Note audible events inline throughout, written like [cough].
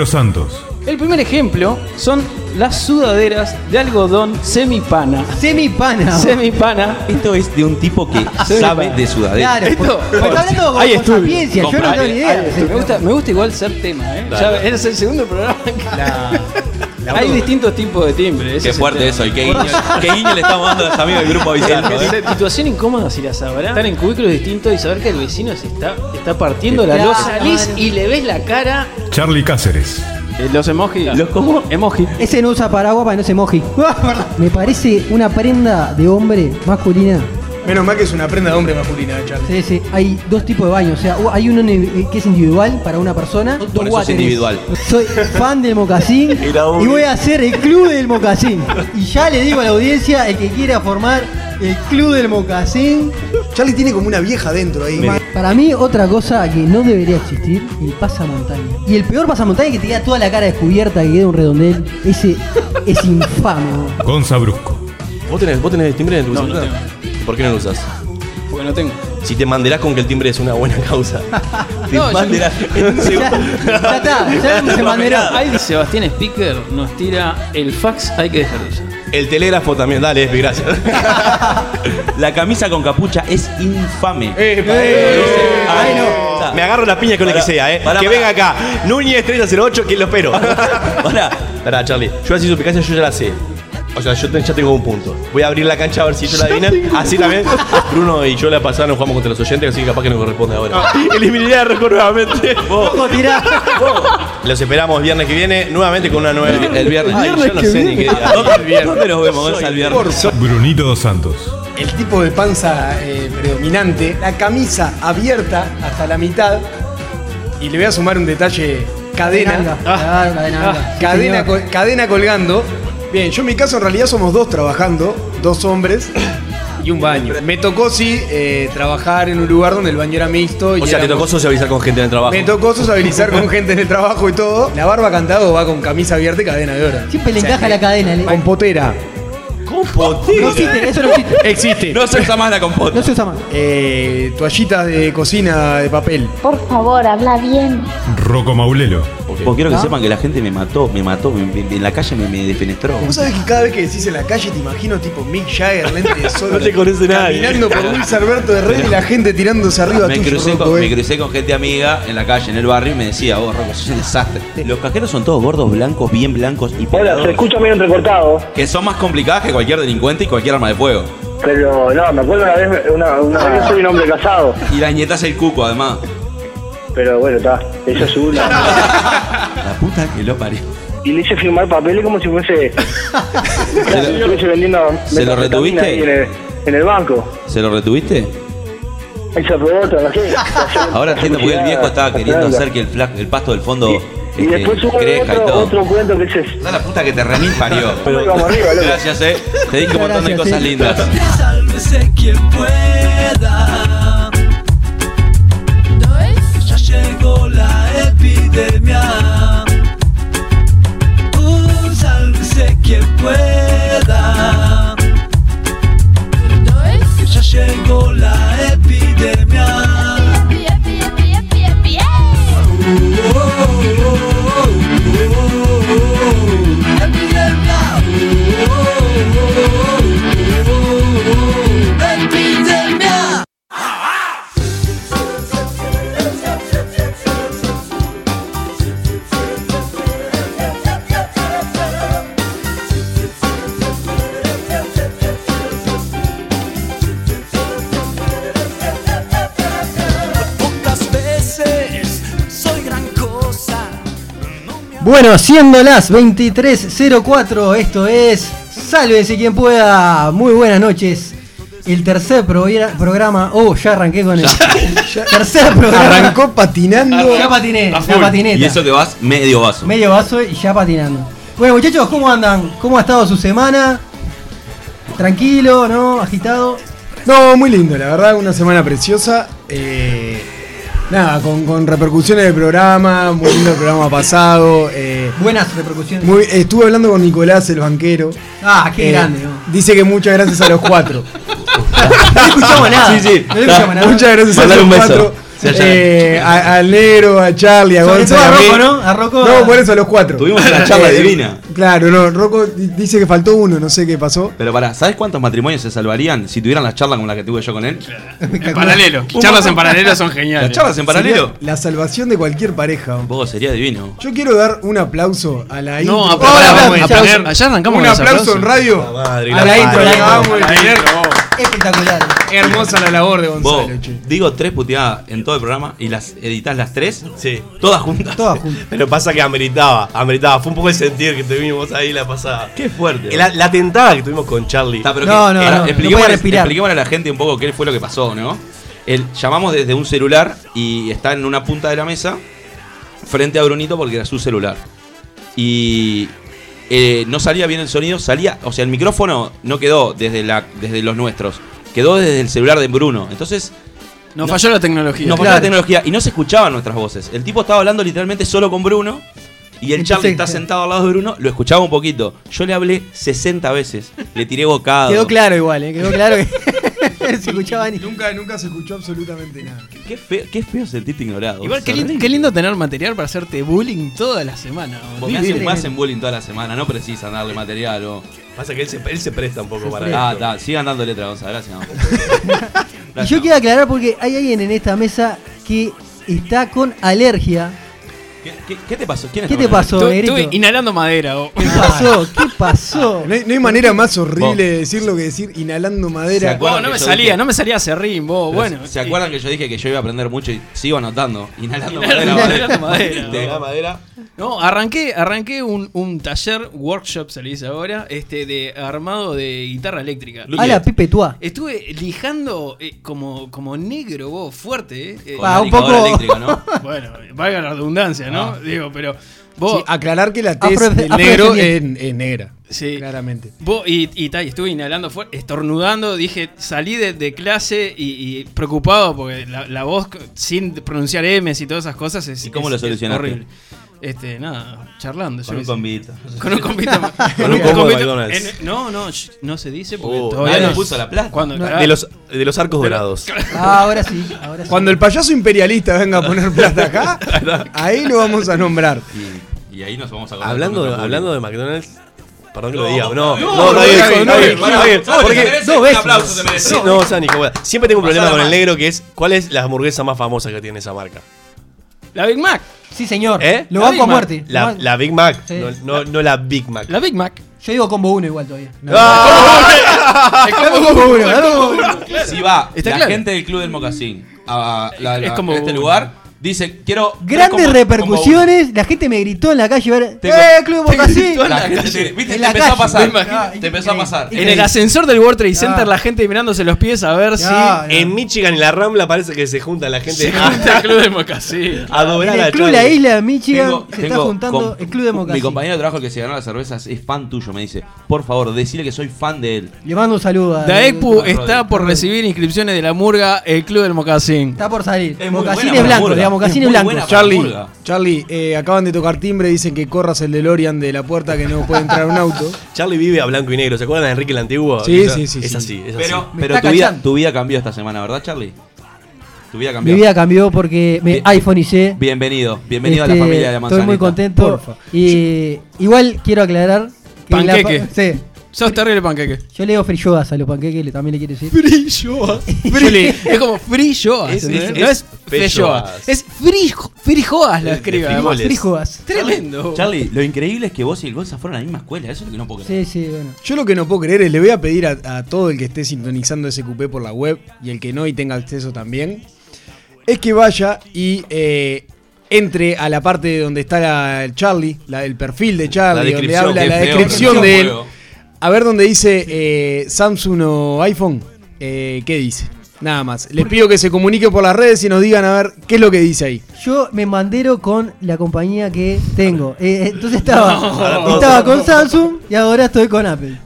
Negro Santos. El primer ejemplo son las sudaderas de algodón semipana. Semipana. Semipana. Esto es de un tipo que [laughs] sabe de sudadera. Claro, Esto- pues, está hablando con, Hay con sapiencia, yo no tengo ni Ay, idea. me, gusta, me gusta igual ser tema, ¿eh? Claro. Ya es el segundo programa. La- Hay distintos tipos de timbre. ese Qué fuerte eso. Y qué guiño, qué guiño le estamos dando a los amigos del grupo avisando. ¿eh? Situación incómoda si la sabrá. Estar en cubículos distintos y saber que el vecino se está, está partiendo la losa. Salís y le ves la cara. Charlie Cáceres. Eh, Los emojis. ¿Los cómo? Emoji. Ese no usa paraguas para que no se moje. [laughs] Me parece una prenda de hombre masculina. Menos mal que es una prenda de hombre masculina, Charlie. Sí, sí. Hay dos tipos de baños. O sea, hay uno ne- que es individual para una persona. Dos eso es wateres. individual. Soy fan del mocasín [laughs] Era obvio. y voy a hacer el club del mocasín. Y ya le digo a la audiencia, el que quiera formar el club del mocasín. Charlie tiene como una vieja dentro ahí. Para mí, otra cosa que no debería existir, el pasamontaña. Y el peor pasamontaña que te queda toda la cara descubierta, que queda un redondel, ese es [laughs] infame. bro. Gonza Brusco. ¿Vos tenés, vos tenés timbre en tu No, no? ¿Por qué no lo usas? Porque no tengo. Si te manderás con que el timbre es una buena causa. [laughs] te No, yo- manderás en un Ya, segundo. ya está, ya se [laughs] manderó. Ahí Sebastián Speaker nos tira el fax, hay que dejar de usar. El telégrafo también, dale, Espi, gracias. [laughs] La camisa con capucha es infame. Ay, no. Me agarro la piña con el que sea, eh. Pará, que venga acá. Núñez 3008, que lo espero. [laughs] Pará. Pará, Charlie. Yo así suspicacia, yo ya la sé. O sea, yo te- ya tengo un punto. Voy a abrir la cancha a ver si yo la adivina. Así también. Bruno y yo la pasada nos jugamos contra los oyentes, así que capaz que nos corresponde ahora. Eliminaría de récord nuevamente. Vos, tirá. Los esperamos viernes que viene, nuevamente con una nueva. El viernes. Ay, yo no sé ni qué día. ¿Dónde, ¿Dónde nos vemos Gonza, el viernes? Brunito dos Santos. El tipo de panza eh, predominante, la camisa abierta hasta la mitad. Y le voy a sumar un detalle: cadena. Cadena. Sí, Cadena, col- cadena colgando. Bien, yo en mi caso en realidad somos dos trabajando, dos hombres y un baño. Me tocó sí eh, trabajar en un lugar donde el baño era mixto. Y O sea, te tocó socializar con gente en el trabajo. Me tocó sociabilizar con gente en el trabajo y todo. La barba cantado va con camisa abierta y cadena de oro. Siempre le O sea, encaja la cadena. le- Con potera. No existe, eso no existe. Existe. No se usa más la compota. No se usa más. Eh, toallitas de cocina de papel. Por favor, habla bien. Rocco Maulelo. Porque quiero que ¿Ah? sepan que la gente me mató, me mató, me- me- en la calle me, me defenestró. Vos sabés que cada vez que decís en la calle te imagino tipo Mick Jagger, lente de sol. [laughs] No te conoce nadie. Caminando por Luis Alberto de Red y la gente tirándose arriba Me tuyo, crucé, Rocco, con, eh. me crucé con gente amiga en la calle, en el barrio, y me decía, vos, Rocco, sos un desastre. Los cajeros son todos gordos, blancos, bien blancos y Hola, se escucha medio entrecortado, Que son más complicadas que cualquier delincuente y cualquier arma de fuego. pero no, me acuerdo una vez, una, una, yo soy un hombre casado, Y la ñetas el cuco, además. Pero bueno, está, ella es una. [laughs] La puta que lo parió. Y le hice firmar papeles como si fuese. Claro, si estuviese vendiendo. ¿Se lo retuviste? ahí En el, en el banco. ¿Se lo retuviste? Ahí se aprobó otra, no sé. Ahora entiendo por qué el viejo estaba queriendo hacer que el, fla- el pasto del fondo Y este, después hubo crezca y otro, todo. otro cuento que ese es. Da la puta que te remil parió. [laughs] Pero vamos arriba, loco. Gracias, eh. Te dije un montón de Gracias, cosas sí. lindas. Sálvese quien pueda. Epidemia. Uh, sálvese quien pueda. Ya llegó la epidemia. Uh, oh, oh, oh, oh, Bueno, siendo las 23.04, esto es Sálvese quien pueda. Muy buenas noches. El tercer progra- programa. Oh, ya arranqué con el. [laughs] tercer programa. Arrancó patinando. Ya patiné, ya patineta. Y eso que vas medio vaso. Medio vaso y ya patinando. Bueno, muchachos, ¿cómo andan? ¿Cómo ha estado su semana? Tranquilo, ¿no? Agitado. No, muy lindo, la verdad, una semana preciosa. Eh, nada, con, con repercusiones del programa, muy lindo el programa pasado. eh, Buenas repercusiones. muy- estuve hablando con Nicolás, el banquero. Ah, qué Eh, grande, ¿no? Dice que muchas gracias a los cuatro. [laughs] No le escuchamos nada. Sí, sí. No le escuchamos nada. Muchas gracias a los un beso. cuatro. Eh, a- al negro, a Charlie, a Sobre Gonza. todo a. Rocco, ¿no? A Rocco- No, por eso a los cuatro. Tuvimos una charla Eh, divina. Claro, no, Rocco di- dice que faltó uno, no sé qué pasó. Pero pará, ¿sabes cuántos matrimonios se salvarían si tuvieran la charla como la que tuve yo con él? En paralelo. Charlas en paralelo son geniales. ¿Las charlas en paralelo? Sería la salvación de cualquier pareja. Vos, sería divino. Yo quiero dar un aplauso a la No, intro. a- pará, Hola, vamos a aplauso. tener- allá arrancamos Un con los aplauso en radio. La madre, a la la intro, madre. la acabamos de La tener. intro. Espectacular. Hermosa la labor de Vos, Gonzalo, che. digo tres puteadas en todo el programa y las editás las tres, Sí. todas juntas. Todas juntas. [laughs] Pero pasa que ameritaba, ameritaba. Fue un poco el sentir que tuvimos ahí la pasada. Qué fuerte. La, la tentada que tuvimos con Charlie. Está, pero No, que- no, no, no expliquémosle, podía respirar. expliquémosle a la gente un poco qué fue lo que pasó, ¿no? El, llamamos desde un celular y está en una punta de la mesa frente a Brunito porque era su celular. Y eh, no salía bien el sonido, salía, o sea, el micrófono no quedó desde, la, desde los nuestros, quedó desde el celular de Bruno. Entonces Nos falló la tecnología. nos falló la tecnología y no se escuchaban nuestras voces. El tipo estaba hablando literalmente solo con Bruno. Y el Charlie está sentado al lado de Bruno, lo escuchaba un poquito. Yo le hablé 60 veces, le tiré bocado. Quedó claro igual, ¿eh? Quedó claro que [laughs] se escuchaba ni. Nunca, nunca se escuchó absolutamente nada. Qué feo, qué feo sentirte ignorado. Igual, qué, lindo, horrible. qué lindo tener material para hacerte bullying toda la semana. Vos me hacen, me hacen bullying toda la semana, no precisan darle material o. Pasa que él se, él se presta un poco para Ah, está, sigan dando letra, Gonzalo, gracias. [laughs] Y yo quiero aclarar porque hay alguien en esta mesa que está con alergia. ¿Qué, qué, qué te pasó? ¿Quién ¿Qué te él? pasó, Estuve, Negrito? inhalando madera. vos. ¿Qué pasó? [laughs] ¿Qué pasó? No hay, no hay manera más horrible Vos. de decirlo que decir inhalando ¿Se madera. acuerdan Vos, no que me yo salía, dije- no me salía serrín, vos. Pero Bueno. ¿Se acuerdan que yo dije que yo iba a aprender mucho y sigo anotando? Inhalando madera, Inhalando madera. madera. De la [laughs] madera. No, arranqué, arranqué un, un taller, workshop se le dice ahora, este, de armado de guitarra eléctrica. A la Pipe Tuá. Estuve lijando eh, como, como negro, vos, fuerte, eh. Con Ah, un poco- ¿no? [laughs] Bueno, valga la redundancia, ¿no? Ah. Digo, pero vos, Sí, aclarar que la tez Afro- del negro es, negra. Sí. Claramente. vos y, y, ta, y estuve inhalando fuerte, estornudando, dije, salí de, de clase y, y preocupado porque la, la voz sin pronunciar M's y todas esas cosas es, ¿Y cómo es- lo es solucionaste? horrible. Este, nada, charlando. yo Con un convito. Con un convito. Con un McDonald's. en- no, no, sh- no se dice porque Oh, todavía no. puso la plata. Cuando, De los, de los arcos dorados. Ah, ahora sí, ahora sí. Cuando el payaso imperialista venga a poner plata acá, ahí lo vamos a nombrar. Y, y ahí nos vamos a acordar Hablando, hablando de. McDonald's. Perdón que No, lo diga. no, No, no, no, está no, bien, no, bien, Porque dos veces. no, Sani, como- siempre tengo un problema con el negro que es ¿cuál es la hamburguesa más famosa que tiene esa marca? La Big Mac. Sí, señor. ¿Eh? Lo banco a muerte. La, la Big Mac, Sí. no, no, no la Big Mac. La Big Mac. Yo digo combo 1 igual todavía. [laughs] [laughs] Es como- combo 1, dame combo uno. Si va Está la claro. gente del Club del Mocasín a, la- la- Es como- a este lugar, dice, quiero... Grandes como- repercusiones. La gente me gritó en la calle. ver, Tengo- ¡Eh, Club Mocasín! como- La te- ¿Viste? En Te la empezó a calle. pasar. Te empezó a pasar. En el ascensor del World Trade Center, la gente mirándose los pies a ver si. En Michigan y la Rambla parece que se junta la gente Se [laughs] junta el club de Mocasín. a doblar En el Club La Charlie. Isla de Michigan Tengo- se está juntando con- el Club de Mi Mocasín. compañero de trabajo que se ganó las cervezas es fan tuyo, me dice. Por favor, decile que soy fan de él. Le mando un saludo a. Daekpu está por recibir inscripciones de la murga El Club del Mocasín. Está por salir. Es muy Es blancos. buena para Charlie. Charlie, eh, acaban de tocar timbre, dicen que corras el DeLorean de la puerta que no puede entrar un auto. [laughs] Charlie vive a blanco y negro. ¿Se acuerdan de Enrique el Antiguo? Sí, sí, sí, Es sí. así, es Pero, así. Pero tu, vida, tu vida cambió esta semana, ¿verdad, Charlie? Tu vida cambió. Mi vida cambió porque me Bien. iPhone y C. Bienvenido, bienvenido a la Este, familia de la manzanita. Estoy muy contento. Porfa. Y igual quiero aclarar que Panqueque. sí, Sos terrible panqueque. yo leo free yogas a los panqueques, le- también le quiero decir. Free Joas. [laughs] es como Free Joas. Es- ¿entendés? es- no es. Es Free, free Joas la De- escribe. además. frijoles. Tremendo. Charlie, lo increíble es que vos y el Gonza fueron a la misma escuela. Eso es lo que no puedo creer. Sí, sí, bueno. Yo lo que no puedo creer es, le voy a pedir a, a todo el que esté sintonizando SQP por la web y el que no y tenga acceso también, es que vaya y eh, entre a la parte donde está la- el Charlie, la- el perfil de Charlie, donde descripción, habla qué la feo, descripción qué de él. A ver donde dice eh, Samsung o iPhone, eh, ¿qué dice? Nada más. Les pido que se comuniquen por las redes y nos digan a ver qué es lo que dice ahí. Yo me mandero con la compañía que tengo. [laughs] Eh, entonces estaba, No. estaba con Samsung y ahora estoy con Apple.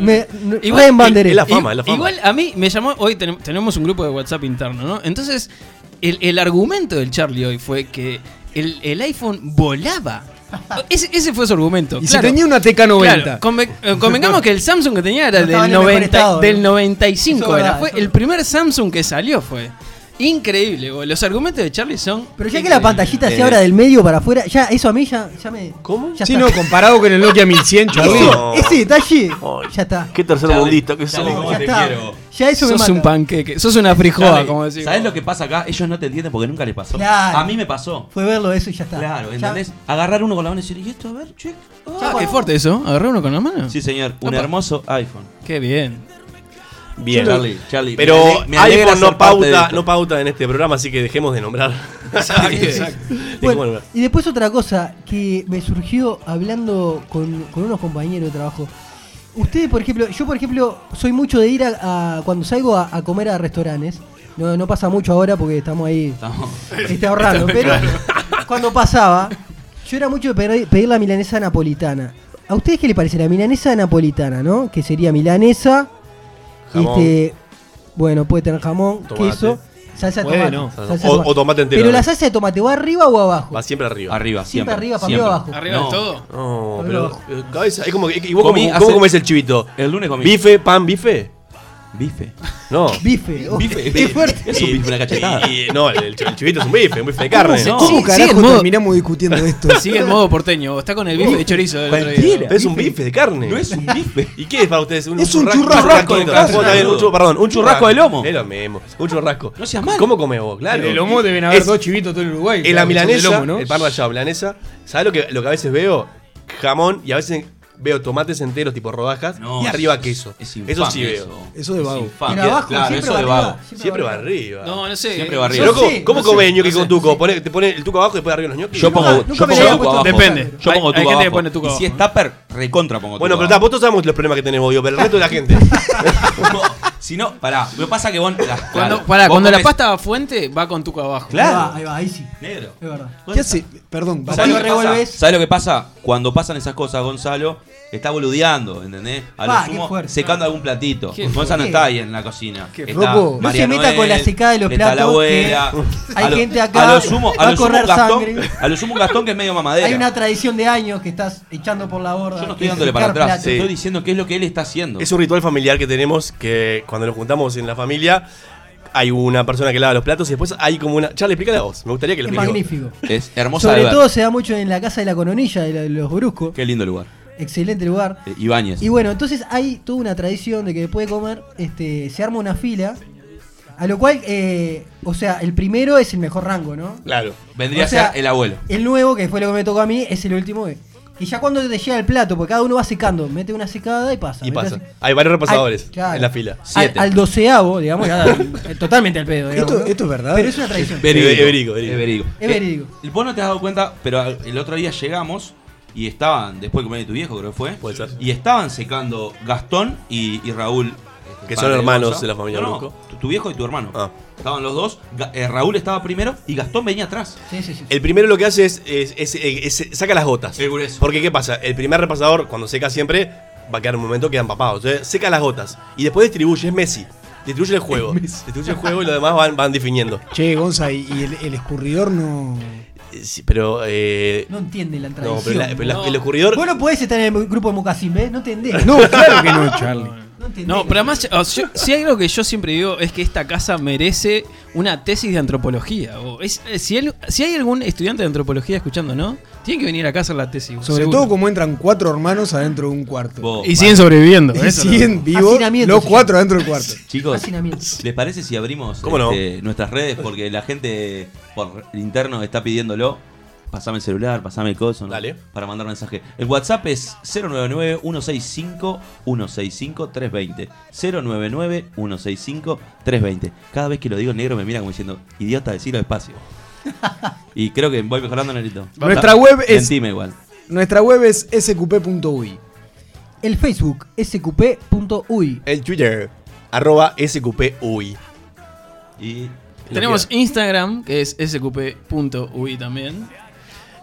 Me no, Igual- reembanderé. es la fama, es la fama. Igual a mí me llamó. Hoy ten- tenemos un grupo de WhatsApp interno, ¿no? Entonces, el, el argumento del Charlie hoy fue que el, el iPhone volaba. [laughs] Ese, ese fue su argumento. Y claro. si tenía una TK90. Claro, conven- eh, convengamos que el Samsung que tenía era No del, en el mejor 90, estado, del ¿no? 95. Eso es era. Fue el primer Samsung que salió fue. Increíble, boludo. Los argumentos de Charlie son. Pero ya que la pantallita se abra del medio para afuera, ya eso a mí ya, ya me. ¿Cómo? Ya Sí, está. no, comparado con el Nokia 1100, [laughs] Charlie. No. Ese detalle, Ay, ya está. Qué tercer mundista que sos. ¿cómo Ya te está. Ya eso me Sos mata. un panqueque. Sos una frijoa, Charlie, como decimos. ¿Sabes lo que pasa acá? Ellos no te entienden porque nunca les pasó. Claro. A mí me pasó. Fue verlo eso y ya está. Claro, Ya- ¿entendés? Agarrar uno con la mano y decir, ¿y esto? A ver, check. Ah, es fuerte eso. ¿Agarró uno con la mano? Sí, señor. Un Opa. hermoso iPhone. Qué bien. Bien. Charlie, Charlie. Pero me ale- me alegra iPhone ser no pauta, no pauta en este programa, así que dejemos de nombrar. [laughs] Exacto. Bueno, y después otra cosa que me surgió hablando con, con unos compañeros de trabajo. Ustedes, por ejemplo, yo por ejemplo soy mucho de ir a, a- cuando salgo a, a comer a restaurantes. No, no pasa mucho ahora porque estamos ahí Estamos- este, ahorrando, pero cuando pasaba, yo era mucho de pedir, pedir la milanesa napolitana. ¿A ustedes qué les parece la milanesa napolitana, no? Que sería milanesa, Jamón. este, bueno, puede tener jamón, Tomate. queso, salsa de tomate. ¿no? salsa de O, o tomate entero. Pero la salsa de tomate va arriba o abajo? Va siempre arriba. Arriba, Siempre siempre. arriba, para siempre. arriba, abajo. ¿Arriba No. de todo? No, Arriba pero abajo. eh, cabeza, es como que ¿y vos Comí cómo, hace- comes el chivito? El lunes comí. ¿Bife, pan, bife? Bife. No. Bife. oh, Bife. qué fuerte. Es un bife, una cachetada. Y, y- no, el, el chivito es un bife, un bife de carne. se- ¿Cómo carajo el modo- terminamos discutiendo esto? Sigue el modo porteño. Está con el bife de chorizo del otro día. Es un bife de carne. No es un bife. ¿Y qué es para ustedes? Es un churrasco. churrasco de de carne. un Perdón, un Churrasco de lomo. Es lo mismo. Un churrasco. No seas malo. ¿Cómo comes vos? Claro. De lomo deben haber Es- dos chivitos todo el Uruguay. En la milanesa, lomo, ¿no? el par de allá, milanesa, ¿sabes lo que, lo que a veces veo? Jamón y a veces veo tomates enteros tipo rodajas No, y arriba es- queso. es eso sí veo. eso. Eso de Es vago. abajo, Claro, siempre eso de vago. arriba. Siempre va arriba. No, no sé. Siempre va arriba. Pero ¿cómo, sé, cómo no come sé, ñoqui no con sé. tuco? Pone, te pone el tuco abajo y después arriba los ñoquis. Yo pongo, Nunca- yo pongo tuco abajo. Depende. Yo pongo tuco abajo. pone tuco Y si es tupper, recontra pongo tuco Bueno, pero vos todos sabemos los problemas que tenemos, yo, pero el resto de la gente. [laughs] Si no, pará. Lo que pasa es que vos. la- Cuando, claro, pará, vos cuando la pasta va fuente, va con tuco abajo. Claro. Ahí va, ahí va, ahí sí. Negro. Es verdad. ¿Qué hace? Perdón, Papá, ¿Sabes lo lo, que pasa? revolves. ¿Sabes lo que pasa? Cuando pasan esas cosas, Gonzalo está boludeando, ¿entendés? A lo qué sumo, fuerte. secando algún platito. Qué Gonzalo no fuerte. está ahí en la cocina. Qué Está. No María se meta con la secada de los está la platos, abuela. que [laughs] hay A lo- gente acá, A lo sumo, va a a lo sumo correr Gastón, sangre. a lo sumo un Gastón que es medio mamadera. Hay una tradición de años que estás echando por la borda. Yo no que estoy es dándole para atrás. platos. Estoy diciendo qué es lo que él está haciendo. Es un ritual familiar que tenemos que cuando nos juntamos en la familia hay una persona que lava los platos y después hay como una... Charlie, explícale a vos. Me gustaría que lo Es expliques vos. magnífico. Es hermosa de Sobre ver. todo se da mucho en la casa de la coronilla de la- de los bruscos. Qué lindo lugar. Excelente lugar. Eh, Ibáñez. Y bueno, entonces hay toda una tradición de que después de comer este, se arma una fila. A lo cual, eh, o sea, el primero es el mejor rango, ¿no? Claro. Vendría o sea, a ser el abuelo. El nuevo, que fue lo que me tocó a mí, es el último. que- Y ya cuando te llega el plato, porque cada uno va secando, mete una secada y pasa. Y pasa. Hay varios repasadores claro. en la fila. Al, Siete. al doceavo, digamos, ya, eh, totalmente al pedo. digamos, Esto- ¿no? esto es verdad. Pero es una tradición. Verídico, es verídico, verídico. Es verídico. Es verídico. Eh, vos no te has dado cuenta, pero el otro día llegamos y estaban, después de comer de tu viejo, creo que fue. Puede ser. Y estaban secando Gastón y, y Raúl. este, Que son hermanos de la familia No, tu, tu viejo y tu hermano. Ah. Estaban los dos. Eh, Raúl estaba primero y Gastón venía atrás. Sí, sí, sí. El primero lo que hace es, es- es- es- es- saca las gotas. El grueso. Porque ¿qué pasa? El primer repasador, cuando seca siempre, va a quedar un momento que quedan empapados. Entonces, seca las gotas. Y después distribuye, es Messi. Distribuye el juego. Distribuye el juego y los demás van, van definiendo. Che, Gonza, y, y el, el escurridor no. Sí, pero. Eh, No entiende la no, tradición. pero, la- pero la- No. el escurridor. Vos no podés estar en el grupo de Mocasín, ¿ves? No entendés. [laughs] No, claro que no, Charlie. No entendés. No, pero además, o sea, yo- si hay algo que yo siempre digo es que esta casa merece una tesis de antropología. O es- eh, si, hay, si hay algún estudiante de antropología escuchando, ¿no? Tiene que venir acá a hacer la tesis. Sobre seguro. todo como entran cuatro hermanos adentro de un cuarto. Y siguen sobreviviendo. Y siguen vivos los cuatro adentro del cuarto. [laughs] Chicos. ¿les parece si abrimos ¿Cómo no? este, nuestras redes? Porque la gente por interno está pidiéndolo. Pasame el celular, pasame el coso. ¿no? Dale. Para mandar mensaje. El WhatsApp es 099-165-165-320. 099-165-320. Cada vez que lo digo, el negro me mira como diciendo, idiota, decirlo despacio. Y creo que voy mejorando, Nerito. Nuestra web es- Mentime igual. Nuestra web es sqp.uy. El Facebook, sqp.uy. El Twitter, arroba SQPUI. Y Tenemos Instagram, que es sqp.ui también.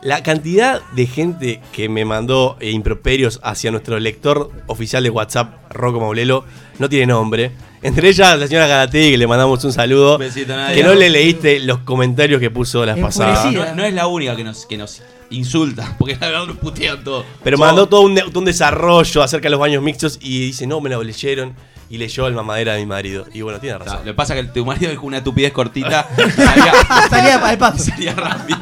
La cantidad de gente que me mandó eh, improperios hacia nuestro lector oficial de WhatsApp, Rocco Maulelo, no tiene nombre. Entre ellas la señora Garategui, que le mandamos un saludo. Besito, que no le leíste los comentarios que puso las pasadas. No, no es la única que nos, que nos insulta, porque la verdad nos putean todo. Pero mandó todo un, un desarrollo acerca de los baños mixtos y dice, no, me lo leyeron. y leyó el mamadera de mi marido. Y bueno, tiene razón. Lo que pasa es que tu marido dijo una estupidez cortita. [laughs] salía, Salía al paso. salía rápido.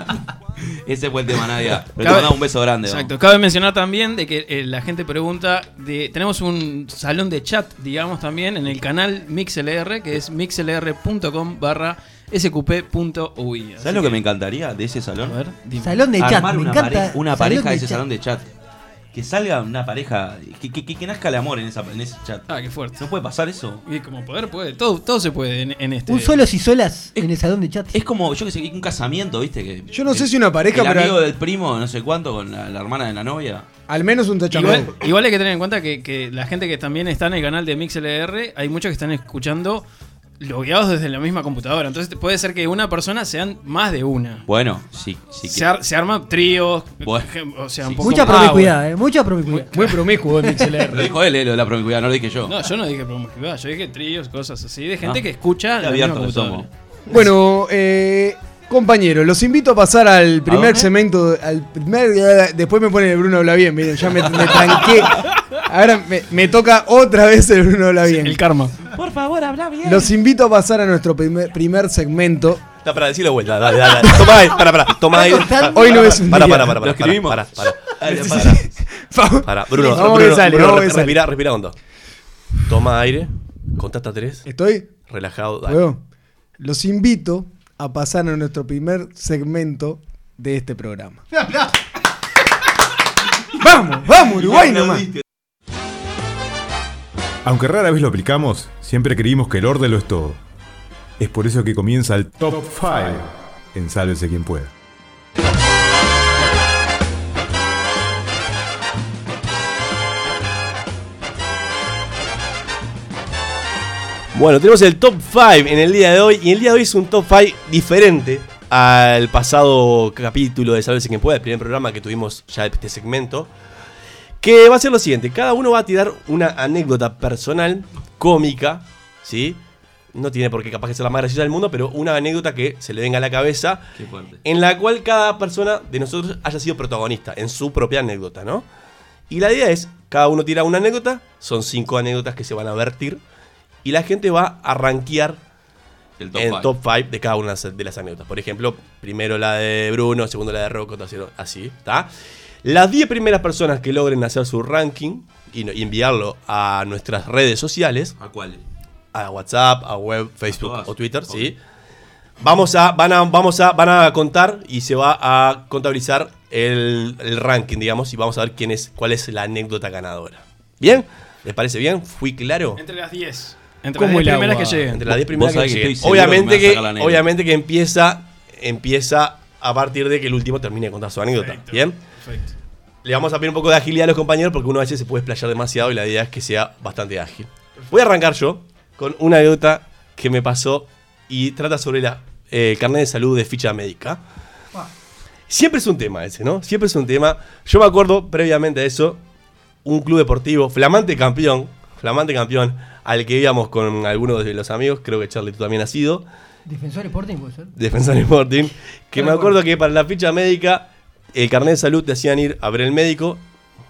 Ese fue el tema, Nadia. [laughs] Pero te mandamos un beso grande. ¿no? Exacto. Cabe mencionar también de que eh, la gente pregunta de tenemos un salón de chat, digamos también en el canal MixLR que es mixlr.com barra sqp.ui. ¿Sabes lo que me encantaría de ese salón? A ver. Salón de chat, me una, encanta. pare- una salón pareja de ese chat. salón de chat. Que salga una pareja. Que, que- que- que nazca el amor en, esa, en ese chat. Ah, qué fuerte. ¿No puede pasar eso? Y como poder puede, todo, todo se puede en, en este. Un solos y solas en el salón de chat. Es como, yo que sé, un casamiento, ¿viste? Que, Yo no sé si una pareja, el pero- amigo del primo, no sé cuánto, con la, la hermana de la novia. Al menos un tachamón. Igual, igual hay que tener en cuenta que, que la gente que también está en el canal de MixLR, hay muchos que están escuchando logueados desde la misma computadora. Entonces puede ser que una persona sean más de una. Bueno, sí, sí. Se, ar- se arma tríos, Bueno. o sea, un Sí. poco Mucha promiscuidad, eh, mucha promiscuidad. Muy promiscuo [laughs] en Lo dijo él, eh, lo de la promiscuidad, no lo dije yo. No, yo no dije promiscuidad, yo dije tríos, cosas así, de gente Ah. que escucha la misma computadora. Bueno, eh, compañeros, los invito a pasar al primer segmento. Al primer, después me pone el Bruno habla bien, miren, ya me, me tranqué. [laughs] Ahora me, me toca otra vez el Bruno habla bien. El karma. Por favor, habla bien. Los invito a pasar a nuestro primer, primer segmento. Está para decirlo de vuelta, dale, dale, dale. Toma aire, para, para, toma. Hoy no es un para, día. para, para, para, Lo escribimos. para, para, para, para, Vamos. para. Bruno, Bruno, que sale, Bruno, respira, respira con dos. Toma aire, contá hasta tres, ¿Estoy? relajado, dale. Los invito a pasar a nuestro primer segmento de este programa. [laughs] ¡Vamos, vamos, Uruguay nomás! Aunque rara vez lo aplicamos, siempre creímos que el orden lo es todo. Es por eso que comienza el Top 5 en Sálvese quien pueda. Bueno, tenemos el top 5 en el día de hoy. Y el día de hoy es un top 5 diferente al pasado capítulo de Salve quien pueda, el primer programa que tuvimos ya de este segmento. Que va a ser lo siguiente: cada uno va a tirar una anécdota personal, cómica, ¿sí? No tiene por qué capaz que ser la más graciosa del mundo, pero una anécdota que se le venga a la cabeza, Qué fuerte. en la cual cada persona de nosotros haya sido protagonista en su propia anécdota, ¿no? Y la idea es, cada uno tira una anécdota, son cinco anécdotas que se van a vertir, y la gente va a rankear El top en five. top 5 de cada una de las- de las anécdotas. Por ejemplo, primero la de Bruno, segundo la de Rocco, tercero, así, ¿está? Las 10 primeras personas que logren hacer su ranking y, enviarlo a nuestras redes sociales, ¿A cuál? a WhatsApp, a web, Facebook o Twitter, sí. Vamos a, van a, vamos a, van a contar y se va a contabilizar el, el ranking, digamos, y vamos a ver quién es, cuál es la anécdota ganadora. ¿Bien? ¿Les parece bien? ¿Fui claro? Entre las 10. Entre las el 10 primeras agua. que lleguen. Entre las 10 Vos primeras que lleguen. Obviamente que obviamente que empieza, empieza a partir de que el último termine de contar su anécdota. Perfecto. ¿Bien? Perfecto. Le vamos a pedir un poco de agilidad a los compañeros porque uno a veces se puede explayar demasiado y la idea es que sea bastante ágil. Voy a arrancar yo con una anécdota que me pasó y trata sobre la eh, carnet de salud de ficha médica. Siempre es un tema ese, ¿no? Siempre es un tema. Yo me acuerdo previamente a eso, un club deportivo, flamante campeón, flamante campeón, al que íbamos con algunos de los amigos, creo que Charlie tú también has sido, Defensor Sporting puede ser. Defensor Sporting, que me acuerdo. que para la ficha médica, el carnet de salud te hacían ir a ver el médico,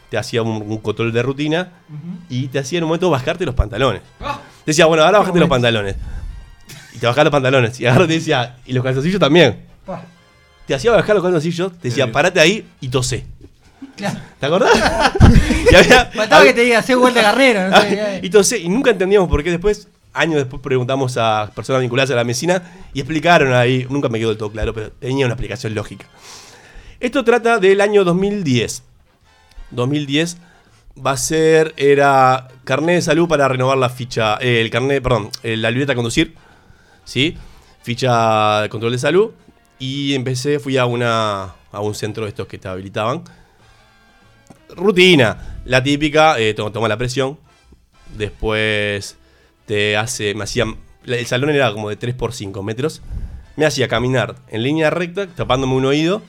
te hacía un, un control de rutina y te hacía en un momento bajarte los pantalones. Ah. Te decía, bueno, ahora bajate los pantalones. Y te bajaba los pantalones. Y ahora te decía, y los calzoncillos también. Pa. Te hacía bajar los calzoncillos, te decía, parate ahí y tosé. Claro. ¿Te acordás? [laughs] y había- Faltaba que te diga, hacer vuelta de carrera. No sé, ya. y tosé, y nunca entendíamos por qué después, años después preguntamos a personas vinculadas a la medicina y explicaron ahí, nunca me quedó del todo claro, pero tenía una explicación lógica. Esto trata del año 2010. 2010 va a ser, era carnet de salud para renovar la ficha, eh, el carnet, perdón, eh, la libreta a conducir, ¿sí? Ficha de control de salud. Y empecé, fui a, una, a un centro de estos que te habilitaban. Rutina, la típica, eh, to- toma la presión. Después te hace, me hacía, la- el salón era como de 3 por 5 metros. Me hacía caminar en línea recta, tapándome un oído.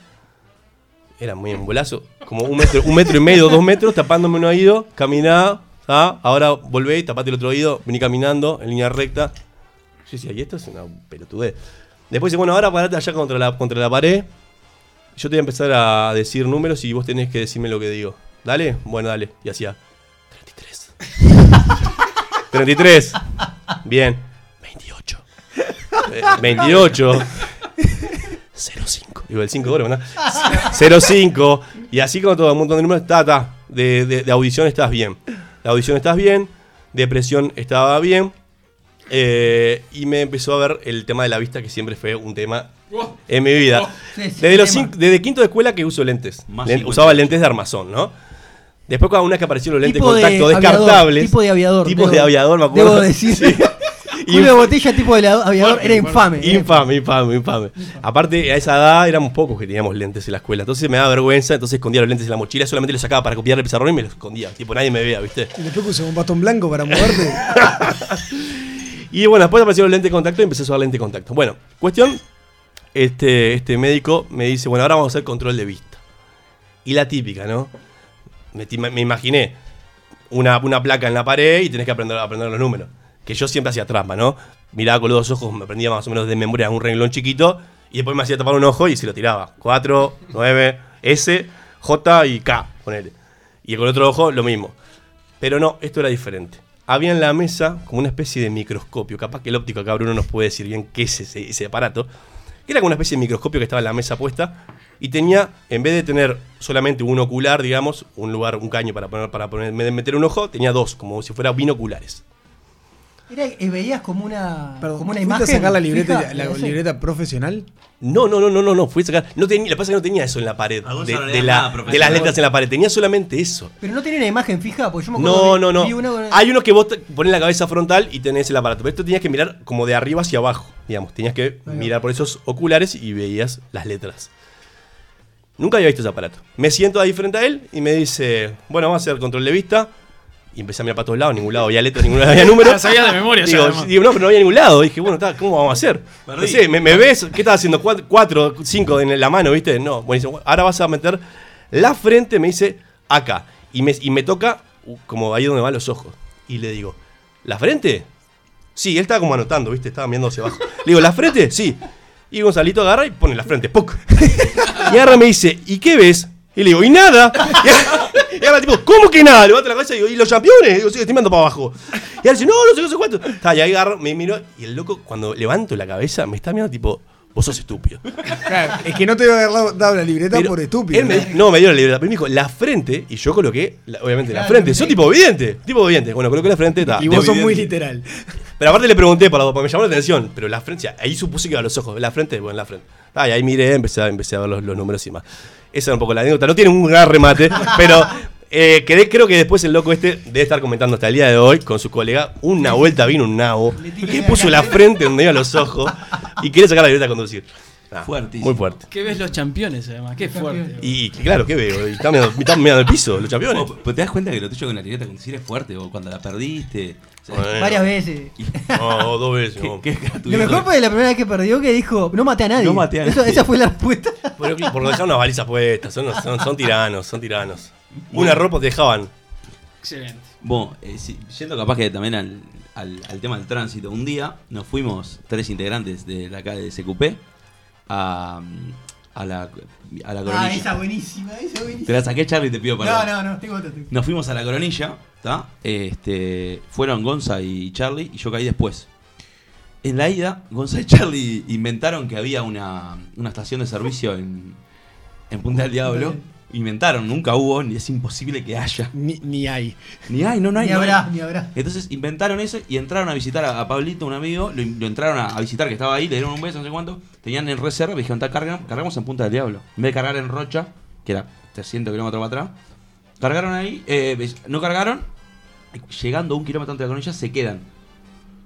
Era muy un bolazo, como un metro, un metro y medio, dos metros, tapándome un oído, caminaba, ah, ahora volvé, tapate el otro oído, vení caminando en línea recta. Yo decía, y esto es una pelotudez. Después dice, bueno, ahora parate allá contra la, contra la pared. Yo te voy a empezar a decir números y vos tenés que decirme lo que digo. ¿Dale? Bueno, dale. Y hacía 33. 33. [laughs] Bien. 28. Eh, 28. 05. Digo, el 5 de oro, ¿no? 05. Y así como todo un montón de números. Está. De, de- de audición estás bien. De audición estás bien. De presión estaba bien. Eh, y me empezó a ver el tema de la vista, que siempre fue un tema en mi vida. Sí, desde, los cinco- desde quinto de escuela que uso lentes. Más Len- 50. usaba lentes de armazón, ¿no? Después, cuando una vez que aparecieron los lentes Tipo de de contacto aviador, descartables. tipo de aviador, Tipos debo- de aviador, me acuerdo. Debo decir. Sí. [laughs] Julio Botella, tipo de aviador, era infame. Infame, infame, infame. Aparte, a esa edad éramos pocos que teníamos lentes en la escuela. Entonces me daba vergüenza, entonces escondía los lentes en la mochila, solamente los sacaba para copiar el pizarrón y me los escondía. Tipo, nadie me vea, ¿viste? Y después puse un bastón blanco para moverte. [laughs] Y bueno, después aparecieron los lentes de contacto y empecé a usar lentes de contacto. Bueno, cuestión, este, este médico me dice, bueno, ahora vamos a hacer control de vista. Y la típica, ¿no? Me imaginé una, una placa en la pared y tenés que aprender, aprender los números. Que yo siempre hacía trampa, ¿no? Miraba con los dos ojos, me aprendía más o menos de memoria un renglón chiquito y después me hacía tapar un ojo y se lo tiraba. 4, 9, S, J y K, ponele. Y con el otro ojo lo mismo. Pero no, esto era diferente. Había en la mesa como una especie de microscopio. Capaz que el óptico acá Bruno nos puede decir bien qué es ese, ese aparato. Que era como una especie de microscopio que estaba en la mesa puesta. Y tenía, en vez de tener solamente un ocular, digamos, un lugar, un caño para poner, para meter un ojo, tenía dos, como si fuera binoculares. Era, eh, veías como una, Perdón, como una ¿fuiste imagen. a sacar la libreta, fija? la libreta profesional? No, no, no, no, no, no, fui a sacar. No tenía, que pasa es que no tenía eso en la pared. De, no la- nada de las letras en la pared. Tenía solamente eso. Pero no tenía una imagen fija, porque yo me acuerdo No, que no, no. vi una Hay unos que vos pones la cabeza frontal y tenés el aparato. Pero esto tenías que mirar como de arriba hacia abajo. Digamos, tenías que mirar por esos oculares y veías las letras. Nunca había visto ese aparato. Me siento ahí frente a él y me dice, bueno, vamos a hacer control de vista. Y empecé a mirar para todos lados, ningún lado había letras, ningún lado había números. La sabías de memoria ya, digo, digo, no, pero no había ningún lado. Dije, bueno, está, ¿cómo vamos a hacer? No Perdí. sé, ¿me, me ves? ¿Qué estás haciendo? Cuatro, cuatro, cinco en la mano, ¿viste? No. Buenísimo. Ahora vas a meter la frente, me dice, acá. Y me, y me toca uh, como ahí donde van los ojos. Y le digo, ¿la frente? Sí, él estaba como anotando, ¿viste? Estaba mirando hacia abajo. Le digo, ¿la frente? Sí. Y Gonzalito agarra y pone la frente, ¡puc! [laughs] Y agarra y me dice, ¿y qué ves? Y le digo, ¿y nada? Y y agarra tipo, ¿cómo que nada? Levanta la cabeza y digo, ¿y los campeones? Digo, sí, estoy mirando para abajo. Y él dice, no, no sé, no sé cuánto. Está, y ahí agarro, me miro, y el loco, cuando levanto la cabeza, me está mirando tipo, vos sos estúpido. Claro, es que no te voy a haber dado- la libreta Pero por estúpido. él me- no, me dio la libreta, pero me dijo, la frente, y yo coloqué, la- obviamente, la frente. sí. Soy tipo evidente, tipo evidente. Bueno, coloqué la frente, está. y vos sos muy literal. Pero aparte le pregunté para porque me llamó la atención. Pero la frente, ahí supuse que iba a los ojos. La frente, bueno, la frente. Ah, y ahí miré, empecé a, empecé a ver los, los números y más. Esa era un poco la anécdota. No tiene un gran remate, [laughs] pero eh, quedé, creo que después el loco este debe estar comentando hasta el día de hoy con su colega. Una vuelta vino un nabo que puso la frente donde iba los ojos y quiere sacar la libreta a conducir. Ah, Fuertísimo. Muy fuerte. ¿Qué ves los campeones, además? Qué fuerte. Y claro, ¿qué veo? Y Están mirando, el piso, los campeones. Pero te das cuenta que lo tuyo con la libreta conducir es fuerte, o cuando la perdiste. O sea, Bueno. Varias veces. [laughs] No, dos veces. ¿Qué, no. qué es tu Lo mejor fue la primera vez que perdió que dijo, no maté a nadie. No maté a Eso- nadie. esa fue la respuesta. Claro, por dejar unas balizas puestas, son, son, son tiranos, son tiranos. Una ropa te dejaban. Excelente. Bueno, eh, yendo capaz que también al, al- al tema del tránsito, un día nos fuimos tres integrantes de la calle de SQP a, a la, a la Ah, coronilla. esa buenísima, esa buenísima. Te la saqué, Charlie, te pido perdón. No, no, no, tengo otra. tengo- Nos fuimos a la coronilla, ¿está? Este, fueron Gonza y Charlie y yo caí después. En la ida, Gonza y Charlie inventaron que había una, una estación de servicio en, en Punta del Diablo. Inventaron, nunca hubo, ni es imposible que haya. Ni, ni hay. Ni hay, no, no hay. Ni no hay. habrá, ni habrá. Entonces inventaron eso y entraron a visitar a, a Pablito, un amigo, lo, lo entraron a, a visitar que estaba ahí, le dieron un beso, no sé cuánto, tenían en reserva y dijeron, "Ta, cargan- cargamos en Punta del Diablo. En vez de cargar en Rocha, que era 300 kilómetros para atrás, cargaron ahí, eh, no cargaron, llegando a un kilómetro antes de la coronilla se quedan.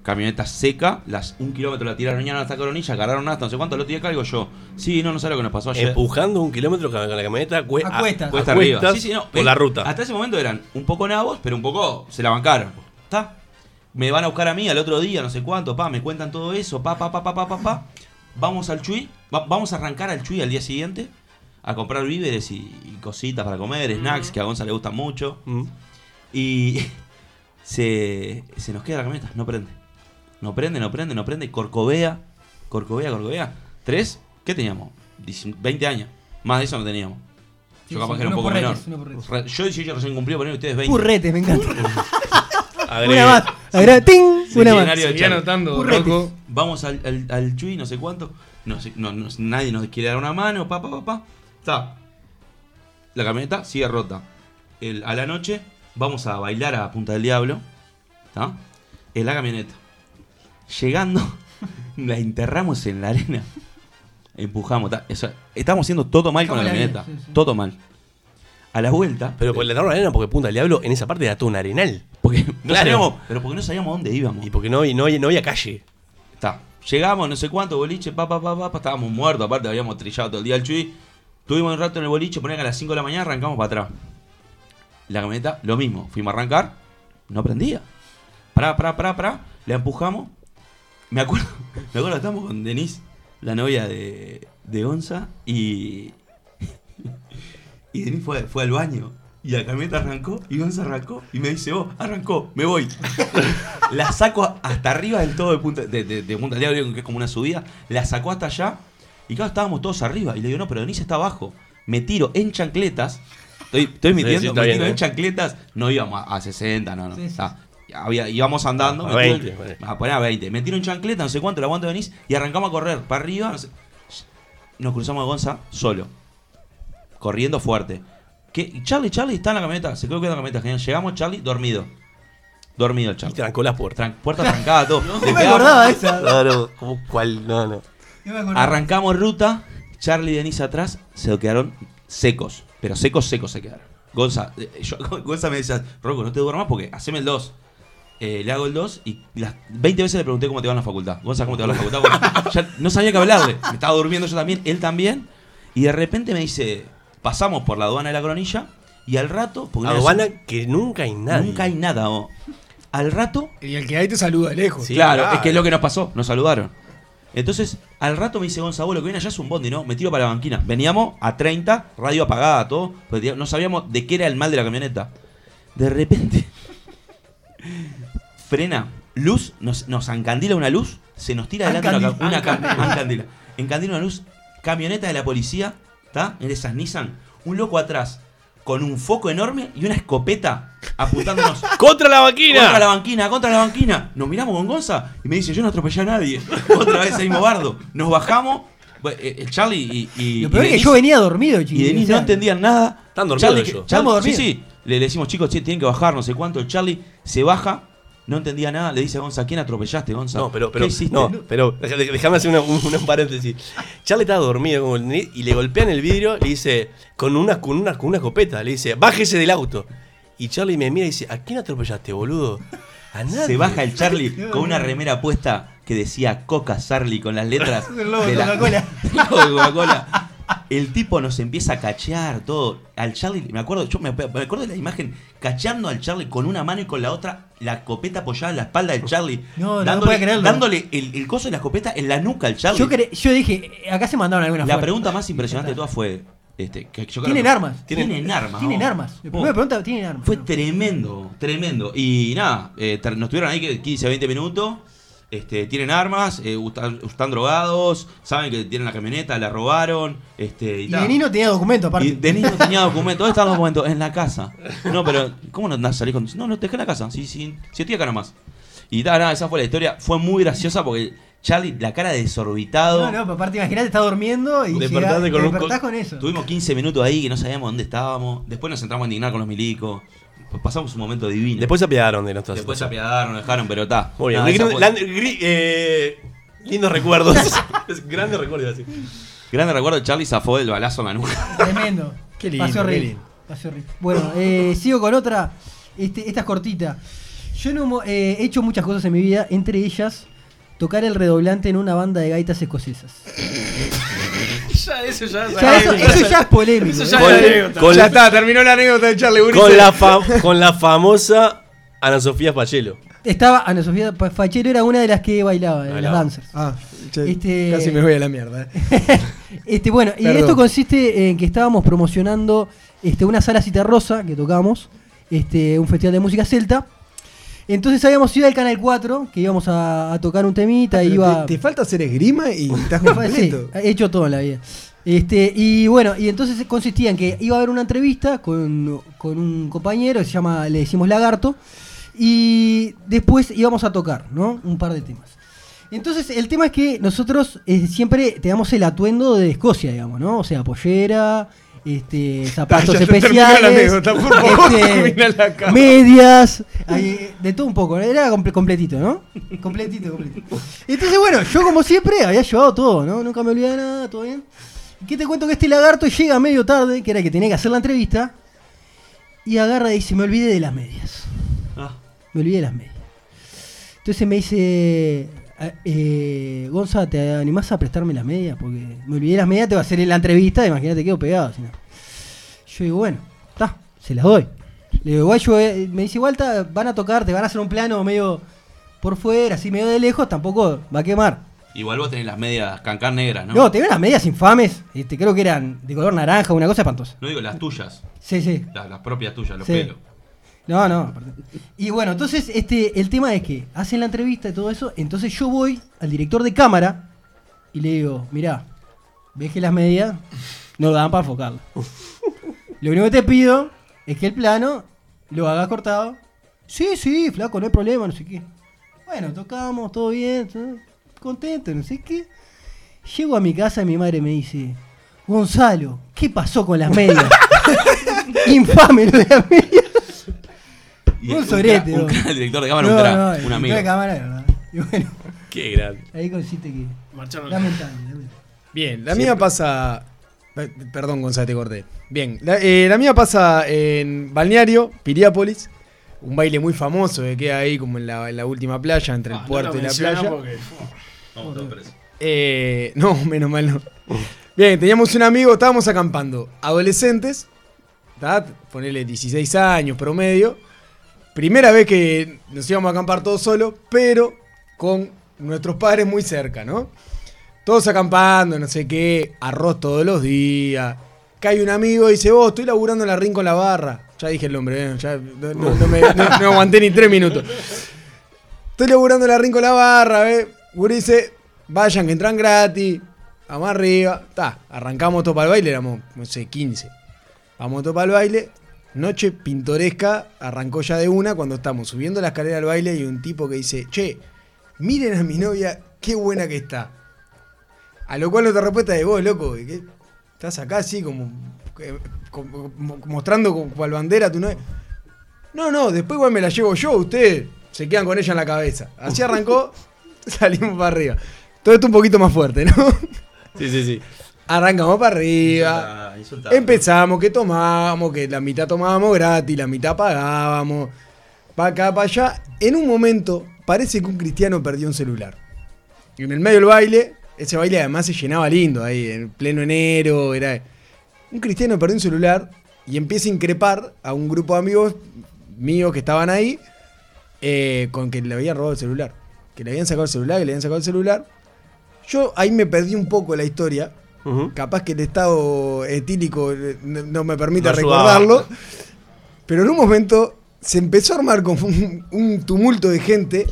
Camioneta seca, las un kilómetro la tiraron ya hasta coronilla, cargaron hasta no sé cuánto, lo tiré cargo yo. Sí, no, no sé lo que nos pasó ayer. Empujando un kilómetro con la camioneta cue- A. Cuesta a arriba. cuestas Sí, sí, no. por eh, la ruta. Hasta ese momento eran un poco nabos, pero un poco se la bancaron. ¿Está? Me van a buscar a mí al otro día, no sé cuánto, pa, me cuentan todo eso, pa, pa, pa, pa, pa, pa, pa. Vamos al Chuy, va- vamos a arrancar al Chuy al día siguiente a comprar víveres y, y cositas para comer, snacks que a Gonza le gustan mucho. Mm. Y [laughs] se, se nos queda la camioneta, no prende. No prende, no prende, no prende. Corcovea, Corcovea, Corcovea. ¿Tres? ¿Qué teníamos? 19 20 años. Más de eso no teníamos. Yo capaz que era un poco menor. porretes, Yo 18 recién cumplido, poner ustedes 20. Purretes, me encanta. [laughs] Una más. Ting, una más. Seguí anotando. Rocco. Vamos al, al, al Chuy, no sé cuánto. No sé, no, no- nadie nos quiere dar una mano, papá, papá. Está. La camioneta sigue rota. El- a la noche vamos a bailar a Punta del Diablo. ¿Está? En la camioneta. Llegando, [laughs] la enterramos en la arena. Empujamos. ta. Estábamos haciendo todo mal con la Como la camioneta. vida, sí, sí. Todo mal. A la vuelta. Pero pues le daron arena porque Punta del Diablo en esa parte era todo un arenal. Porque no Claro. sabíamos, pero porque no sabíamos dónde íbamos. Y porque no, y no, había- no había calle. Está. Llegamos, no sé cuánto, boliche, pa, pa, pa, pa, pa, estábamos muertos, aparte habíamos trillado todo el día el chuy. Tuvimos un rato en el boliche, ponían que a las 5 de la mañana arrancamos para atrás. La camioneta, lo mismo, fuimos a arrancar, no prendía. Pará, pará, pará, pará, la empujamos. [laughs] Me acuerdo, me acuerdo, estábamos con Denise, la novia de, de Gonza, y. [laughs] Y Denise fue, fue al baño. Y la camioneta arrancó, y Gonza arrancó, y me dice, vos, arrancó, me voy. [laughs] la saco hasta arriba del todo de Punta, de, de- de Punta del Diablo, que es como una subida. La sacó hasta allá, y claro, estábamos todos arriba. Y le digo, no, pero Denise está abajo. Me tiro en chancletas. Estoy, estoy mintiendo, Sí, sí, está me bien, tiro ¿eh? en chancletas. No íbamos a, a 60, no, no. Sí, sí. Está- había- íbamos andando. A me tiro 20, en- vale. a poner a 20. Me tiro en chancleta, no sé cuánto, la aguanto de Denise. Y arrancamos a correr para arriba. no sé. Nos cruzamos a Gonza solo. Corriendo fuerte. ¿Qué? Y Charlie, Charlie está en la camioneta. Se quedó quedando en la camioneta. Genial. Llegamos, Charlie, dormido. Dormido el Y Charlie. trancó las puertas. Tran- puerta trancada, todo. [laughs] No me pegamos. acordaba esa. Claro, [laughs] ¿cómo cuál? No, no. No me acordaba. Arrancamos ruta. Charlie y Denise atrás. Se quedaron secos. Pero secos, secos se quedaron. Gonza, eh, yo- [laughs] Gonza me decía, Rocco, no te duermas porque haceme el 2. Eh, le hago el 2 y las 20 veces le pregunté cómo te va en la facultad. Gonza, ¿cómo te va en la facultad? Bueno, [laughs] ya no sabía qué hablarle. Me estaba durmiendo yo también, él también. Y de repente me dice, pasamos por la aduana de la cronilla y al rato... porque vez- Aduana que nunca hay nadie. Nunca hay nada. o- Al rato Y el que ahí te saluda de lejos. Sí, claro, claro. es que es lo que nos pasó, nos saludaron. Entonces, al rato me dice Gonzalo, lo que viene allá es un bondi, ¿no? Me tiro para la banquina. Veníamos a 30, radio apagada, todo. no sabíamos de qué era el mal de la camioneta. De repente, [laughs] frena, luz, nos, nos encandila una luz, se nos tira adelante una, ca- una ca- encandila. Encandila una luz, camioneta de la policía, ¿está? En esas Nissan, un loco atrás, con un foco enorme y una escopeta apuntándonos. [laughs] ¡Contra la máquina! Contra la banquina, contra la banquina. Nos miramos con Gonza y me dice, yo no atropellé a nadie. [laughs] Otra vez el mismo bardo. Nos bajamos, eh, el Charlie y, y, Lo peor y es que Denise- yo venía dormido, chicos. y Denis no entendían nada. Están dormidos Charlie, ellos. Charlie- sí, sí. Le decimos, chicos, che, tienen que bajar, no sé cuánto. El Charlie se baja, no entendía nada. Le dice a Gonza, ¿quién atropellaste, Gonza? No, pero, ¿Qué pero, no, pero déjame hacer una- un, un paréntesis. Charlie estaba dormido como el nene y le golpean el vidrio, le dice, con una, con una, con una escopeta, le dice, bájese del auto. Y Charlie me mira y dice, ¿a quién atropellaste, boludo? A nadie. Se baja el Charlie [laughs] con una remera puesta que decía Coca Charlie con las letras [laughs] El logo de la- Coca-Cola. [laughs] el logo de Coca-Cola. El tipo nos empieza a cachear todo. Al Charlie, me acuerdo, yo me, me acuerdo de la imagen, cacheando al Charlie con una mano y con la otra la escopeta apoyada en la espalda del Charlie. No, no dándole, puedo creerlo. dándole el, el coso de la escopeta en la nuca al Charlie. Yo, cre- yo dije, acá se mandaron algunas la pregunta más impresionante de todas fue. Este, que yo creo Tienen armas. Tienen, armas. Tienen ¿no? armas. La primera pregunta, ¿tienen armas? Fue tremendo, tremendo. Y nada, eh, nos tuvieron ahí que 15, 20 minutos. Este, tienen armas, eh, están, están drogados, saben que tienen la camioneta, la robaron. Este, y, Y. Denis no tenía documento, aparte. Y Denis no tenía documentos. ¿Dónde están los documentos? En la casa. [laughs] No, pero ¿cómo no andás a salir con.? No, no, te dejé en la casa. Sí, sí, sí, estoy acá nomás. Y ta, nada, esa fue la historia. Fue muy graciosa porque Charlie, la cara de desorbitado. No, no, pero aparte, imagínate, está durmiendo y llega- con te despertás con eso. Tuvimos 15 minutos ahí que no sabíamos dónde estábamos. Después nos entramos a indignar con los milicos. Pues pasamos un momento divino. Después se apiadaron de nuestras Después se apiadaron, dejaron, pero está. Muy bien. Nada, eh, lindos recuerdos. [laughs] Grandes recuerdos así. Grande recuerdo, Charlie zafó el balazo en la nuca. [laughs] Tremendo. Qué lindo, Pasó horrible. Pasó horrible. Bueno, eh, sigo con otra. Este, esta es cortita. Yo no eh, he hecho muchas cosas en mi vida, entre ellas tocar el redoblante en una banda de gaitas escocesas. [laughs] Ya, eso ya es Ya, eso, eso ya es polémico. Eso ya. Con- es anécdota. con- ya está, terminó la anécdota de Charlie Ulises. Con la, fa- con la famosa Ana Sofía Pachelo. Estaba Ana Sofía Fachero, era una de las que bailaba, de las Bailaba. dancers. Ah, che, Este- casi me voy a la mierda. eh. [laughs] Este, bueno, y esto consiste en que estábamos promocionando este, una sala cita rosa que tocamos, este, un festival de música celta. Entonces habíamos ido al Canal 4, que íbamos a, a tocar un temita, Pero iba... te, te falta hacer esgrima y estás [laughs] sí, completo. he hecho todo en la vida. Este, y bueno, y entonces consistía en que iba a haber una entrevista con, con un compañero que se llama, le decimos Lagarto. Y después íbamos a tocar, ¿no? Un par de temas. Entonces, el tema es que nosotros eh, siempre tenemos el atuendo de Escocia, digamos, ¿no? O sea, pollera, este, [laughs] zapatos ya especiales, anécdota, por favor, este, medias, ahí, [laughs] de todo un poco, era comple- completito, ¿no? [laughs] Completito, completito. Entonces, bueno, yo como siempre había llevado todo, ¿no? Nunca me olvidé de nada, todo bien. ¿Y qué te cuento que este lagarto llega medio tarde, que era el que tenía que hacer la entrevista, y agarra y dice, me olvidé de las medias. Ah. Me olvidé de las medias. Entonces me dice, "Ah, eh, Gonza, ¿te animás a prestarme las medias? Porque me olvidé las medias, te va a hacer la entrevista, imagínate quedo pegado. si no". Yo digo, bueno, está, se las doy. Le digo, igual yo, eh", me dice, igual ta- van a tocar, te van a hacer un plano medio por fuera, así medio de lejos, tampoco va a quemar. Igual vos tenés las medias cancar negras, ¿no? No, te veo las medias infames, este, creo que eran de color naranja, una cosa espantosa. No digo las tuyas. Sí, sí. Las, las propias tuyas, los Sí. pelos. No, no. Y bueno, entonces este, el tema es que hacen la entrevista y todo eso, entonces yo voy al director de cámara y le digo, mirá, ves que las medias no dan para enfocarla. [laughs] Lo único que te pido es que el plano lo hagas cortado. Sí, sí, flaco, no hay problema, no sé qué. Bueno, tocamos, todo bien, todo contento, no sé qué. Llego a mi casa y mi madre me dice, Gonzalo, ¿qué pasó con las medias? [laughs] [laughs] Infame lo de las medias. Y Un sorete, un cra- director de cámara, No, un no, un amigo. de cámara. Y bueno, Qué grande. ahí consiste que. Marcharon. Lamentable. lamentable. Bien, la mía pasa. Pe- Perdón, Gonzalo, te corté. Bien, la, eh, la mía pasa en Balneario, Piriápolis. Un baile muy famoso que queda ahí como en la, en la última playa, entre el Ah, puerto y la playa. porque- [laughs] Vamos todos presos. Eh, no, menos mal no. Bien, teníamos un amigo, estábamos acampando. Adolescentes, ¿tá? ponele 16 años promedio. Primera vez que nos íbamos a acampar todos solos, pero con nuestros padres muy cerca, ¿no? Todos acampando, no sé qué, arroz todos los días. Cae un amigo y dice, vos, estoy laburando en la rin con la barra. Ya dije el nombre, ¿eh? ya no, me, aguanté ni tres minutos. Estoy laburando en la rin con la barra, ¿ves? Gurice, vayan que entran gratis. Vamos arriba. Ta, arrancamos todo para el baile, éramos, no sé, 15. Vamos todo para el baile. Noche pintoresca, arrancó ya de una cuando estamos subiendo la escalera al baile y un tipo que dice, che, miren a mi novia, qué buena que está. A lo cual nuestra respuesta es, vos, loco, estás acá así como, eh, como- mostrando cual bandera tu novia. No, no, después igual me la llevo yo, ustedes se quedan con ella en la cabeza. Así arrancó, [laughs] salimos para arriba. Todo esto un poquito más fuerte, ¿no? Sí, sí, sí. Arrancamos para arriba. Empezamos, que tomábamos, que la mitad tomábamos gratis, la mitad pagábamos. Para acá, para allá. En un momento, parece que un cristiano perdió un celular. Y en el medio del baile, ese baile además se llenaba lindo ahí, en pleno enero. Era... Un cristiano perdió un celular y empieza a increpar a un grupo de amigos míos que estaban ahí eh, con que le habían robado el celular. Que le habían sacado el celular, que le habían sacado el celular. Yo ahí me perdí un poco la historia. Capaz que el estado etílico eh, no, no me permite No recordarlo. Pero en un momento se empezó a armar como un, un tumulto de gente,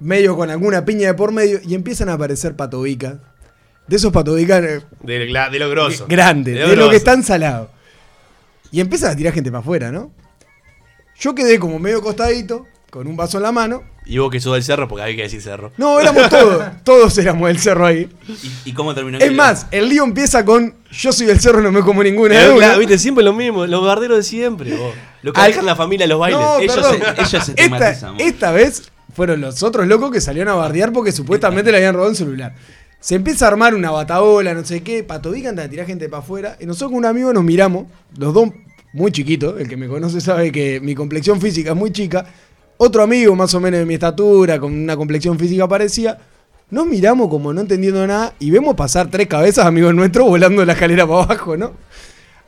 medio con alguna piña de por medio, y empiezan a aparecer patobicas. De esos patobicas eh, De, la- de lo grosso. grandes, de, lo grosso. que están salados. Y empiezan a tirar gente para afuera, ¿no? Yo quedé como medio costadito, con un vaso en la mano. Y vos que sos del cerro, porque hay que decir cerro. No, éramos [laughs] todos, todos éramos del cerro ahí. ¿Y, y cómo terminó Es más, el lío empieza con yo soy del cerro, no me como ninguna de Pero, una. claro, viste, siempre lo mismo, los barderos de siempre. vos. Lo que Al- dejan la familia los bailes. No, ellos perdón. se- ellos se esta, esta vez fueron los otros locos que salieron a bardear porque supuestamente le habían robado un celular. Se empieza a armar una bataola, no sé qué, patovica anda a tirar gente para afuera. Y nosotros con un amigo nos miramos, los dos muy chiquitos, el que me conoce sabe que mi complexión física es muy chica. Otro amigo más o menos de mi estatura, con una complexión física parecida. Nos miramos como no entendiendo nada y vemos pasar tres cabezas, amigos nuestros, volando la escalera para abajo, ¿no?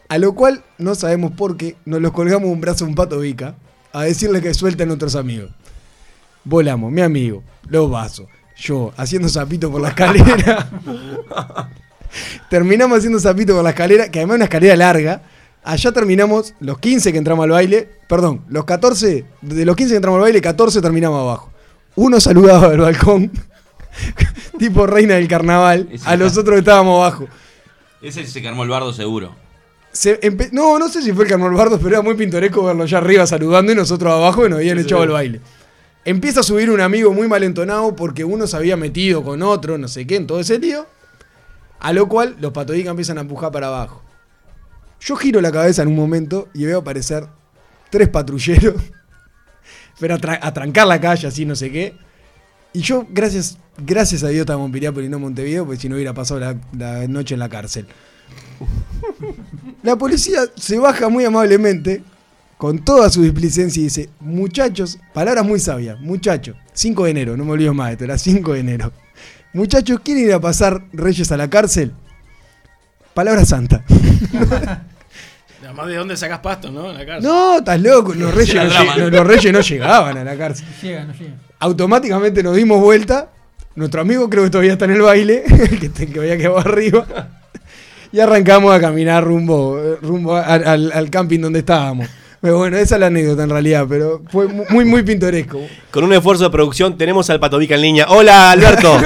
A lo cual no sabemos por qué nos los colgamos un brazo a un pato Vica a decirle que suelten otros amigos. Volamos, mi amigo, los vasos, yo haciendo zapito por la escalera. [laughs] terminamos haciendo zapito por la escalera, que además es una escalera larga. Allá terminamos los 15 que entramos al baile, perdón, los 14, de los 15 que entramos al baile, 14 terminamos abajo. Uno saludaba del balcón, [laughs] tipo reina del carnaval, Ese a los otros que estábamos abajo. Ese se armó el bardo seguro. se no, no sé si fue el Bardos, pero era muy pintoresco verlo allá arriba saludando y nosotros abajo y nos habían echado al baile. Empieza a subir un amigo muy malentonado porque uno se había metido con otro, no sé qué, en todo ese lío. A lo cual los patodicas empiezan a empujar para abajo. Yo giro la cabeza en un momento y veo aparecer tres patrulleros. [laughs] Pero a, tra- a trancar la calle, así, no sé qué. Y yo, gracias, gracias a Dios, estamos en Piriápolis y no Montevideo, porque si no hubiera pasado la, la noche en la cárcel. La policía se baja muy amablemente, con toda su displicencia, y dice: Muchachos, palabras muy sabias, muchachos, 5 de enero, no me olvido más, esto era 5 de enero. Muchachos, ¿quieren ir a pasar Reyes a la cárcel? Palabra santa. [laughs] Además de dónde sacas pasto, ¿no? En la cárcel. No, estás loco, los reyes, no, drama. lleg- no, los reyes no llegaban a la cárcel. [laughs] Llega, no llega. Automáticamente nos dimos vuelta. Nuestro amigo creo que todavía está en el baile, [laughs] que, te- que había quedado arriba. Y arrancamos a caminar rumbo, rumbo al, al camping donde estábamos. Pero bueno, esa es la anécdota en realidad, pero fue mu- muy, muy pintoresco. Con un esfuerzo de producción tenemos al Patovica en línea. Hola, Alberto. [laughs]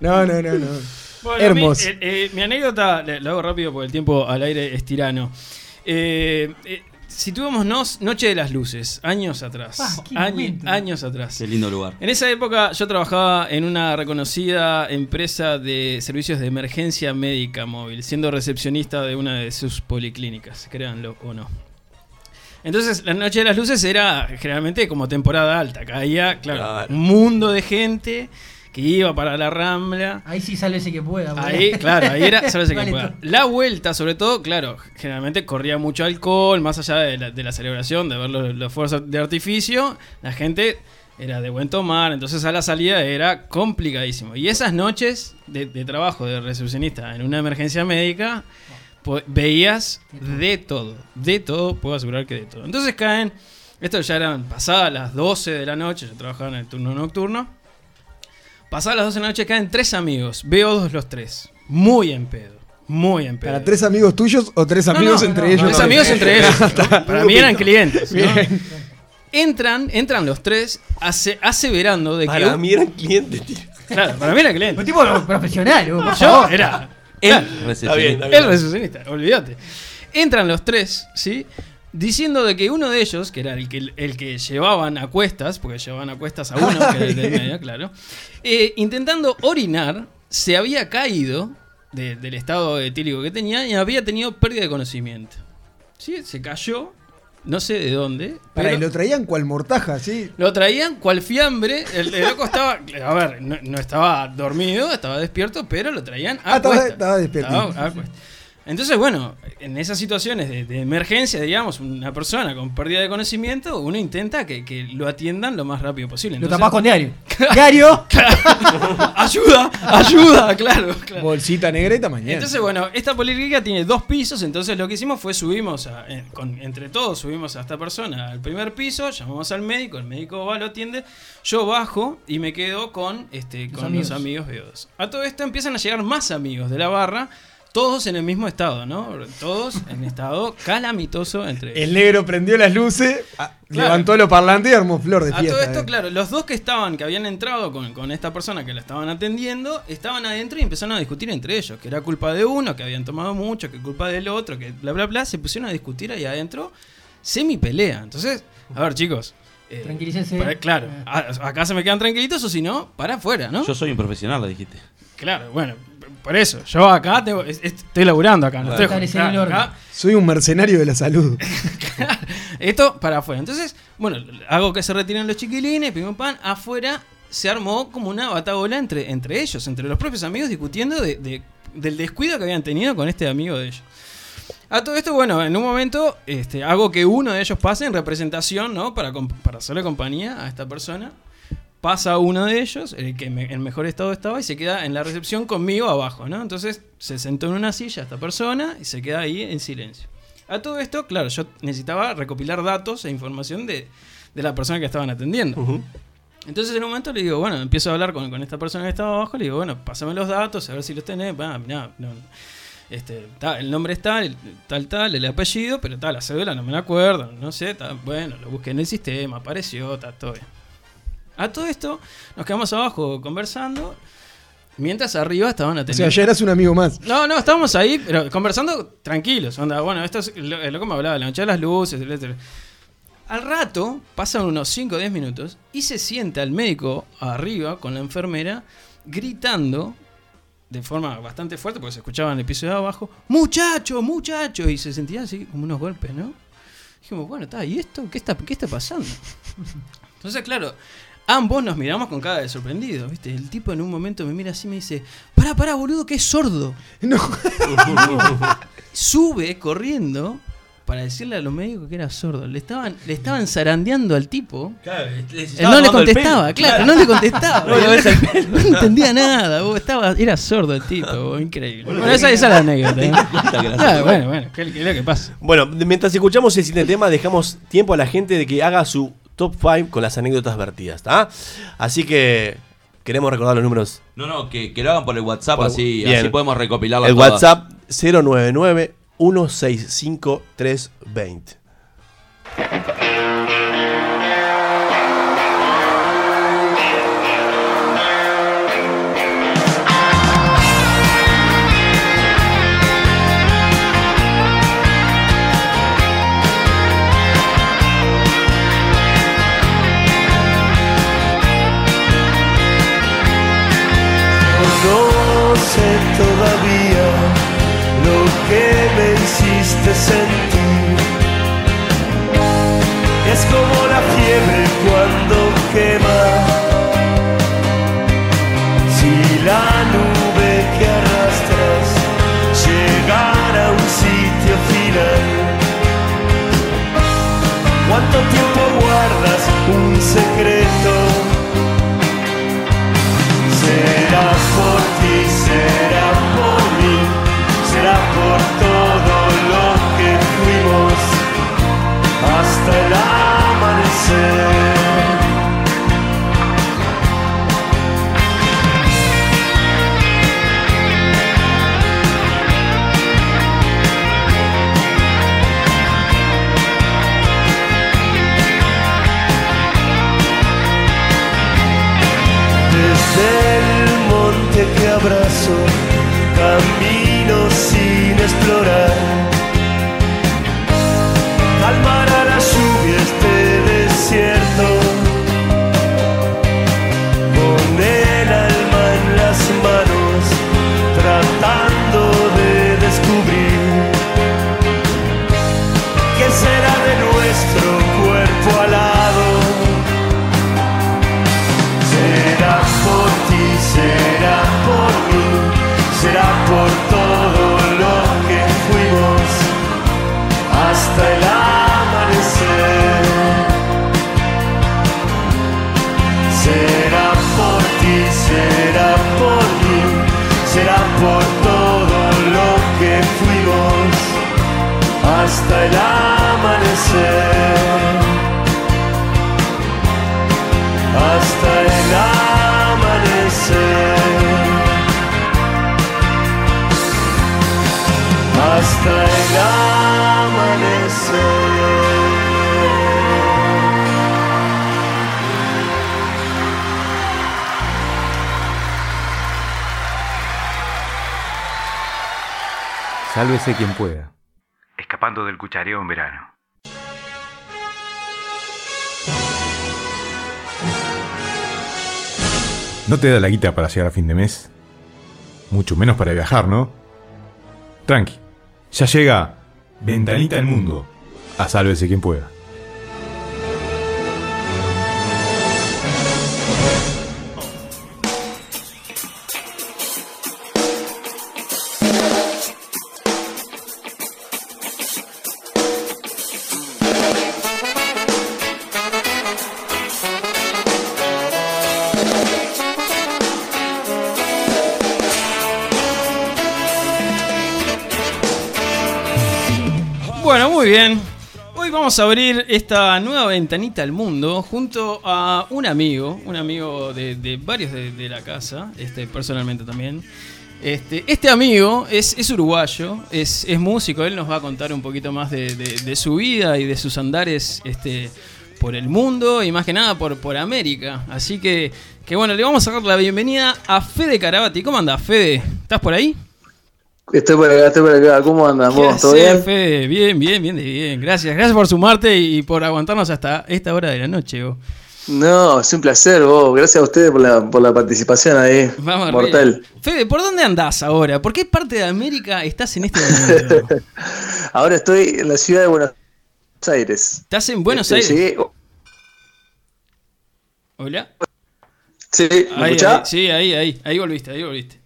No, no, no, no. Bueno, Hermoso. Mi, eh, eh, mi anécdota, la la hago rápido porque el tiempo al aire es tirano. Eh, eh, situémonos Noche de las Luces, años atrás. Ah, Año- años atrás. Qué lindo lugar. En esa época yo trabajaba en una reconocida empresa de servicios de emergencia médica móvil, siendo recepcionista de una de sus policlínicas, créanlo o no. Entonces, la Noche de las Luces era generalmente como temporada alta, caía, claro, Claro. un mundo de gente que iba para la Rambla. Ahí sí sale ese que pueda. boludo. Ahí, claro, ahí era solo ese que [laughs] Vale pueda. todo. La vuelta, sobre todo, claro, generalmente corría mucho alcohol, más allá de la, de la celebración, de ver los, los fuegos de artificio, la gente era de buen tomar, entonces a la salida era complicadísimo. Y esas noches de, de trabajo de recepcionista en una emergencia médica, veías de todo, de todo, puedo asegurar que de todo. Entonces caen, esto ya eran pasadas las 12 de la noche, yo trabajaba en el turno nocturno. Pasadas las 12 de la noche caen tres amigos. Veo dos los tres. Muy en pedo. Muy en pedo. ¿Para tres amigos tuyos o tres amigos no, entre no, ellos? Tres amigos entre ellos. [laughs] Para mí eran clientes. Entran, entran los tres ase- aseverando de que. Para mí eran clientes, tío. Claro, para mí eran clientes. Un tipo profesional, por Yo favor. era. El claro, el recepcionista, olvídate. Entran los tres, ¿sí? Diciendo de que uno de ellos, que era el que, el que llevaban a cuestas, porque llevaban a cuestas a uno, que era el del [laughs] medio, claro, eh, intentando orinar, se había caído de- del estado etílico que tenía y había tenido pérdida de conocimiento. ¿Sí? Se cayó, no sé de dónde. Para, pero- y lo traían cual mortaja, ¿sí? lo traían cual fiambre. El, el loco estaba. A ver, no, no estaba dormido, estaba despierto, pero lo traían a Ah, estaba- despierto. Estaba a cuesta. Entonces, bueno, en esas situaciones de, de emergencia, digamos, una persona con pérdida de conocimiento, uno intenta que, que lo atiendan lo más rápido posible. Lo tapás con diario. [laughs] ¡Diario! [laughs] ayuda, ayuda, claro, claro. Bolsita negreta mañana. Entonces, bueno, esta policlínica tiene dos pisos, entonces lo que hicimos fue subimos, a- en- con- entre todos subimos a esta persona al primer piso, llamamos al médico, el médico va, lo atiende, yo bajo y me quedo con, este, Los con amigos. los amigos beodos. A todo esto empiezan a llegar más amigos de la barra, todos en el mismo estado, ¿no? Todos en [laughs] estado calamitoso entre ellos. El negro prendió las luces, a- Claro. levantó los parlantes y armó flor de A fiesta. todo esto, eh. claro, los dos que estaban, que habían entrado con, con esta persona que la estaban atendiendo, estaban adentro y empezaron a discutir entre ellos, que era culpa de uno, que habían tomado mucho, que culpa del otro, que bla, bla, bla, se pusieron a discutir ahí adentro, semi pelea. Entonces, a ver, chicos. Eh, Tranquilícense. para- claro, a- acá se me quedan tranquilitos o si no, para afuera, ¿no? Yo soy un profesional, le dijiste. Claro, bueno, por eso, yo acá tengo- es- es- estoy laburando acá, no Claro. estoy Establecer el claro, orden. acá Soy un mercenario de la salud. [laughs] Esto para afuera. Entonces, bueno, hago que se retiren los chiquilines, pim pam. Afuera se armó como una batabola entre, entre ellos, entre los propios amigos, discutiendo de, de- del descuido que habían tenido con este amigo de ellos. A todo esto, bueno, en un momento este, hago que uno de ellos pase en representación, ¿no? Para, para hacerle compañía a esta persona. Pasa uno de ellos, el que me- en mejor estado estaba, y se queda en la recepción conmigo abajo, ¿no? Entonces se sentó en una silla esta persona y se queda ahí en silencio. A todo esto, claro, yo necesitaba recopilar datos e información de, de la persona que estaban atendiendo. Entonces en un momento le digo, bueno, empiezo a hablar con, con esta persona que estaba abajo, le digo, bueno, pásame los datos, a ver si los tenés. Va, mirá, no, este, ta, el nombre es tal, tal, tal, el apellido, pero tal, la cédula no me la acuerdo, no sé, ta, bueno, lo busqué en el sistema, apareció, está todo bien. A todo esto, nos quedamos abajo conversando. Mientras arriba estaban O atendiendo. sea, ya eras un amigo más. No, no, estábamos ahí, pero conversando tranquilos. Onda, bueno, esto es lo, lo que me hablaba, la noche de las luces, etc. Al rato, pasan unos 5 o 10 minutos, y se sienta el médico arriba con la enfermera gritando de forma bastante fuerte, porque se escuchaba en el piso de abajo, muchacho, muchacho, y se sentía así como unos golpes, ¿no? Dijimos, bueno, está, ¿y esto? ¿Qué está, qué está pasando? Entonces, claro, ambos nos miramos con cara de sorprendidos, ¿viste? El tipo en un momento me mira así y me dice, pará, pará, boludo, que es sordo. [laughs] No. [laughs] Sube corriendo para decirle a los médicos que era sordo. Le estaban, le estaban zarandeando al tipo. Él no le contestaba, claro, no le contestaba. [laughs] No. No entendía nada, vos, estaba, era sordo el tipo, vos, increíble. Bueno, esa, esa es la anécdota. ¿eh? Ah, bueno, bueno, ¿qué, qué es lo que pasa? Bueno, mientras escuchamos el siguiente tema, dejamos tiempo a la gente de que haga su top 5 con las anécdotas vertidas, ¿está? Así que queremos recordar los números. No, no, que, que lo hagan por el WhatsApp, Por- así, bien. así podemos recopilarlas El todas. WhatsApp 099 165 320. No sé todavía lo que hiciste sentir. Es como la fiebre cuando quema. Si la nube que arrastras llegara a un sitio final. ¿Cuánto tiempo guardas un secreto? Será por que abrazo, camino sin explorar. Hasta el amanecer. Será por ti, será por mí, será por todo lo que fuimos hasta el amanecer. hasta el amanecer. Hasta el. Sálvese quien pueda. Escapando del cuchareo en verano. ¿No te da la guita para llegar a fin de mes? Mucho menos para viajar, ¿no? Tranqui. Ya llega Ventanita al Mundo. A sálvese quien pueda. Vamos a abrir esta nueva ventanita al mundo junto a un amigo, un amigo de, varios de, la casa, este personalmente también. Este, este amigo es, uruguayo, es, músico, él nos va a contar un poquito más de, su vida y de sus andares este, por el mundo y más que nada por, América. Así que, bueno, le vamos a dar la bienvenida a Fede Carabati. ¿Cómo andas, Fede? ¿Estás por ahí? Estoy por acá, estoy por acá. ¿Cómo andan ¿Qué vos? ¿Todo bien? Fede? Bien, bien, bien, bien. Gracias, gracias por sumarte y por aguantarnos hasta esta hora de la noche. vos. No, es un placer, vos. Gracias a ustedes por la, por la participación ahí. Vamos Mortal. Fede, ¿por dónde andás ahora? ¿Por qué parte de América estás en este momento? [laughs] Ahora estoy en la ciudad de Buenos Aires. ¿Estás en Buenos Este, Aires? llegué- Hola. Sí, ¿me ahí, sí, ahí, ahí, ahí volviste, ahí volviste.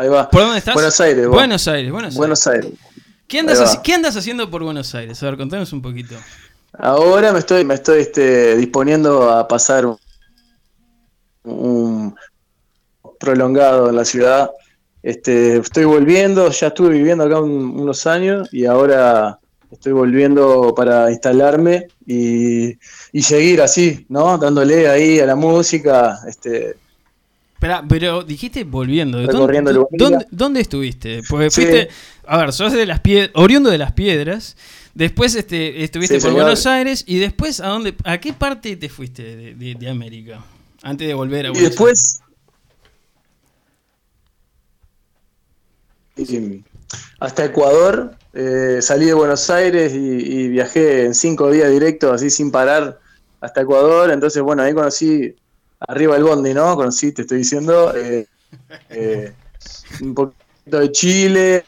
Ahí va. ¿Por dónde estás? Buenos Aires, vos. Buenos Aires, Buenos Aires. Buenos Aires. ¿Qué andas, Ahí va. haci- ¿Qué andas haciendo por Buenos Aires? A ver, contanos un poquito. Ahora me estoy, me estoy este, disponiendo a pasar un, un prolongado en la ciudad. Este, estoy volviendo, ya estuve viviendo acá un- unos años y ahora estoy volviendo para instalarme y, y seguir así, ¿no? Dándole ahí a la música. Este, Espera, pero dijiste volviendo. ¿de Recorriendo ¿Dónde, estuviste? Porque Sí. fuiste, a ver, sos de las piedras, oriundo de las piedras. Después este, estuviste Sí, por señor. Buenos Aires y después a dónde, a qué parte te fuiste de, de- de América antes de volver a y Buenos después... y- hasta Ecuador, eh, salí de Buenos Aires y, y viajé en cinco días directos, así sin parar, hasta Ecuador. Entonces, bueno, ahí conocí arriba el Bondi, ¿no? Conocí, te estoy diciendo, eh, eh, [laughs] un poquito de Chile,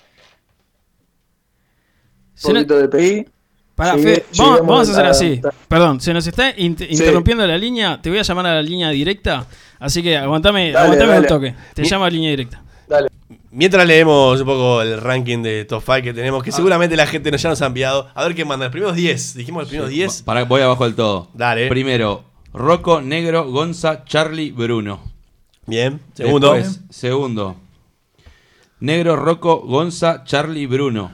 un poquito de PI. Llegué- Fede, vamos, a hacer así. Perdón, se nos está int- interrumpiendo la línea. Te voy a llamar a la línea directa. Así que aguantame, Dale, aguantame un dale. toque. Te Mi- llamo a línea directa. Dale. Mientras leemos un poco el ranking de top 5 que tenemos, que seguramente la gente nos, ya nos ha enviado. A ver qué manda. Los primeros 10. Dijimos los primeros 10. Para, voy abajo del todo. Dale. Primero, Rocco, Negro, Gonza, Charlie, Bruno. Bien. Segundo. Después, segundo. Negro, Rocco, Gonza, Charlie, Bruno.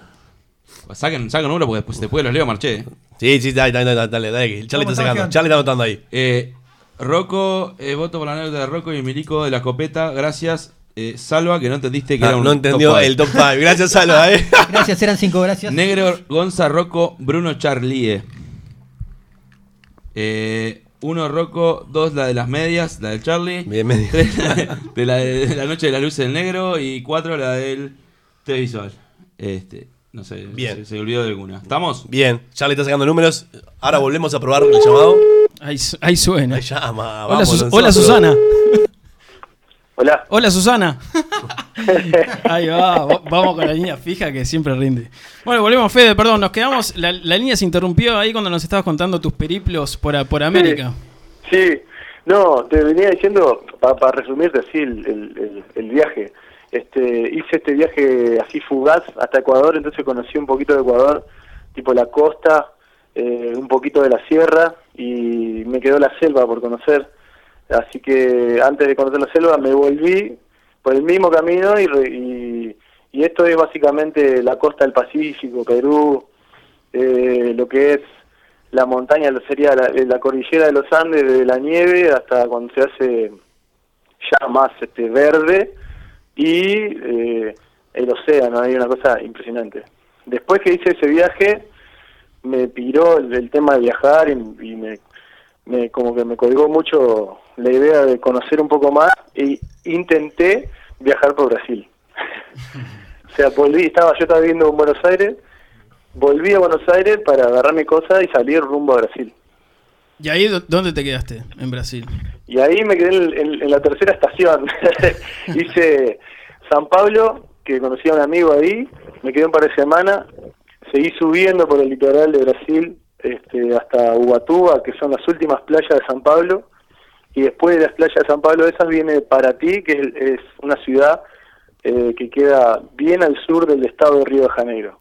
Saquen, saquen uno porque después, después los leo marché. Sí, sí, dale, dale, dale, dale, Charlie ¿Cómo está sacando. Charlie está anotando ahí. Eh, Rocco, eh, voto por la anécdota de Rocco y Milico de la escopeta. Gracias. Eh, Salva, que no entendiste que Ah, era un no entendió top five. el top 5. Gracias, Salva, eh. [laughs] Gracias, eran cinco gracias. Negro, Gonza, Rocco, Bruno, Charlie. Eh, uno, Rocco. Dos, la de las medias, la del Charlie. Bien, medio. [laughs] Tres, la de, de la de la noche de la luz del negro. Y cuatro, la del televisual. Este, no sé, Bien. Se, se olvidó de alguna. ¿Estamos? Bien, Charlie está sacando números. Ahora volvemos a probar el llamado. Ahí, su- ahí suena. Ahí llama. Hola, vamos Sus- nosotros. hola, Susana. Hola. Hola Susana. [laughs] Ahí va, va- vamos con la línea fija que siempre rinde. Bueno, volvemos, Fede, perdón, nos quedamos. La, la línea se interrumpió ahí cuando nos estabas contando tus periplos por, por América. Sí, no, te venía diciendo, para resumirte así el, el- el- el viaje, este, hice este viaje así fugaz hasta Ecuador, entonces conocí un poquito de Ecuador, tipo la costa, eh, un poquito de la sierra y me quedó la selva por conocer. Así que antes de conocer la selva me volví por el mismo camino y, y, y esto es básicamente la costa del Pacífico, Perú, eh, lo que es la montaña, lo sería la, la cordillera de los Andes, de la nieve hasta cuando se hace ya más este verde y eh, el océano, hay una cosa impresionante. Después que hice ese viaje, me piró el, tema de viajar y me, me como que me colgó mucho la idea de conocer un poco más e intenté viajar por Brasil. [laughs] o sea, volví, estaba, yo estaba viviendo en Buenos Aires, volví a Buenos Aires para agarrar mi cosa y salir rumbo a Brasil. ¿Y ahí dó- dónde te quedaste? En Brasil. Y ahí me quedé en, en- en la tercera estación. [laughs] [laughs] Hice San Pablo, que conocí a un amigo ahí, me quedé un par de semanas, seguí subiendo por el litoral de Brasil este, hasta Ubatuba, que son las últimas playas de San Pablo, y después de las playas de San Pablo esas viene Paraty, que es, es una ciudad eh, que queda bien al sur del estado de Río de Janeiro.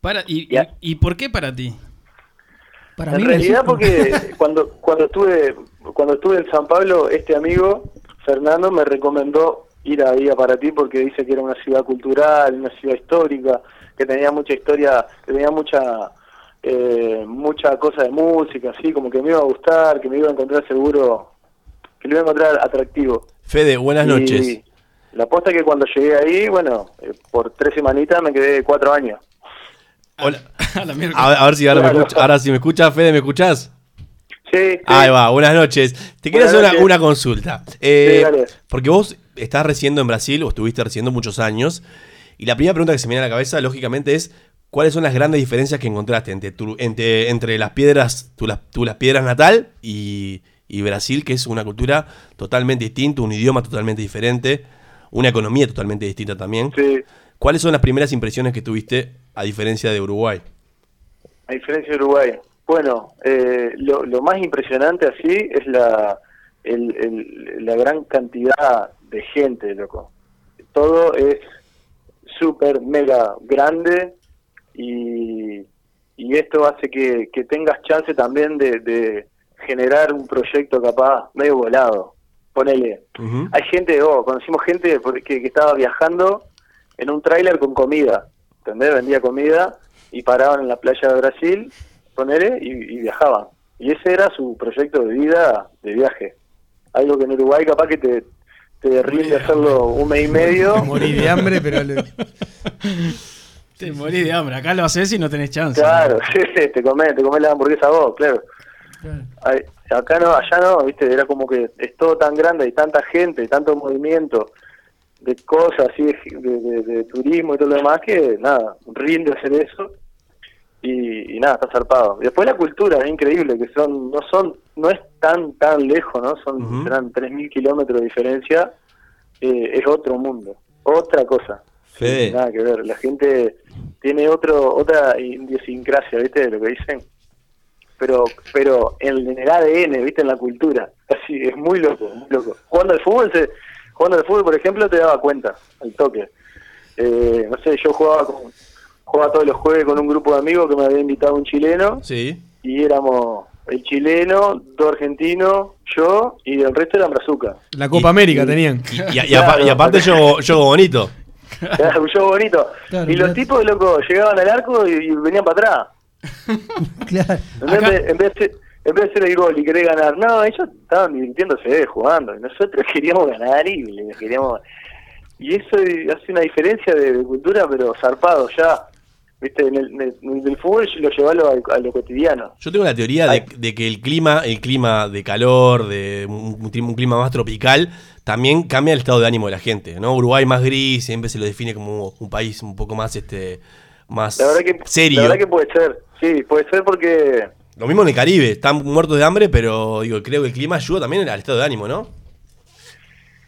Para, y, y, ¿Y por qué para ti? Para en mí, realidad porque [laughs] cuando cuando estuve cuando estuve en San Pablo este amigo Fernando me recomendó ir ahí a Paraty porque dice que era una ciudad cultural una ciudad histórica que tenía mucha historia que tenía mucha eh, mucha cosa de música así como que me iba a gustar que me iba a encontrar seguro que lo iba a encontrar atractivo Fede, buenas Y noches. la aposta es que cuando llegué ahí bueno eh, por tres semanitas me quedé cuatro años Hola. [laughs] A la mierda. A ver, a ver si ahora, me Claro. escucha, ahora si me escuchas, Fede, ¿me escuchás? Sí, sí. Ahí va, buenas noches. Te quiero hacer una, consulta. Eh, Sí, porque vos estás residiendo en Brasil o estuviste residiendo muchos años. Y la primera pregunta que se me viene a la cabeza, lógicamente, es ¿cuáles son las grandes diferencias que encontraste entre, tu- entre, entre las piedras, tu, las, tu las piedras natal y, y Brasil, que es una cultura totalmente distinta, un idioma totalmente diferente, una economía totalmente distinta también? Sí. ¿Cuáles son las primeras impresiones que tuviste a diferencia de Uruguay? A diferencia de Uruguay. Bueno, eh, lo, lo más impresionante así es la, el- el- la gran cantidad de gente, loco. Todo es súper, mega grande y, y esto hace que, que tengas chance también de, de generar un proyecto capaz medio volado. Ponele, hay gente, oh, conocimos gente porque, que estaba viajando en un tráiler con comida, ¿entendés? Vendía comida y paraban en la playa de Brasil, ponele, y, y viajaban. Y ese era su proyecto de vida, de viaje. Algo que en Uruguay capaz que te, te rinde hacerlo un mes y medio. Morí de hambre, pero [laughs] Te morís de hambre. Acá lo haces y no tenés chance. Claro, [laughs] te comés, te comés la hamburguesa vos, claro. Ay, acá no, allá no, viste, era como que es todo tan grande, hay tanta gente, tanto movimiento de cosas así, de, de- de- de turismo y todo lo demás, que nada, rinde hacer eso y, y nada, está zarpado. Y después la cultura, es increíble, que son, no son, no es tan, tan lejos, ¿no? Son, Ujú. serán 3.000 kilómetros de diferencia, eh, es otro mundo, otra cosa. Fede. Nada que ver, la gente tiene otro otra idiosincrasia, ¿viste? De lo que dicen. Pero pero en, en el ADN, ¿viste? En la cultura. Así, es muy loco, muy loco. Jugando al fútbol, se, jugando al fútbol, por ejemplo, te daba cuenta, al toque. Eh, no sé, yo jugaba con jugaba todos los jueves con un grupo de amigos que me había invitado un chileno Sí. y éramos el chileno, dos argentinos, yo y el resto eran brazuca. la Copa América tenían. Y, y- y apa- y aparte yo, yo bonito. [laughs] Era un show bonito. Claro, y los claro. tipos, loco, llegaban al arco y, y venían para atrás. [laughs] Claro. En vez, de, en, vez de, en vez de hacer el gol y querer ganar, no, ellos estaban divirtiéndose jugando. Y nosotros [laughs] queríamos ganar y queríamos. Y eso hace una diferencia de, de cultura, pero zarpado ya. Viste, en el, en el- en el fútbol lo lleva a lo, a lo cotidiano. Yo tengo la teoría de, de que el clima, el clima de calor, de un clima más tropical, también cambia el estado de ánimo de la gente, ¿no? Uruguay más gris, siempre se lo define como un país un poco más este más La verdad que, serio. La verdad que puede ser, sí, puede ser porque Lo mismo en el Caribe, están muertos de hambre, pero digo, creo que el clima ayuda también al estado de ánimo, ¿no?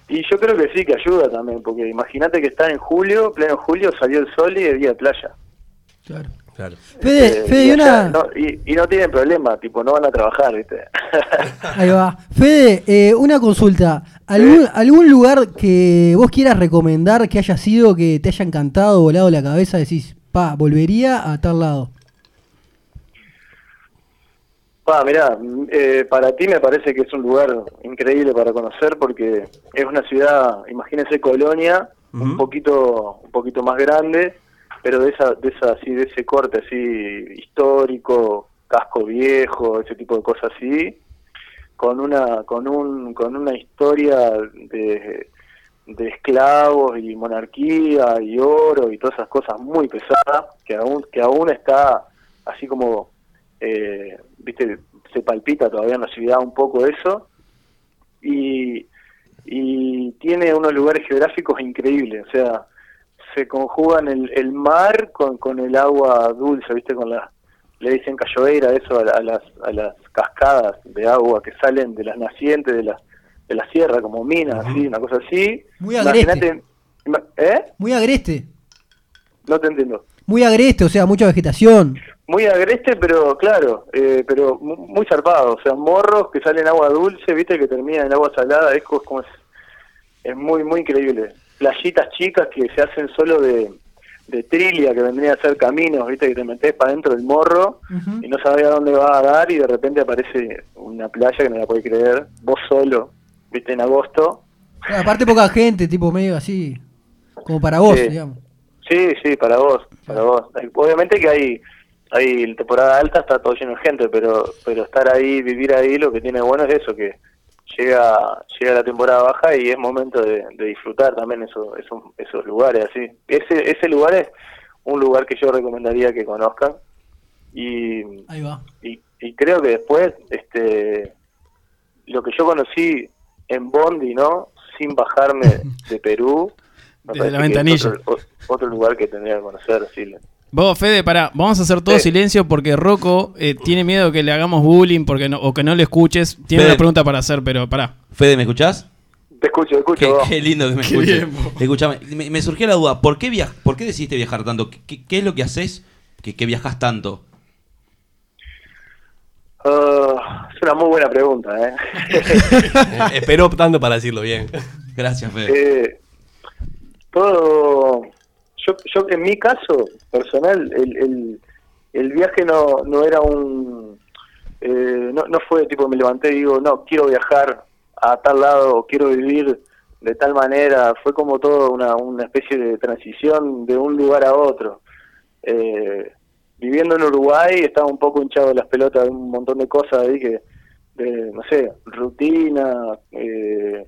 Y yo creo que sí, que ayuda también, porque imagínate que está en julio, pleno julio, salió el sol y es día de playa. Claro. Claro. Fede, Eh, Fede, y, una. no, y, y no tienen problema, tipo, no van a trabajar, ¿viste? [laughs] Ahí va. Fede, eh, una consulta. ¿Algún, ¿Algún lugar que vos quieras recomendar que haya sido, que te haya encantado, volado la cabeza? Decís, pa, volvería a tal lado. Pa, mirá, mm, eh, para ti me parece que es un lugar increíble para conocer porque es una ciudad, imagínense Colonia, un poquito un poquito más grande, pero de esa de esa así de ese corte así histórico, casco viejo, ese tipo de cosas así, con una con un con una historia de de esclavos y monarquía y oro y todas esas cosas muy pesadas que aún que aún está así como eh, viste se palpita todavía en la ciudad un poco eso. Y y tiene unos lugares geográficos increíbles o sea se conjugan el, el mar con, con el agua dulce viste con la le dicen cayoeira eso a, a las a las cascadas de agua que salen de las nacientes de la de la sierra como minas así una cosa así Muy agreste. ¿eh? Muy agreste. no te entiendo Muy agreste, o sea, mucha vegetación. muy agreste, pero claro, eh, pero mu- muy zarpado. O sea, morros que salen agua dulce, viste, que terminan en agua salada, es co- como es, es muy, muy increíble. Playitas chicas que se hacen solo de, de trilia, que vendrían a ser caminos, viste, que te metes para dentro del morro y no sabes a dónde va a dar y de repente aparece una playa que no la puedes creer, vos solo, viste, en agosto. Aparte poca gente, tipo medio así. Como para vos, Sí. digamos. Sí, sí, para vos, para vos. Obviamente que hay, hay en temporada alta está todo lleno de gente, pero, pero estar ahí, vivir ahí, lo que tiene bueno es eso, que llega, llega la temporada baja y es momento de, de disfrutar también eso, esos, esos lugares así. Ese, ese lugar es un lugar que yo recomendaría que conozcan y, Ahí va. y, y creo que después, este, lo que yo conocí en Bondi, ¿no? Sin bajarme [laughs] de Perú, Desde la ventanilla. Otro, otro lugar que tendría que conocer, sí. Vos, Fede, pará, vamos a hacer todo Sí. silencio porque Rocco eh, tiene miedo que le hagamos bullying porque no, o que no le escuches. Tiene Fede. una pregunta para hacer, pero pará. Fede, ¿me escuchás? Te escucho, te escucho. Qué, lindo que me escuches. Escuchame, me, me surgió la duda, ¿por qué, viaj ¿por qué decidiste viajar tanto? ¿Qué, qué- qué es lo que haces que, que viajas tanto? Ah, es una muy buena pregunta, ¿eh? Eh, [laughs] [laughs] Esperó tanto para decirlo bien. Gracias, Fede. Eh, todo. Yo, yo, en mi caso personal, el, el, viaje no, no era un. eh, no, no fue tipo, me levanté y digo, no, quiero viajar a tal lado, quiero vivir de tal manera. Fue como todo una, una especie de transición de un lugar a otro. Eh, viviendo en Uruguay estaba un poco hinchado las pelotas de un montón de cosas ahí que, de, no sé, rutina, eh,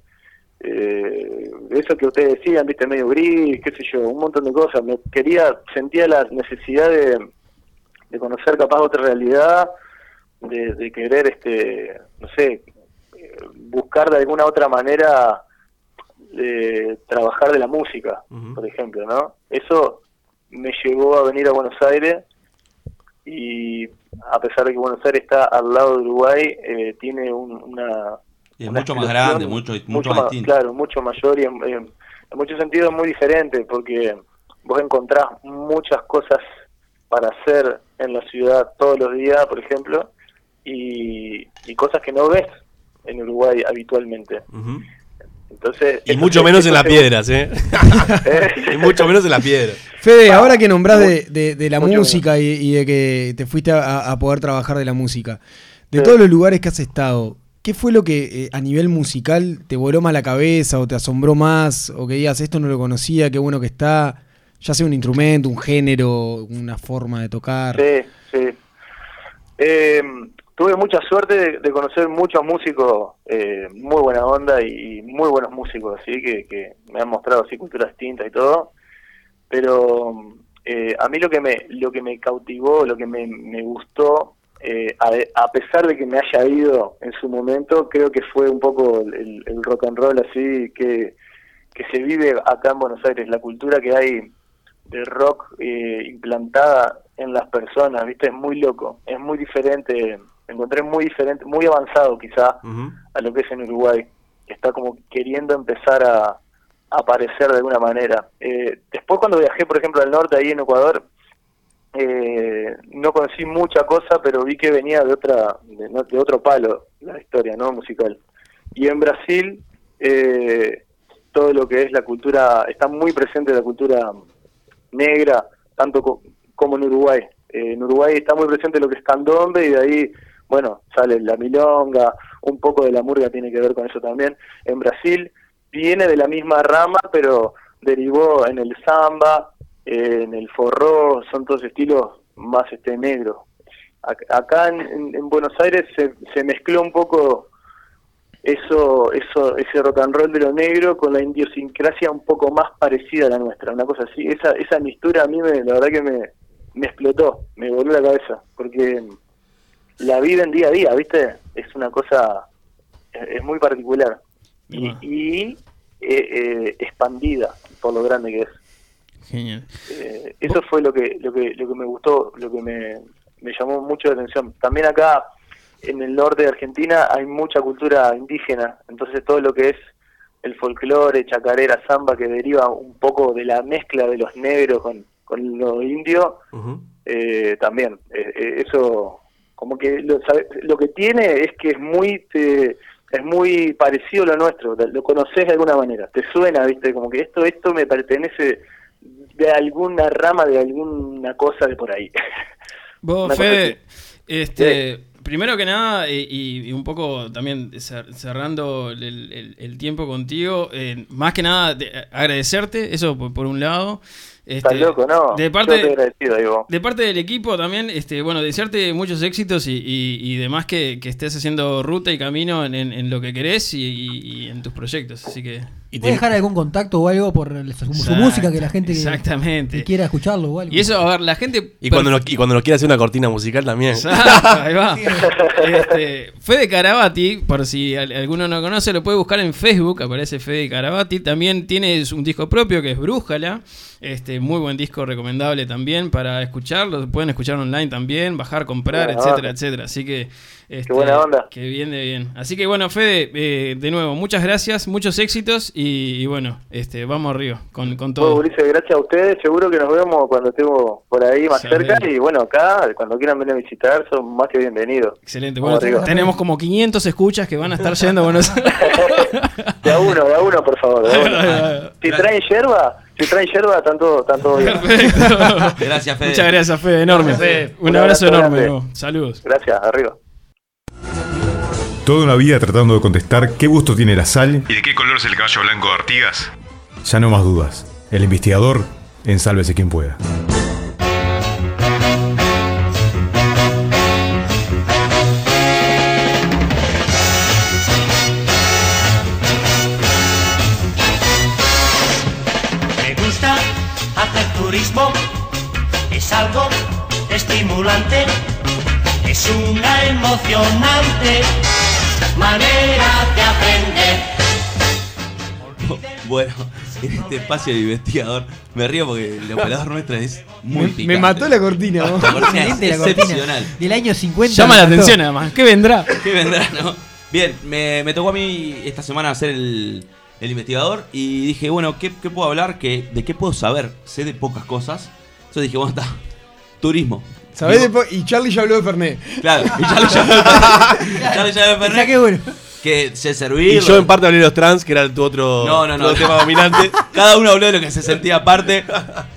eh, eso que ustedes decían, viste, medio gris, qué sé yo, un montón de cosas. Me quería, sentía la necesidad de, de conocer capaz otra realidad, de, de querer, este, no sé, buscar de alguna otra manera de trabajar de la música, por ejemplo, ¿no? Eso me llevó a venir a Buenos Aires y a pesar de que Buenos Aires está al lado de Uruguay, eh, tiene un- una es mucho más grande, mucho, mucho, más distinto. Claro, mucho mayor y en, en- en muchos sentidos muy diferente porque vos encontrás muchas cosas para hacer en la ciudad todos los días, por ejemplo, y, y cosas que no ves en Uruguay habitualmente. Entonces, Y mucho menos en las piedras, ¿eh? [laughs] [laughs] y mucho menos en las piedras. Fede, Ah, ahora que nombrás de, de- de la mucho música y, y de que te fuiste a, a poder trabajar de la música, de Sí. todos los lugares que has estado, ¿qué fue lo que eh, a nivel musical te voló más la cabeza o te asombró más? O que digas, esto no lo conocía, qué bueno que está, ya sea un instrumento, un género, una forma de tocar. Sí, sí. Eh, tuve mucha suerte de, conocer muchos músicos eh, muy buena onda y, muy buenos músicos, así que, me han mostrado así culturas distintas y todo. Pero eh, a mí lo que me lo que me cautivó, lo que me gustó, eh, a, a pesar de que me haya ido en su momento, creo que fue un poco el, el rock and roll así que que se vive acá en Buenos Aires, la cultura que hay de rock eh, implantada en las personas, ¿viste? Es muy loco, es muy diferente, me encontré muy diferente, muy avanzado quizá a lo que es en Uruguay. Está como queriendo empezar a, a aparecer de alguna manera. Eh, después cuando viajé, por ejemplo, al norte, ahí en Ecuador, eh, no conocí mucha cosa, pero vi que venía de otra de, de otro palo la historia no musical. Y en Brasil, eh, todo lo que es la cultura, está muy presente la cultura negra, tanto co- como en Uruguay. Eh, en Uruguay está muy presente lo que es candombe y de ahí, bueno, sale la milonga, un poco de la murga tiene que ver con eso también. En Brasil viene de la misma rama, pero derivó en el samba, eh, en el forró, son todos estilos más este negros. Ac- Acá en, en- en Buenos Aires se, se mezcló un poco eso, eso, ese rock and roll de lo negro con la idiosincrasia un poco más parecida a la nuestra, una cosa así. Esa, esa mistura a mí me, la verdad que me, me explotó, me voló la cabeza, porque la vida en día a día, ¿viste? Es una cosa, es, es muy particular y, y, eh, eh, expandida por lo grande que es. Genial. Eh, eso fue lo que, lo que lo que me gustó, lo que me, me llamó mucho la atención. También acá en el norte de Argentina hay mucha cultura indígena, entonces todo lo que es el folclore, chacarera, samba, que deriva un poco de la mezcla de los negros con, con lo indio, Ujú. eh, también. Eh, eh, eso, como que lo, sabe- lo que tiene es que es muy te- es muy parecido a lo nuestro, lo conoces de alguna manera, te suena, viste, como que esto esto me pertenece de alguna rama, de alguna cosa de por ahí. [laughs] Vos, Una Fede, este, primero que nada, eh, y, y un poco también cer- cerrando el, el- el tiempo contigo, eh, más que nada de- agradecerte, eso por, por un lado, Este, Estás loco, ¿no? De Yo parte, estoy agradecido, digo. de parte del equipo también, este, bueno, desearte muchos éxitos y, y- y demás que, que estés haciendo ruta y camino en, en- en lo que querés y, y- y en tus proyectos. Así que. ¿Puede dejar algún contacto o algo por el- su, música que la gente exactamente. que quiera escucharlo o algo? Y eso, a ver, la gente. Y cuando, lo, y cuando lo quiera hacer una cortina musical también. Exacto, ahí va. Este, Fede Carabati, por si al- alguno no conoce, lo puede buscar en Facebook, aparece Fede Carabati. También tiene un disco propio que es Brújala. Este, muy buen disco recomendable también para escucharlo. Pueden escuchar online también, bajar, comprar, Buena etcétera, onda. etcétera. Así que. este, buena onda. Que bien de bien. Así que bueno, Fede, eh, de nuevo, muchas gracias, muchos éxitos y, y bueno, este, vamos arriba con, con Bueno, todo. Ulises, gracias a ustedes. Seguro que nos vemos cuando estemos por ahí más Excelente. cerca. Y bueno, acá, cuando quieran venir a visitar, son más que bienvenidos. Excelente. Bueno, arriba. tenemos como 500 escuchas que van a estar yendo a Buenos Aires. De a uno, de a uno, por favor. de a uno. [laughs] Si traen yerba, si traen yerba, tanto, tanto bien. [laughs] Gracias, Fede. Muchas gracias, Fede. Enorme. Gracias, Fede. Un, Un abrazo, abrazo enorme. Saludos. Gracias, arriba. Toda una vida tratando de contestar qué gusto tiene la sal y de qué color es el caballo blanco de Artigas. Ya no más dudas. El investigador en Sálvese quien pueda. Estimulante, es una emocionante manera de aprender. Bueno, [laughs] en este espacio de investigador me río porque el operador nuestro es muy Me, picante. me mató la cortina. vos. [laughs] La cortina es Excelente la cortina. excepcional. Del año 50. Llama la atención, además. ¿Qué vendrá? [laughs] ¿Qué vendrá, no? Bien, me, me tocó a mí esta semana hacer el, el investigador y dije, bueno, ¿qué, qué puedo hablar? ¿Qué, ¿De qué puedo saber? Sé de pocas cosas. Entonces dije, bueno, está. Turismo. ¿Sabés? Digo, Después- y Charlie ya habló de Fernet. Claro, y ya lo llamé. Charlie ya O sea, [laughs] Fernet, qué bueno. Que se Y servía. yo en parte hablé de los trans, que era tu otro, No, no, tu no. otro tema dominante. [laughs] Cada uno habló de lo que se sentía aparte.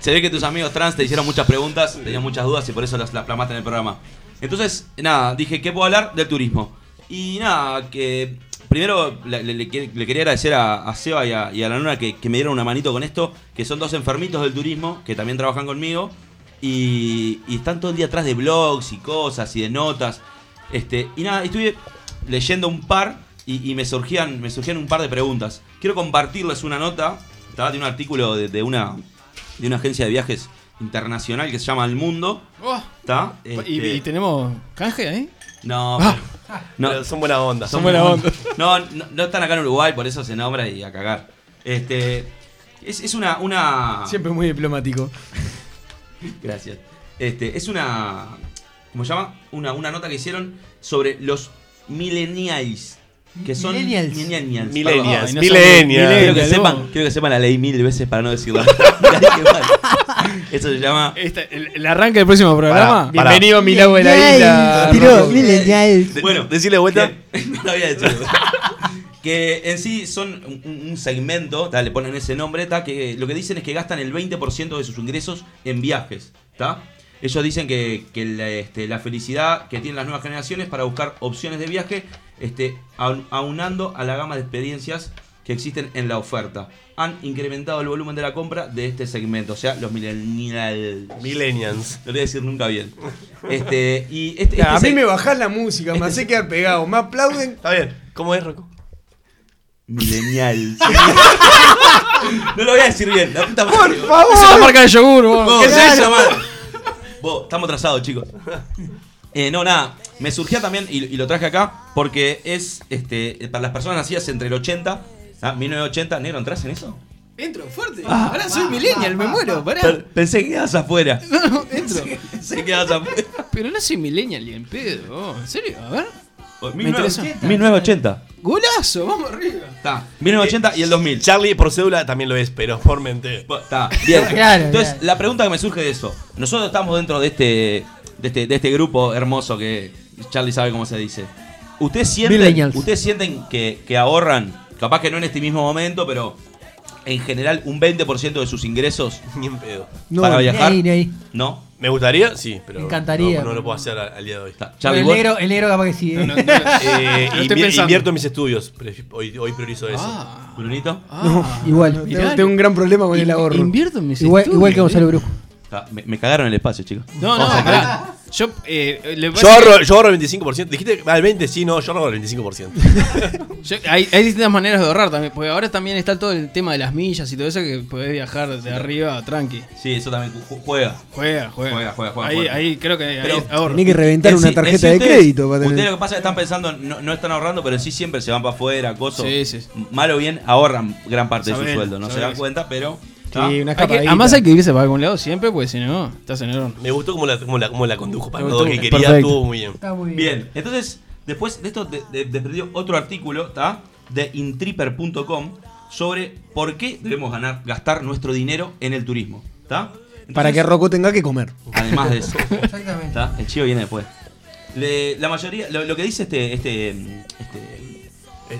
Se ve que tus amigos trans te hicieron muchas preguntas, tenían muchas dudas y por eso las, las plasmaste en el programa. Entonces, nada, dije, ¿qué puedo hablar? Del turismo. Y nada, que primero le, le- le que- le quería agradecer a, a Seba y a, y a la Luna que, que me dieron una manito con esto, que son dos enfermitos del turismo, que también trabajan conmigo. Y, y están todo el día atrás de blogs y cosas y de notas. Este, y nada, estuve leyendo un par y, y me, surgían, me surgían un par de preguntas. Quiero compartirles una nota, de un artículo de, de una, de una agencia de viajes internacional que se llama El Mundo. Oh. ¿Y, Este, y tenemos canje ahí? no, Ah. pero- no, Pero son buena onda. Son buena onda. No, no, no están acá en Uruguay, por eso se nombra y a cagar. Este, es, es una, una... Siempre muy diplomático. [laughs] Gracias. Este, es una. ¿Cómo se llama? Una, una nota que hicieron sobre los millennials. Que son Millennials. millennials. Millennials, no millennials. Quiero que, sepan, quiero que sepan la ley mil veces para no mal. [laughs] [laughs] Eso se llama. Esta- el, el arranque del próximo programa. Pará. Bienvenido a mi lago de la isla. Tiró, millennials. De- bueno, Decirle de vuelta. no lo voy a decir. Que en sí son un, un segmento, ta, le ponen ese nombre, ta, que lo que dicen es que gastan el 20% de sus ingresos en viajes. ta. Ellos dicen que, que la, este, la felicidad que tienen las nuevas generaciones para buscar opciones de viaje, este, aun- aunando a la gama de experiencias que existen en la oferta. Han incrementado el volumen de la compra de este segmento, o sea, los millennials. Millennials. No lo voy a decir nunca bien. Este, y este, a este mí me bajás la música, me hace quedar pegado. Me aplauden. Está bien. ¿Cómo es, Rocco? Millennial. [laughs] no lo voy a decir bien, la puta madre. Por favor. Esa es la marca de yogur, vos. ¿Qué es esa eso? madre. Vos, estamos atrasados, chicos. Eh, no, nada. Me surgía también, y, y lo traje acá, porque es este para las personas nacidas entre el 80, ¿ah? 1980. ¿Negro entras en eso? Entro fuerte. Ahora soy millennial, me muero. Pará. Pe- Pensé que quedabas afuera. No, no, entro. [laughs] Pensé que quedabas afuera. Pero no soy millennial ni en pedo. ¿En serio? A ver. Me 1980. 1980. Golazo, vamos arriba. Está. 1980 y el 2000. Charlie por cédula también lo es, pero por mente. Está, [laughs] bien. Claro, Entonces, claro. la pregunta que me surge de eso. Nosotros estamos dentro de este, de este, de este grupo hermoso que Charlie sabe cómo se dice. ¿Ustedes sienten. ¿ustedes sienten que, que ahorran, capaz que no en este mismo momento, pero en general un 20% de sus ingresos Ni en pedo. No, para Ni viajar? ahí, ni ahí. ¿No? Me gustaría, sí, pero Me encantaría. No, no lo puedo hacer al, al día de hoy. el, negro, el negro capaz que sí. ¿eh? Eh, No estoy invi- pensando. invierto en mis estudios. Hoy, hoy priorizo eso. Ah. ¿Brunito? No, igual. Tengo, tengo un gran problema con el ahorro. Invierto en mis Igual, estudios, igual que Gonzalo ¿eh? Brujo. Ah, me, me cagaron el espacio, chicos. No, no, pará. Yo, eh, le Yo ahorro, que- yo ahorro el 25%. Dijiste al 20, sí, no, yo ahorro el 25%. [laughs] yo- hay, hay distintas maneras de ahorrar también. Porque ahora también está todo el tema de las millas y todo eso que podés viajar de arriba tranqui. Sí, eso también ju- juega. Juega, juega. Juega, juega, juega, Ahí, juega. ahí creo que hay Pero ahorro. Tenés que reventar En una sí- tarjeta sí de ustedes- crédito para Ustedes tener. lo que pasa es que están pensando, no, no están ahorrando, pero sí siempre se van para afuera, cosas. Sí, sí. Mal o bien ahorran gran parte de Sabés, su sueldo. No se sabés. dan cuenta, pero. Sí, ¿ah? una Hay que- además hay que irse para algún lado siempre, porque si no, estás en el horno. Me gustó cómo la, cómo la, cómo la condujo para todo lo que quería, Perfecto. estuvo muy bien. Está muy bien. Bien, entonces, después de esto, de- de- desprendió otro artículo, ¿está? De intripper.com sobre por qué debemos ganar, gastar nuestro dinero en el turismo, ¿está? Para que Rocco tenga que comer. Además de eso, [laughs] Exactamente. ¿está? El chivo viene después. Le- la mayoría, lo, lo que dice este, este, este,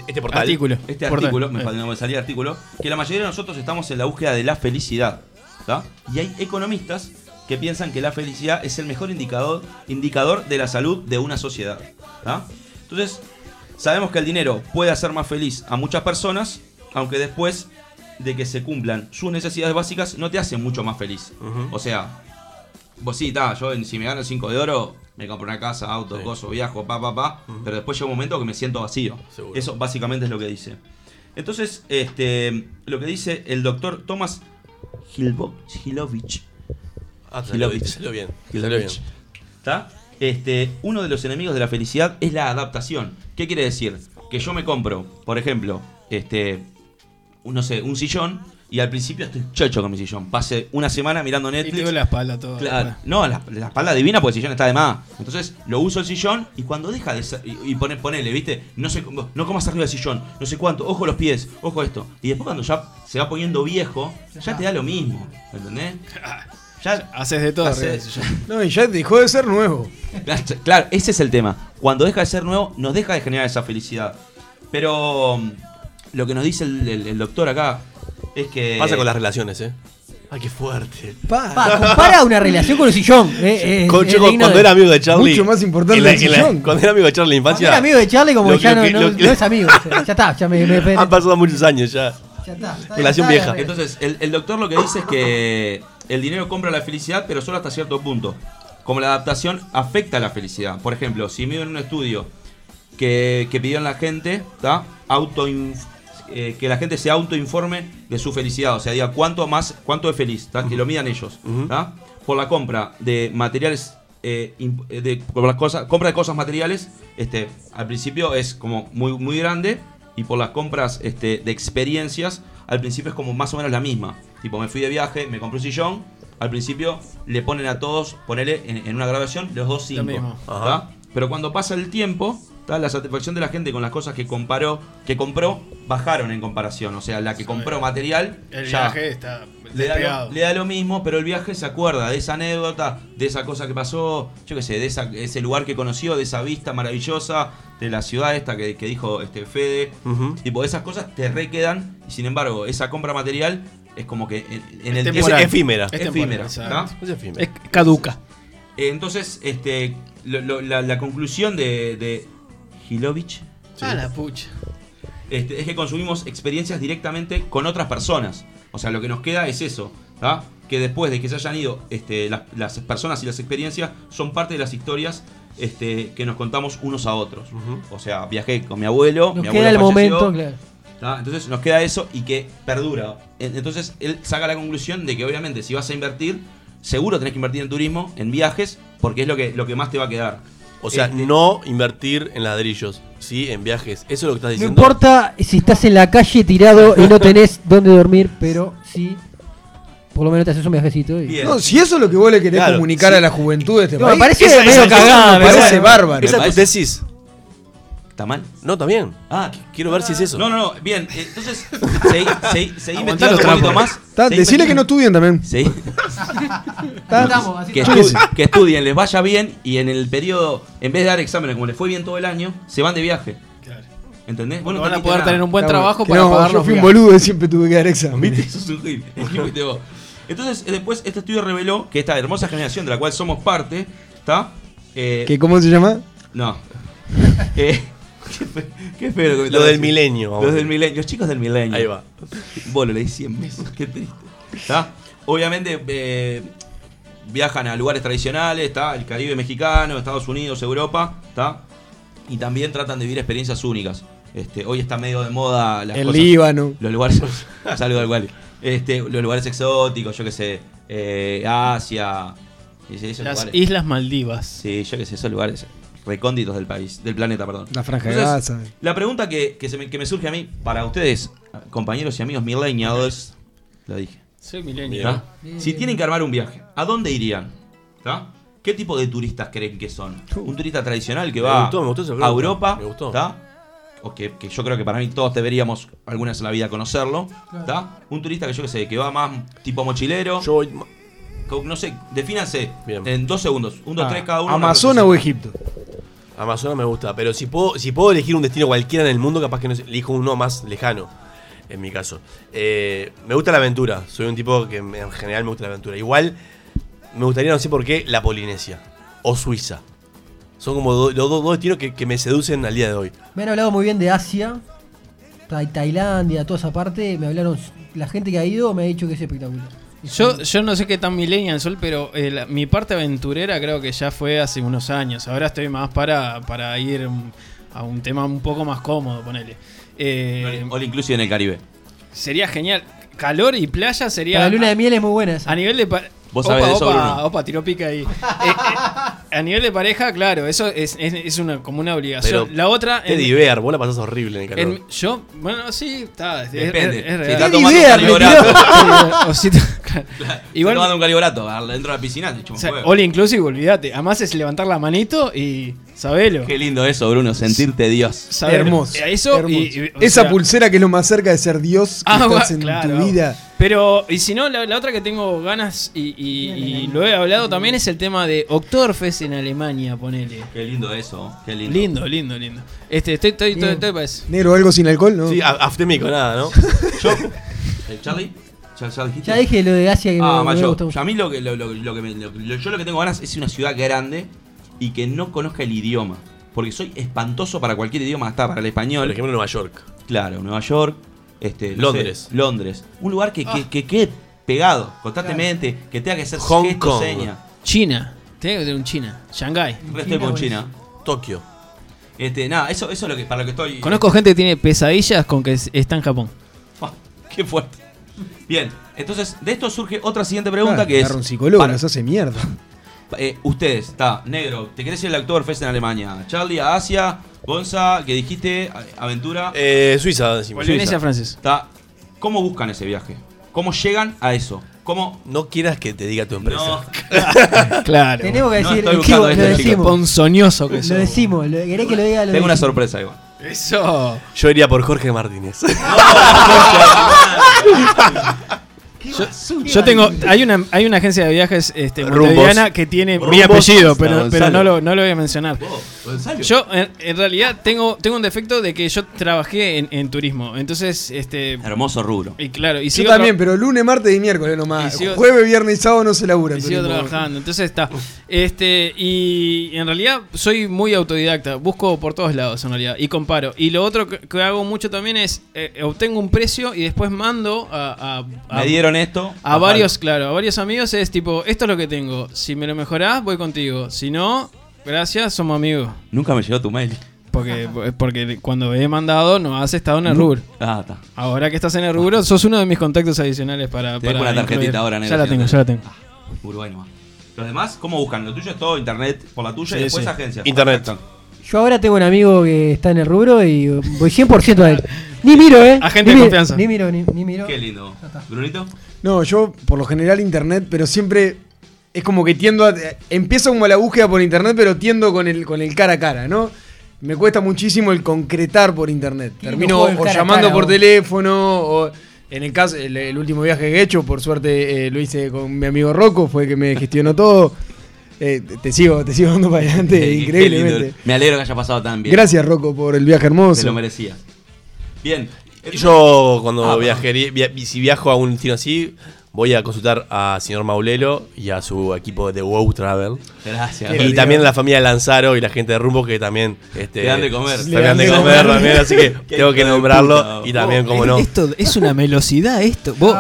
Este portal. Artículo. este Portal. artículo, me, Eh. fal- no me salía el artículo, que la mayoría de nosotros estamos en la búsqueda de la felicidad. ¿tá? Y hay economistas que piensan que la felicidad es el mejor indicador, indicador de la salud de una sociedad. ¿tá? Entonces, sabemos que el dinero puede hacer más feliz a muchas personas, aunque después de que se cumplan sus necesidades básicas, no te hace mucho más feliz. O sea, vos sí, ta, yo si me gano el 5 de oro, me compro una casa, auto, Sí. coso, viajo, pa, pa, pa, pero después llega un momento que me siento vacío. Seguro. Eso básicamente es lo que dice. Entonces, este, lo que dice el doctor Thomas Hilovich, Ah, salió, bien. ¿está? Este, uno de los enemigos de la felicidad es la adaptación. ¿Qué quiere decir? Que yo me compro, por ejemplo, este, un, no sé, un sillón y al principio estoy chocho con mi sillón. Pase una semana mirando Y te Netflix. doy la espalda todo. Claro, no, la, la espalda divina porque el sillón está de más. Entonces lo uso el sillón y cuando deja de ser. Y, y pone, ponele, ¿viste? No sé cómo- no comas arriba del sillón, no sé cuánto, ojo los pies, ojo esto. Y después cuando ya se va poniendo viejo, ya te da lo mismo. ¿Entendés? [laughs] Ya. Haces de todo. Haces- arriba del sillón. No, y ya dejó de ser nuevo. [laughs] Claro, Claro, ese es el tema. Cuando deja de ser nuevo, nos deja de generar esa felicidad. Pero mm, lo que nos dice el, el- el doctor acá es que. Pasa con las relaciones, ¿eh? Ay, qué fuerte. Pa. Pa, compara una relación con el sillón. eh, eh, Con- es yo digno cuando de- era amigo de Charlie. Mucho más importante la- el la- sillón. Cuando era amigo de Charlie en Cuando infancia. era amigo de Charlie, como lo que ya no, que- no- lo que- no es amigo. ya está, ya me. me- [laughs] Han pasado muchos años ya. ya está, está- Relación está- vieja. está- Entonces, el, el doctor lo que dice es que el dinero compra la felicidad, pero solo hasta cierto punto. Como la adaptación afecta a la felicidad. Por ejemplo, si mido en un estudio que, que pidió en la gente, ¿tá? Auto eh, que la gente se autoinforme de su felicidad, o sea, diga cuánto más, cuánto es feliz, ¿tá? que lo midan ellos, por la compra de materiales, eh, eh, de, por las cosas, compra de cosas materiales, este, al principio es como muy, muy grande y por las compras este, de experiencias, al principio es como más o menos la misma. Tipo, me fui de viaje, me compré un sillón, al principio le ponen a todos, ponele en, en una grabación los dos cinco. Pero cuando pasa el tiempo. La satisfacción de la gente con las cosas que comparó, que compró, bajaron en comparación. O sea, la que compró material El ya viaje está le da, lo, le da lo mismo, pero el viaje se acuerda de esa anécdota, de esa cosa que pasó, yo qué sé, de esa, ese lugar que conoció, de esa vista maravillosa, de la ciudad esta que, que dijo este Fede. Ujú. Tipo, esas cosas te requedan y sin embargo, esa compra material es como que en, en el Es Es efímera. Es efímera. Es efímera. Es caduca. Entonces, este, lo- lo- la, la conclusión de, de Hilovich Ah, la pucha. este, es que consumimos experiencias directamente con otras personas. O sea, lo que nos queda es eso, ¿tá? Que después de que se hayan ido este, las, las personas y las experiencias, son parte de las historias este, que nos contamos unos a otros. O sea, viajé con mi abuelo, Nos mi queda el falleció, momento, claro. ¿tá? Entonces nos queda eso y que perdura. En- Entonces él saca la conclusión de que obviamente si vas a invertir, seguro tenés que invertir en turismo, en viajes, porque es lo que, lo que más te va a quedar. O sea, Este, no invertir en ladrillos, sí, en viajes. Eso es lo que estás No diciendo. importa si estás en la calle tirado y no tenés [laughs] dónde dormir, pero sí, por lo menos te haces un viajecito. Y... No, si eso es lo que vos le querés Claro, comunicar sí. a la juventud de este No, país. me parece medio cagada, me parece bárbaro. Esa es tu tesis. ¿Está mal? No, también. Ah, Quiero ver si es eso. No, no, no, bien, eh, entonces seguí, seguí, seguí los un poquito más. Está, seguí decirle que no estudien también. así que, estu- que estudien, les vaya bien y en el periodo, en vez de dar exámenes como les fue bien todo el año, se van de viaje. Claro. ¿Entendés? Bueno, no van a poder nada. tener un buen Claro, trabajo para no, pagar Yo los fui un boludo y siempre tuve que dar examen. ¿Viste? Un gil. [laughs] ¿Qué fuiste vos? Entonces, eh, después este estudio reveló que esta hermosa generación de la cual somos parte, ¿está? Eh, ¿Que ¿Cómo se llama? No. [laughs] Eh, qué, fe- qué feo Lo del milenio. Los del milenio. Los chicos del milenio. Ahí va. Vos lo leí 100 veces. Qué triste. ¿Está? Obviamente eh, viajan a lugares tradicionales, ¿está? El Caribe mexicano, Estados Unidos, Europa, ¿está? Y también tratan de vivir experiencias únicas. Este, hoy está medio de moda las El cosas- Líbano. Los lugares. Salgo [laughs] del. Este, los lugares exóticos, yo qué sé. eh, Asia. Las lugares. Islas Maldivas. Sí, yo qué sé, esos lugares recónditos del país, del planeta, perdón. La Franja de Entonces, Gaza. La pregunta que, que se me, que me surge a mí, para ustedes, compañeros y amigos millennials, lo dije. Soy milenio. ¿tá? Si tienen que armar un viaje, ¿a dónde irían? ¿Qué tipo de turistas creen que son? ¿Un turista tradicional que Me va gustó, me gustó esa a. Europa? Me gustó. ¿tá? O que, que yo creo que para mí todos deberíamos alguna vez en la vida conocerlo. ¿tá? Un turista que yo que sé, que va más tipo mochilero. Yo voy. No sé, defínanse Bien. en dos segundos. Un, dos, Ah, tres cada uno. ¿Amazonas o Egipto? Amazonas me gusta, pero si puedo, si puedo elegir un destino cualquiera en el mundo, capaz que no elijo uno más lejano, en mi caso. Eh, me gusta la aventura, soy un tipo que en general me gusta la aventura. Igual, me gustaría, no sé por qué, la Polinesia o Suiza. Son como los dos destinos que, me seducen al día de hoy. Me han hablado muy bien de Asia, Ta- Tailandia, toda esa parte. Me hablaron, la gente que ha ido me ha dicho que es espectacular. Yo, yo no sé qué tan millennial sol, pero eh, la- mi parte aventurera creo que ya fue hace unos años. Ahora estoy más para, para ir mm, a un tema un poco más cómodo, ponele. Eh, All inclusive en el Caribe. sería genial. Calor y playa sería. La luna de miel es muy buena esa. A nivel de. pa- Vos sabés de eso, opa, Bruno. opa, tiró pica ahí. Eh, eh, a nivel de pareja, claro, eso es, es, es una, como una obligación. Pero la otra. Te en- diver, vos la pasás horrible en el calor. en- yo, bueno, sí, está. es- Depende. es- es Si real. está ¡Qué tomando un [laughs] o si te-. Igual tomando un calibrato dentro de la piscina, te o un sea, all inclusive, olvídate. Además es levantar la manito y sabelo. Qué lindo eso, Bruno, sentirte Dios. sabelo. Hermoso. Eh, Eso hermoso. y- y- o Esa sea, pulsera que es lo más cerca de ser Dios que Ah, estás en claro. tu vida. Pero, y si no, la, la otra que tengo ganas y, y- y lo he hablado también es el tema de Oktoberfest en Alemania, ponele. Qué lindo eso, qué lindo. Lindo, lindo, lindo. Este, estoy, estoy, estoy, estoy para eso. Negro, algo sin alcohol, ¿no? Sí, aftémico, nada, ¿no? [laughs] Yo, ¿el Charlie? ¿Ya, ya dijiste? Ya dije lo de Asia que Ah, me, me gusta mucho. A mí lo que, lo, lo- lo que me- lo- lo- yo lo que tengo ganas es una ciudad grande y que no conozca el idioma. Porque soy espantoso para cualquier idioma, hasta para el español. Por ejemplo, Nueva York. Claro, Nueva York, este, no Londres. sé, Londres. Un lugar que, que, que quede pegado constantemente, que tenga que ser Hong gesto, Kong. seña. China. Tiene que tener un China. Shanghái. Resto con China. Tokio. Este, nada, eso, eso es lo que, para lo que estoy. Conozco gente que tiene pesadillas con que es- está en Japón. Ah, [laughs] qué fuerte. Bien, entonces de esto surge otra siguiente pregunta Claro, que es. un psicólogo, para- nos hace mierda. eh, ustedes, está, negro, ¿te querés ir al Oktoberfest en Alemania? Charlie a Asia, Gonza, que dijiste, aventura. Eh, Suiza, decimos. Polinesia francesa. Está, ¿Cómo buscan ese viaje? ¿Cómo llegan a eso? ¿Cómo.? No quieras que te diga tu empresa. No, [laughs] Claro. Tenemos que No, decir, estoy el buscando esto, lo decimos. Ponzoñoso que Lo decimos, lo, ¿querés que lo diga? Lo tengo una sorpresa igual. Eso. Yo iría por Jorge Martínez. [laughs] Yo, yo tengo. Hay una, hay una agencia de viajes este, montevideana que tiene mi Rumbos apellido, hasta pero, pero Gonzalo. no, lo, no lo voy a mencionar. Gonzalo. Yo, en, en realidad, tengo, tengo un defecto de que yo trabajé en, en turismo. Entonces, este. Hermoso rubro. Y claro, y Yo sigo, también, tra- pero lunes, martes y miércoles nomás. Y sigo- Jueves, viernes y sábado no se labura. y sigo trabajando. Entonces está. Este. Y en realidad soy muy autodidacta. Busco por todos lados, en realidad. Y comparo. Y lo otro que, que hago mucho también es. eh, obtengo un precio y después mando a. a- a- Me dieron esto. A varios, claro, a varios amigos es tipo, esto es lo que tengo. Si me lo mejorás, voy contigo. Si no, gracias, somos amigos. Nunca me llegó tu mail. Porque, porque cuando he mandado no has estado en el rubro. Ah, está. Ahora que estás en el rubro, sos uno de mis contactos adicionales para. Te para una tarjetita incluir. ahora, Ya negro, la si tengo, ya la tengo. Uruguay nomás. Los demás, ¿cómo buscan? Lo tuyo es todo internet por la tuya Sí, y después sí. agencia. Internet. Perfecto. Yo ahora tengo un amigo que está en el rubro y voy 100% a él. Ni miro, ¿eh? Agente Ni de mi- confianza. Ni miro, ni, ni miro. Qué lindo. Brunito. No, yo por lo general internet, pero siempre es como que tiendo a... Empiezo como la búsqueda por internet, pero tiendo con el, con el cara a cara, ¿no? Me cuesta muchísimo el concretar por internet. Termino o llamando cara, por vos. teléfono o... En el caso, el, el último viaje que he hecho, por suerte eh, lo hice con mi amigo Rocco, fue el que me gestionó todo. Eh, te- te sigo, te sigo dando para adelante, [laughs] increíblemente. lindo. Me alegro que haya pasado tan bien. Gracias Rocco por el viaje Te hermoso. lo merecías. Bien. Yo cuando Ah, viajería, via- si viajo a un destino así, voy a consultar a señor Maulelo y a su equipo de WoW Travel. Gracias. Y también a la familia Lanzaro y la gente de Rumbo que también este, Le dan de comer. Le dan de comer también, así que [laughs] tengo que nombrarlo. puta. Y también, como Eh, no. Esto es una velocidad, esto. Vos,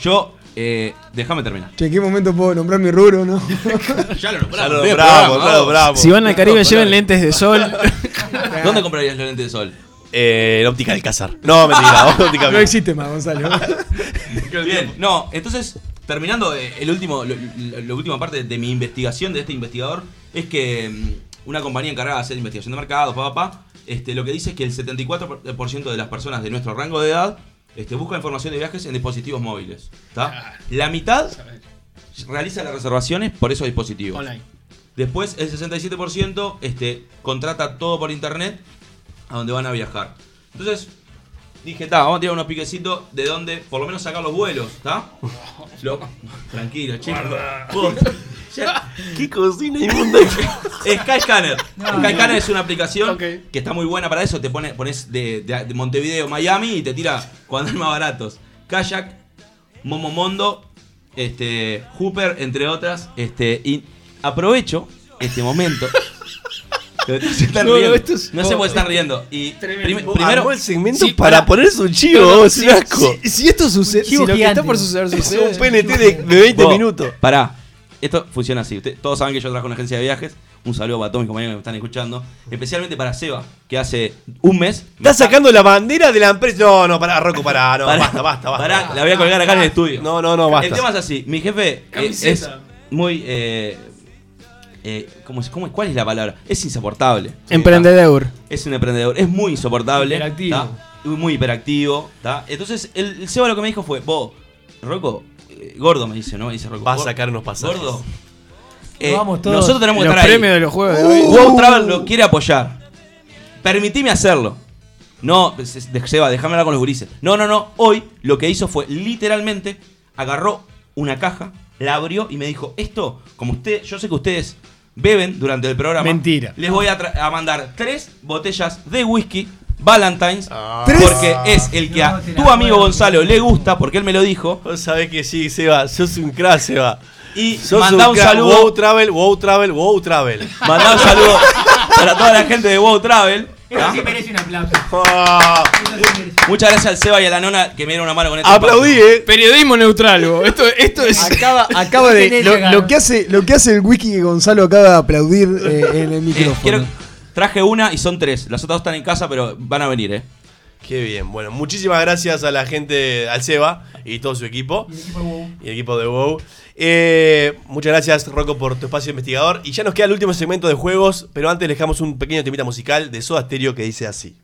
Yo, eh, déjame terminar. Che, ¿en qué momento puedo nombrar mi rubro, no? [laughs] Ya lo Ya nombramos. lo ya lo nombramos. si van al Caribe, lleven lentes de sol. [laughs] ¿Dónde comprarías los lentes de sol? Eh, el óptica del Cazar. No, mentira, óptica No existe más, Gonzalo. [laughs] Bien, no, entonces, terminando eh, el último, lo- la última parte de mi investigación de este investigador, es que mm, una compañía encargada de hacer investigación de mercado, papá, papá, este, lo que dice es que el 74% de las personas de nuestro rango de edad este, busca información de viajes en dispositivos móviles. ¿tá? La mitad realiza las reservaciones por esos dispositivos. Online. Después el 67% este, contrata todo por internet a donde van a viajar. Entonces dije, está, vamos a tirar unos piquecitos de donde por lo menos sacar los vuelos, ¿está? [laughs] Lo- Tranquilo, [laughs] ya- ¿Qué cocina inmunda? Skyscanner. Skyscanner es una aplicación que está muy buena para eso. Te pone, pones de, de- de Montevideo, Miami y te tira cuando hay más baratos. Kayak, Momomondo, este, Hooper, entre otras. Este, y aprovecho este momento. Se [laughs] están No, no, riendo. esto es- No sé por qué están riendo. [laughs] Y prim- primero. armó el segmento Sí, para pará. poner su chivo, No, no, vos, si- es un asco. Si, si esto sucede, si lo que está por suceder Es sucede. un PNT de, de 20 Vos, minutos. Pará. Esto funciona así. Usted- todos saben que yo trabajo en una agencia de viajes. Un saludo para todos mis compañeros que me están escuchando. Especialmente para Seba, que hace un mes. me Estás sacando la bandera de la empresa. No, no, pará, Rocco, pará. No, Pará, basta, basta, basta. pará, la voy a colgar acá en el estudio. No, no, no, basta. El tema es así. Mi jefe eh, es muy. Eh, eh, ¿cómo, es- cómo es- ¿Cuál es la palabra? Es insoportable. Emprendedor. Es un emprendedor. Es muy insoportable. Hiperactivo. ¿tá? Muy hiperactivo. ¿tá? Entonces, el, el Seba lo que me dijo fue: Vos, Rocco, eh, gordo me dice, ¿no? Me dice Rocco. Va a "Gor- sacar unos pasajes. Gordo. Eh, vamos todos. nosotros tenemos que Los estar ahí. premios de los juegos de hoy. Wow Travel lo quiere apoyar. Permitime hacerlo. No, Seba, déjame hablar con los gurises. No, no, no. Hoy lo que hizo fue literalmente agarró una caja, la abrió y me dijo: Esto, como usted, yo sé que ustedes beben durante el programa. Mentira. Les voy a, a mandar tres botellas de whisky. Valentine's, Ah. porque es el que a tu amigo Gonzalo le gusta, porque él me lo dijo. Vos sabés que sí, Seba. Sos un crack, Seba. Y Sos mandá un saludo. Wow Travel, Wow Travel, Wow Travel. Mandá un saludo [laughs] para toda la gente de Wow Travel. ¿Tá? merece un aplauso. Ah, Muchas gracias al Seba y a la nona que me dieron una mano con este aplaudí, eh. Periodismo neutral, vos. Esto, esto es. Acaba, acaba de. [laughs] Lo, que lo que hace, lo que hace el wiki que Gonzalo acaba de aplaudir eh, en el Eh, micrófono. quiero- traje una y son tres. Las otras dos están en casa, pero van a venir, ¿eh? Qué bien. Bueno, muchísimas gracias a la gente, al Seba y todo su equipo. Y el equipo de WoW. Eh, muchas gracias, Rocco, por tu espacio investigador. Y ya nos queda el último segmento de juegos, pero antes dejamos un pequeño temita musical de Soda Stereo que dice así.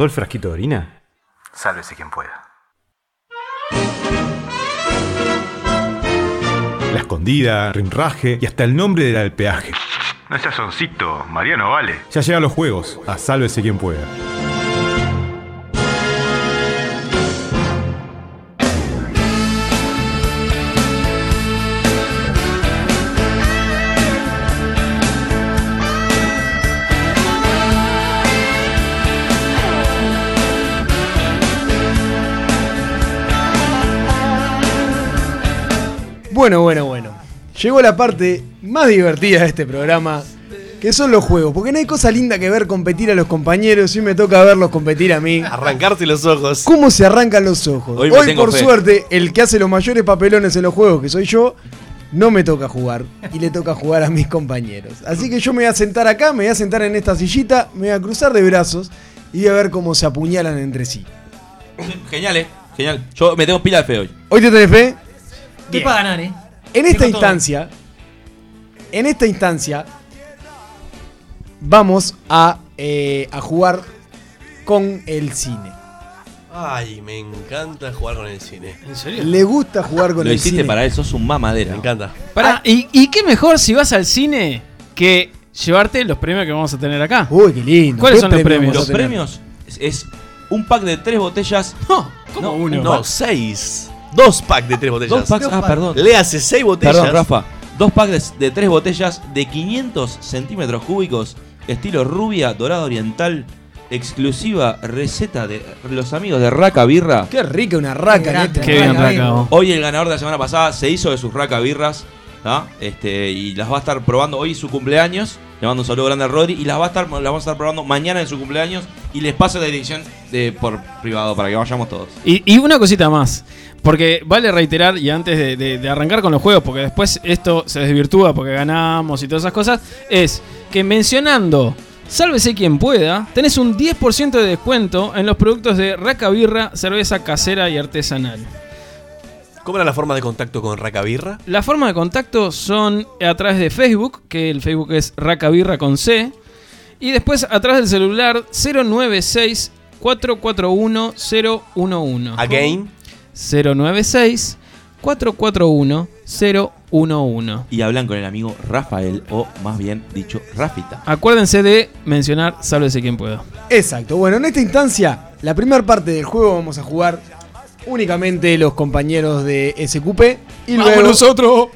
¿Desbordó el frasquito de orina? Sálvese quien pueda. La escondida, rimraje y hasta el nombre del alpeaje. No seas soncito, Mariano vale. Ya llegan los juegos, a sálvese quien pueda. Bueno, bueno, bueno. Llegó la parte más divertida de este programa, que son los juegos. Porque no hay cosa linda que ver competir a los compañeros y me toca verlos competir a mí. Arrancarte los ojos. ¿Cómo se arrancan los ojos? Hoy Hoy, me tengo por fe. suerte, el que hace los mayores papelones en los juegos, que soy yo, no me toca jugar. Y le toca jugar a mis compañeros. Así que yo me voy a sentar acá, me voy a sentar en esta sillita, me voy a cruzar de brazos y voy a ver cómo se apuñalan entre sí. Genial, eh. Genial. Yo me tengo pila de fe hoy. ¿Hoy te tenés fe? Estoy para ganar, eh. En esta Tengo todo. instancia, en esta instancia, vamos a, eh, a jugar con el cine. Ay, me encanta jugar con el cine. ¿En serio? Le gusta jugar con Lo el hiciste cine. para él, sos un mamadera. Me encanta. Pará, ¿y, y qué mejor si vas al cine que llevarte los premios que vamos a tener acá? Uy, qué lindo. ¿Cuáles ¿Qué son los premios Los premios es, es un pack de tres botellas. No, ¿cómo No, uno? No, seis. Dos packs de tres botellas. Dos packs. Ah, perdón. Le hace seis botellas. Perdón, Rafa. Dos packs de, de tres botellas de 500 centímetros cúbicos, estilo rubia, dorada oriental, exclusiva receta de los amigos de Raca Birra. Qué rica una raca. Qué en este Qué bien. Raca. Hoy el ganador de la semana pasada se hizo de sus Raca Birras. Este, y las va a estar probando hoy su cumpleaños. Le mando un saludo grande a Rodri. Y las, va a estar, las vamos a estar probando mañana en su cumpleaños. Y les paso la dirección de, por privado para que vayamos todos. Y, y una cosita más. Porque vale reiterar, y antes de, de- de arrancar con los juegos, porque después esto se desvirtúa porque ganamos y todas esas cosas, es que mencionando Sálvese quien pueda, tenés un 10% de descuento en los productos de Raca Birra, cerveza casera y artesanal. ¿Cómo era la forma de contacto con Raca Birra? La forma de contacto son a través de Facebook, que el Facebook es Raca Birra con C, y después a través del celular 096 441 011. Again. 096 441 011. Y hablan con el amigo Rafael, o más bien dicho, Rafita. Acuérdense de mencionar Sálvese quien pueda. Exacto. Bueno, en esta instancia, la primera parte del juego vamos a jugar únicamente los compañeros de SQP. Y luego, nosotros!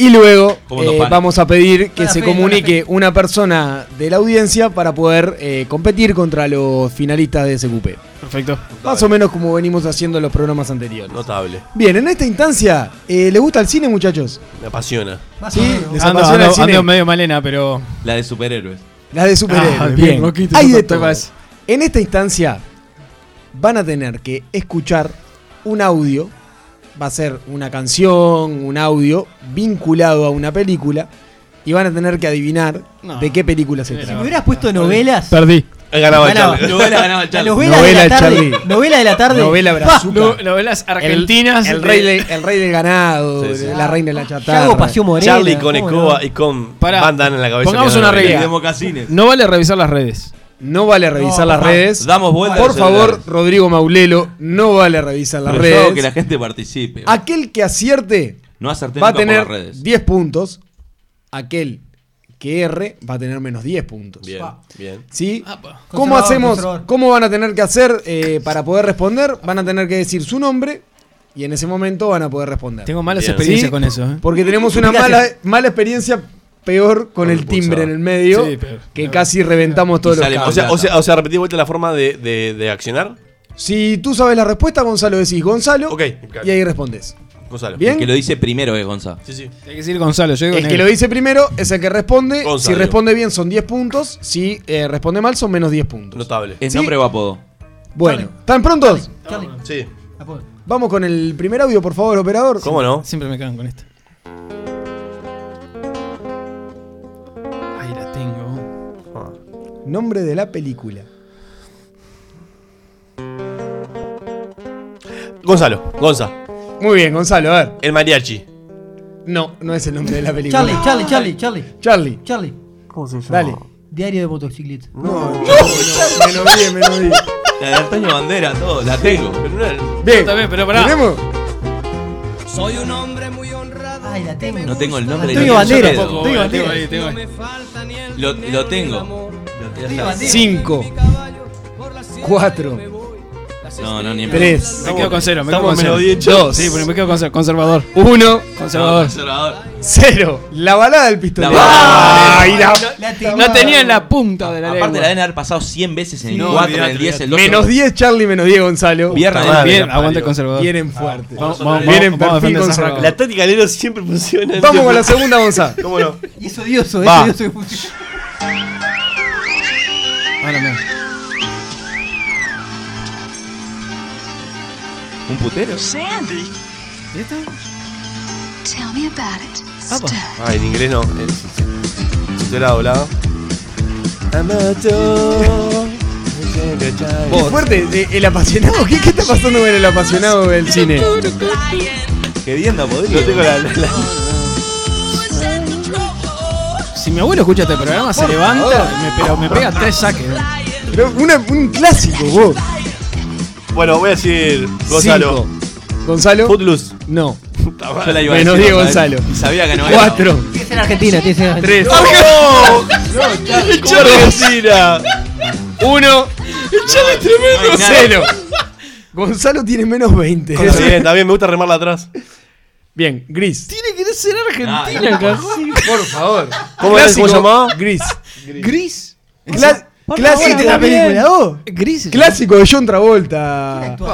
y luego eh, vamos a pedir que Buena se fe, comunique una persona de la audiencia para poder eh, competir contra los finalistas de SQP. Perfecto. Más o menos como venimos haciendo en los programas anteriores. Notable. Bien, en esta instancia, eh, ¿les gusta el cine, muchachos? Me apasiona. Sí, les Ando, apasiona el cine. ando medio malena, pero. La de superhéroes. La de superhéroes. Ah, bien. bien, Roquito, Hay de todo. En esta instancia van a tener que escuchar un audio. Va a ser una canción, un audio vinculado a una película. Y van a tener que adivinar No. de qué película se Era- Si trata. me hubieras puesto novelas. Perdí. He ganado el Ganaba. Charlie. Novela ganaba el La [laughs] Charlie. novela, Novela de la tarde. Charlie. Novela de la tarde. Novela Pa. brazuca. No- novelas argentinas. El, rey de- el rey del ganado, Sí, sí. la reina de la Yago chatarra. Pasión Morena. Charlie con ¿cómo Escoba no? y con Damme en la cabeza. Pongamos una regla. veía. de Mocasines. No vale revisar las redes. No vale revisar No, las papá. redes. Damos vuelta Por favor, celulares. Rodrigo Maulelo, no vale revisar las Pero yo redes. que la gente participe. Aquel que acierte No va a tener las redes. 10 puntos. Aquel que erre va a tener menos 10 puntos. Bien, bien. ¿Sí? Apa. ¿Cómo hacemos? ¿Cómo van a tener que hacer eh, para poder responder? Van a tener que decir su nombre y en ese momento van a poder responder. Tengo malas Bien. experiencias Sí. con eso. ¿eh? Porque tenemos una [laughs] mala, mala experiencia peor con Con el el timbre en el medio, Sí, pero- que casi reventamos todos los cables. O sea, o sea, o sea, repetí de vuelta la forma de, de, de accionar. Si tú sabes la respuesta, Gonzalo decís Gonzalo. Ok, Y ahí respondes. Gonzalo. ¿Bien? El que lo dice primero es Gonza. Sí, sí. Hay que decir Gonzalo, yo digo El que lo dice primero es el que responde. Gonzalo. Si responde bien son 10 puntos. Si eh, responde mal son menos 10 puntos. Notable. ¿Es Sí. nombre o apodo? Bueno, ¿están prontos? Charlie, Sí. Vamos con el primer audio, por favor, operador. ¿Cómo no? Siempre me cagan con esto. Nombre de la película. Gonzalo. Gonza. Muy bien, Gonzalo, a ver. El mariachi. No, no es el nombre de la película. Charlie, Charlie, Charlie, Charlie. Charlie. Charlie. ¿Cómo se llama? Dale. Diario de motocicleta. No, no, no, menos 10, menos 10. La de Antonio Bandera, todo, la tengo. Pero Bien. Bien, pero pará. ¿Tenemos? Soy un hombre muy honrado. Ay, la tengo. No tengo el nombre. Antonio ni Bandera. Antonio Tengo Bandera. ahí, tengo ahí. Me falta ni el Lo, lo ni el tengo. Amor. Lo- Antonio Bandera. 5, Por la sierra 4, me voy. Las No, no, ni en 3, Me quedo con cero, me quedo Estamos con cero. menos 10, Dos. Sí, pero me quedo con cero. Conservador. 1, Conservador. Conservador. 0. La balada del pistolero. La balada. Ay, la- La. La tenía en la punta de la Aparte la deben haber pasado 100 veces en el No, 4, en olvidate, el 10, el 2. Menos 10 Charlie, menos 10 Gonzalo. Viernes Bien, aguante conservador. Vienen fuerte. Vamos, Vienen vamos, Vienen vamos a perfil defender esa conservador. La táctica Lero siempre funciona. Vamos con la segunda, Gonzalo. ¿Cómo no? Y es odioso, es Va. odioso que funcione. Ah. ¿Un putero? Sandy, ¿Y esta? tell me about it. Ah, en inglés no. Es- Si fuera doblado. Fuerte. eh, El apasionado. ¿Qué, ¿Qué está pasando con el apasionado del cine? Qué bien, no No podría. tengo la, la- la- Si mi abuelo escucha este programa, se levanta, me, pero me pega tres saques. Pero una- un clásico, vos. Bueno, voy a decir Gonzalo. Cinco. Gonzalo. Footloose. No. Yo la iba a Menos decir, 10 ¿sabes? Gonzalo. Y sabía que no era. 4, Tiene que ser Argentina, tiene que ser Argentina. 3, ¡Cómo Argentina! 1, No hay nada. 0. Gonzalo tiene menos 20. Está bien, está bien, me gusta remarla atrás. Bien, Gris. Tiene que ser Ah, Argentina, [laughs] cajón. Por favor. ¿Cómo era? ¿Cómo se llamaba? Gris. Gris. Cla- clásico ¿Viste la película vos? Gris. Clásico de John Travolta. Vos.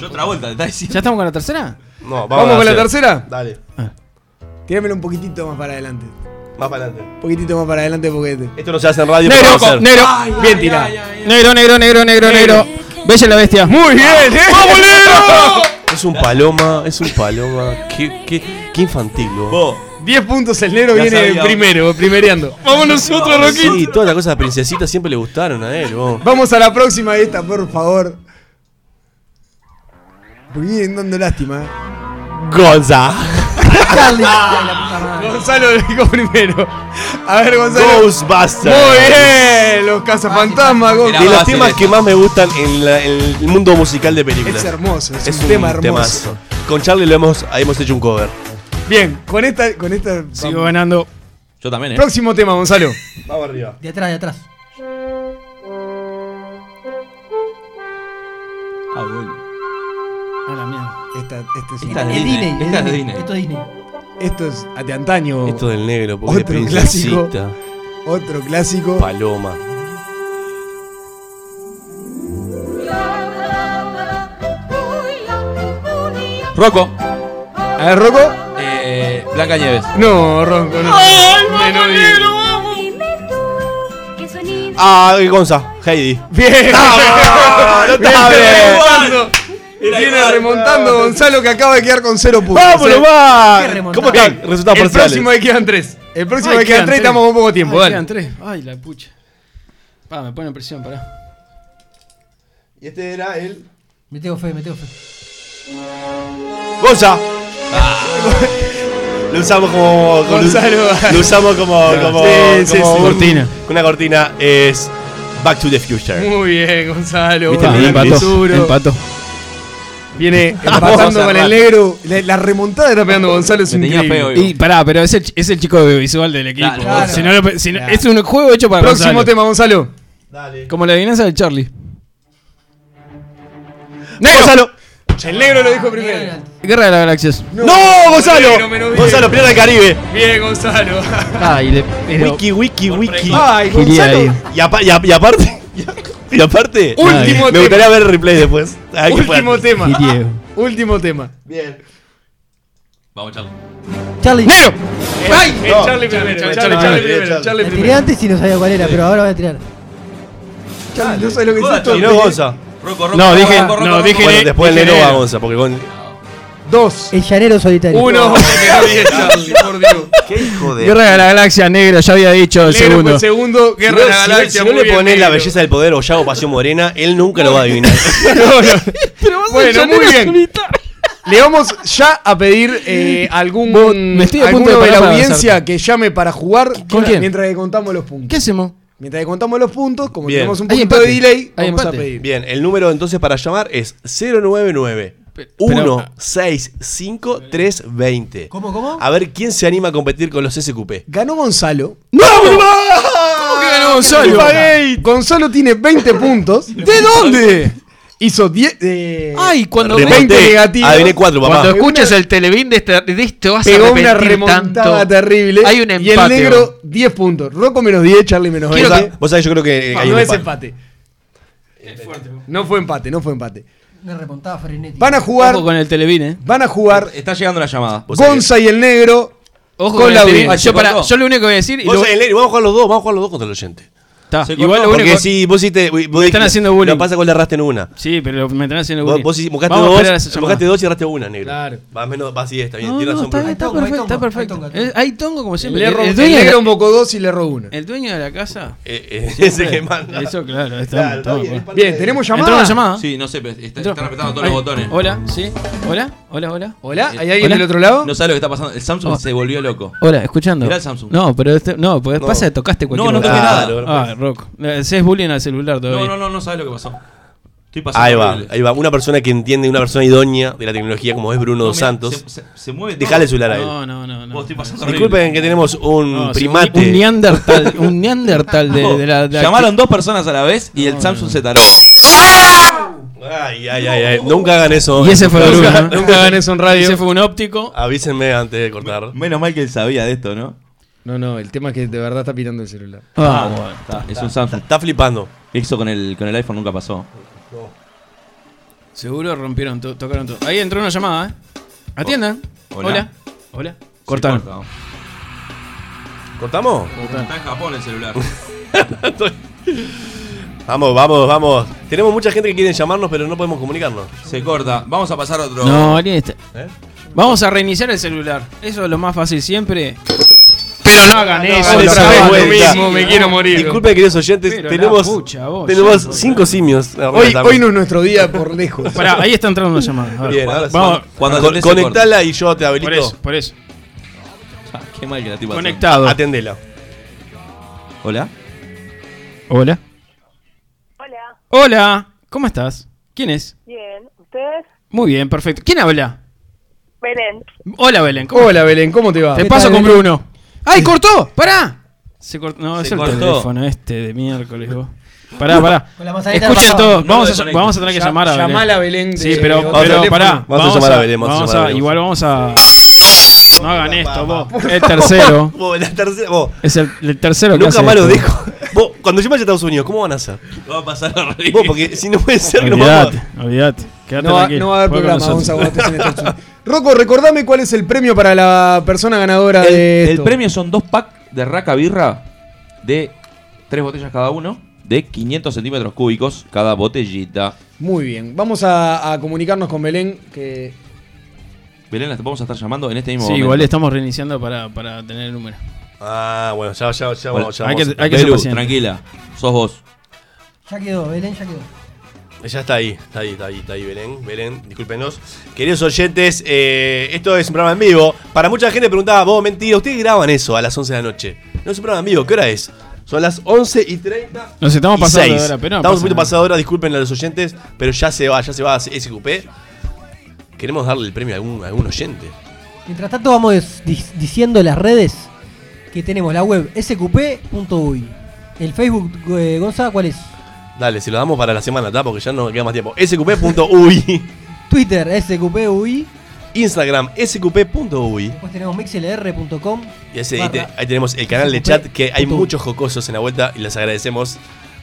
Yo otra vuelta, te está diciendo. ¿Ya estamos con la tercera? No, Vamos con la hacer. tercera. Dale, Tíramelo un poquitito más para adelante. más para adelante. Un poquitito más para adelante porque. te- Esto no se hace en radio, pero Negro, va a hacer. negro. Bien tirado. Negro, negro, negro, negro, negro. Bella la bestia. Muy bien, ¿eh? ¡Vamos, negro! [laughs] Es un paloma, es un paloma. Qué, qué, qué infantil, vos. Vos. 10 puntos, el negro Ya viene sabía. primero, primereando. Vamos nosotros, Roquito. Sí, todas las cosas de princesita siempre le gustaron a él, vos. Vamos a la próxima esta, por favor. Porque vienen dando lástima. ¿eh? Gonza. Charlie. Madre. Gonzalo lo dijo primero. A ver, Gonzalo. Ghostbusters. Muy bien, los cazafantasmas. Era De los temas que más me gustan en, la- en el mundo musical de películas. Es hermoso, es, Es un, tema hermoso. temazo. Con Charlie lo hemos, hemos hecho un cover. Bien, con esta, con esta. Sigo ganando. Yo también, ¿eh? Próximo tema, Gonzalo. Vamos arriba. De atrás, de atrás. Ah, bueno. A la mierda. Esta, este es Esta es Es Disney, Disney. es esta es Disney. Esto es Disney. Esto es de antaño. Esto del negro, Otro princesita, clásico. Otro clásico. paloma. Rocco. A ver, Rocco. Eh, Blanca Nieves. No, Rocco, no. Menos diez. Ah, Gonza, Heidi. Bien. Ah, Viene notable. remontando. Viene remontando Gonzalo que acaba de quedar con cero puntos. ¡Vámonos, ¿eh? va! ¿Cómo están? Resultados El parciales. próximo ahí quedan tres. El próximo Ay, ahí quedan quedan tres, tres. estamos con poco tiempo. Ay, dale. quedan tres. Ay, la pucha. Pa, me pone presión, pará. Y este era el. Me tengo fe, me tengo fe. ¡Gonza! [laughs] Lo usamos como. como- Gonzalo. [laughs] Lo usamos como. como Sí, sí, como sí. Cortina. Una cortina es. Back to the Future. Muy bien, Gonzalo. ¿Viste? Bien, empató, futuro. Empató. Viene [laughs] empatando con el negro. La, la remontada está pegando Gonzalo es feo, Y pará, pero es el, es el chico visual del equipo. Claro. Claro. Si no lo- si no- Claro. Es un juego hecho para Próximo Gonzalo. tema, Gonzalo. Dale. Como la adivinanza del Charlie. ¡Negro! ¡Gonzalo! El negro lo dijo primero. Guerra de las Galaxias. ¡No, Gonzalo! negro. Gonzalo, Pirata del Caribe. Bien, Gonzalo. Ay, le, Wiki, wiki, wiki. Ay, Gonzalo. ir. Y, apa- y a- y aparte. Y aparte, Último me tema. gustaría ver el replay después. A ver qué Último tema. Sí. [laughs] Último tema. Bien. Vamos, Charlie. Charlie. ¡Nero! ¡Ay! No, Charlie primero, Charlie, Charlie, Charlie, Charlie Charlie, primero, Charlie. La tiré primero. antes y no sabía cuál era, pero ahora voy a tirar. Charlie, no sabes lo que es esto. Y no Gonza. Roco, Roco, No, Roco, dije- Roco, Roco, no, Roco. dije- Bueno, después el negro va negro. Gonza, porque Gon- Dos. El llanero solitario. Uno. [laughs] [laughs] Por Dios. ¿Qué hijo de.? Guerra de la Galaxia Negro, ya había dicho el fue segundo. el segundo. Si Guerra no, de la si Galaxia. si no le pones la belleza del poder o Yago Pasión Morena, él nunca lo va a adivinar. Bueno, muy bien. Le vamos ya a pedir eh, [laughs] algún me estoy a punto alguno de la audiencia que llame para jugar ¿Con quién? mientras que contamos los puntos. ¿Qué hacemos? Mientras que contamos los puntos, como Bien. tenemos un poquito de delay, vamos a pedir. Bien, el número entonces para llamar es 099 Pero- 165 320. ¿Cómo, cómo? A ver quién se anima a competir con los SQP. Ganó Gonzalo. ¡No! ¿Cómo que ganó Gonzalo? Gonzalo tiene 20 puntos. ¿De dónde? Hizo 10. eh, Ay, cuando, Remonté. 20 negativos. Adiviné 4, papá. cuando una- el televín de, este, de esto vas a Pegó una arrepentir remontada tanto. terrible. Hay un Y el empate, negro, 10 puntos. Rocco menos 10, Charlie menos Vos 20. sabés- Vos sabés, yo creo que No, hay no un es empate. empate. No fue empate, no fue empate. Una remontada frenética. Van a jugar. Ojo con el televín, eh. Van a jugar Está llegando la llamada. Gonza y el negro. Ojo Con con, la el audiencia. Yo, para, yo lo único que voy a decir. y Vos lo- sabés, Negri, vamos a jugar los dos, vamos a jugar los dos contra el oyente. Está, Se igual lo único. Porque si vos hiciste. Vos están dijiste- haciendo bullying. Lo que pasa con le erraste en una. Sí, pero me están haciendo Vos, bullying. vos hiciste- buscaste Vamos a dos, esperar a esa llamada. buscaste dos y erraste una, negro. Claro. Va menos, va así, está bien. No, Tiene no, razón. está bien, está tongo, hay perfecto, está tongo, hay perfecto. tongo, hay Eh, Hay tongo como siempre. erro, El el dueño de negro la- invocó dos y le erró una. el dueño de la casa. Eh, eh, [laughs] ese que manda. Eso, claro, está, Claro, está está bien, bien. es parte Bien, de- ¿tenemos ¿Entró llamada? una llamada? Sí, no sé, pero está, Entró. están apretando todos Ay, los botones. Hola, sí. Hola, hola, hola. Hola, ¿hay Eh, alguien hola. del otro lado? No sabe lo que está pasando. El Samsung Oh. se volvió loco. Hola, escuchando. Mirá el Samsung. No, pero este, no, pues No. pasa que tocaste cualquier No, no botón. toqué nada. Ah, Rock. Se es bullying al celular todavía. No, no, no, no sabe lo que pasó. Estoy pasando. Ahí va, horrible. ahí va. Una persona que entiende, una persona idónea de la tecnología como es Bruno No, dos Santos. Se, se- se mueve. Dejale el celular a él. No, no, no. no. Vos estoy pasando horrible. Disculpen que tenemos un primate. Un, neandertal, un neandertal de, de la. de la- Llamaron dos personas a la vez y el Samsung se taró. Ay, ay, ay, ay. Nunca hagan eso. Y ese fue Nunca- Bruno. Nunca gané eso en radio. Ese fue un óptico. Avísenme antes de cortar. Menos mal que él sabía de esto, ¿no? No, no, el tema es que de verdad está pitando el celular. Ah, Está, es un Samsung. Está flipando. Eso con el, con el iPhone nunca pasó. Seguro rompieron todo, tocaron todo. Ahí entró una llamada, ¿eh? Atiendan. Hola. Hola. Hola. Cortaron. Sí, corta. ¿Cortamos? Está en Japón el celular. [laughs] Vamos, vamos, vamos. Tenemos mucha gente que quiere llamarnos, pero no podemos comunicarnos. Se corta. Vamos a pasar a otro. No, alguien está. ¿Eh? Vamos a reiniciar el celular. Eso es lo más fácil siempre. Pero no hagan eso. Vale, otra vez. lo mismo, me quiero morir. Disculpen, queridos oyentes, Pero tenemos, la pucha, vos, tenemos ya, cinco simios. Hoy, hoy no es nuestro día por lejos. [laughs] Pará, ahí está entrando una llamada. A ver. Bien, ahora sí. Vamos. Cuando Con- conectala y yo te habilito. Por eso, por eso. corta. Qué mal que la pasando. Conectado. Atendela. Hola. Hola. Hola, Hola. ¿Cómo estás? ¿Quién es? bien. ¿Ustedes? Muy bien, perfecto. ¿Quién habla? Belén. Hola, Belén. ¿cómo Hola, Belén, ¿cómo te va? Te ¿Qué paso con Belén? Bruno. ¡Ay, cortó! ¡Pará! Se cortó. No, es Se el cortó. teléfono este de miércoles, vos. Pará, pará. Con la manzanita Escuchen pasada. todos. No Vamos, a, desconectes. vamos a tener que Ya- llamar a Belén. llamala a Belén de- Sí, pero, de- pero teléfono. pará. Vamos a llamar a Belén, vamos a vamos llamar a a- Belén. Igual vamos a. No hagan esto, vos. El tercero. [laughs] Vos, la tercera, vos, Es el, el tercero que nunca hace más lo esto. dejo. [laughs] Vos, cuando yo vaya a Estados Unidos, ¿cómo van a hacer? Va a pasar horrible. Vos, porque si no puede ser que nos vamos Olvídate, olvídate. Quédate No va, tranquilo. no va a haber Juega con programa, nosotros. Gonzalo, Unidos. Rocco, recordame cuál es el premio para la persona ganadora El, de el premio son dos packs de raca birra de tres botellas cada uno de 500 centímetros cúbicos cada botellita. Muy bien, vamos a, a comunicarnos con Belén, que Belén, las vamos a estar llamando en este mismo Sí, momento. igual estamos reiniciando para, para tener el número. Ah, bueno, ya, ya, ya, Bueno, vamos, ya hay vamos. que- hay que ser Belu, paciente. tranquila. Sos vos. Ya quedó, Belén ya quedó. Ya está ahí, está ahí, está ahí, está ahí, Belén, Belén, discúlpenos. Queridos oyentes, eh, esto es un programa en vivo. Para mucha gente preguntaba, vos, mentira, ustedes graban eso a las 11 de la noche. No es un programa en vivo, ¿qué hora es? Son las 11 y 30. Nos estamos pasando de hora, pero no Estamos un poquito nada. pasados de hora, disculpen a los oyentes, pero ya se va, ya se va a SQP. Queremos darle el premio a algún, a algún oyente. Mientras tanto vamos diciendo las redes que tenemos la web sqp.uy. El Facebook, eh, Gonza, ¿cuál es? Dale, se lo damos para la semana, ¿tá? Porque ya no queda más tiempo. sqp.uy. [laughs] Twitter, sqp.uy. Instagram, sqp.uy. Después tenemos mixlr.com. Y ese- ahí, te- barra ahí tenemos el canal de chat que hay muchos jocosos en la vuelta y les agradecemos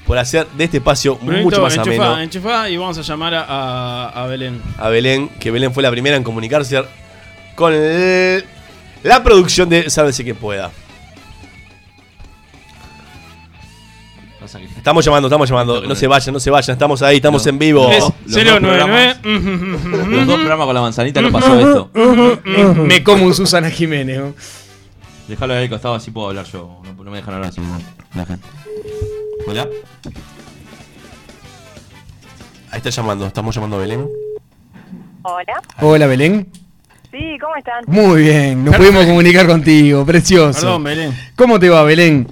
por hacer de este espacio Brunito, mucho más enchufá, ameno. enchufá y vamos a llamar a, a- a Belén. A Belén, que Belén fue la primera en comunicarse con el- la producción de Sálvese quien pueda. Estamos llamando, estamos llamando. No se vayan, no se vayan. Estamos ahí, estamos en vivo. Es dos 099. Los dos programas con la manzanita no pasó esto. Me, me como un Susana Jiménez. ¿no? Déjalo ahí al costado, así puedo hablar yo. No, no me dejan hablar así. Hola. Ahí está llamando, estamos llamando a Belén. Hola. Hola, Belén. Sí, ¿cómo están? Muy bien, nos pudimos comunicar contigo, precioso. Perdón, Belén. ¿Cómo te va, Belén?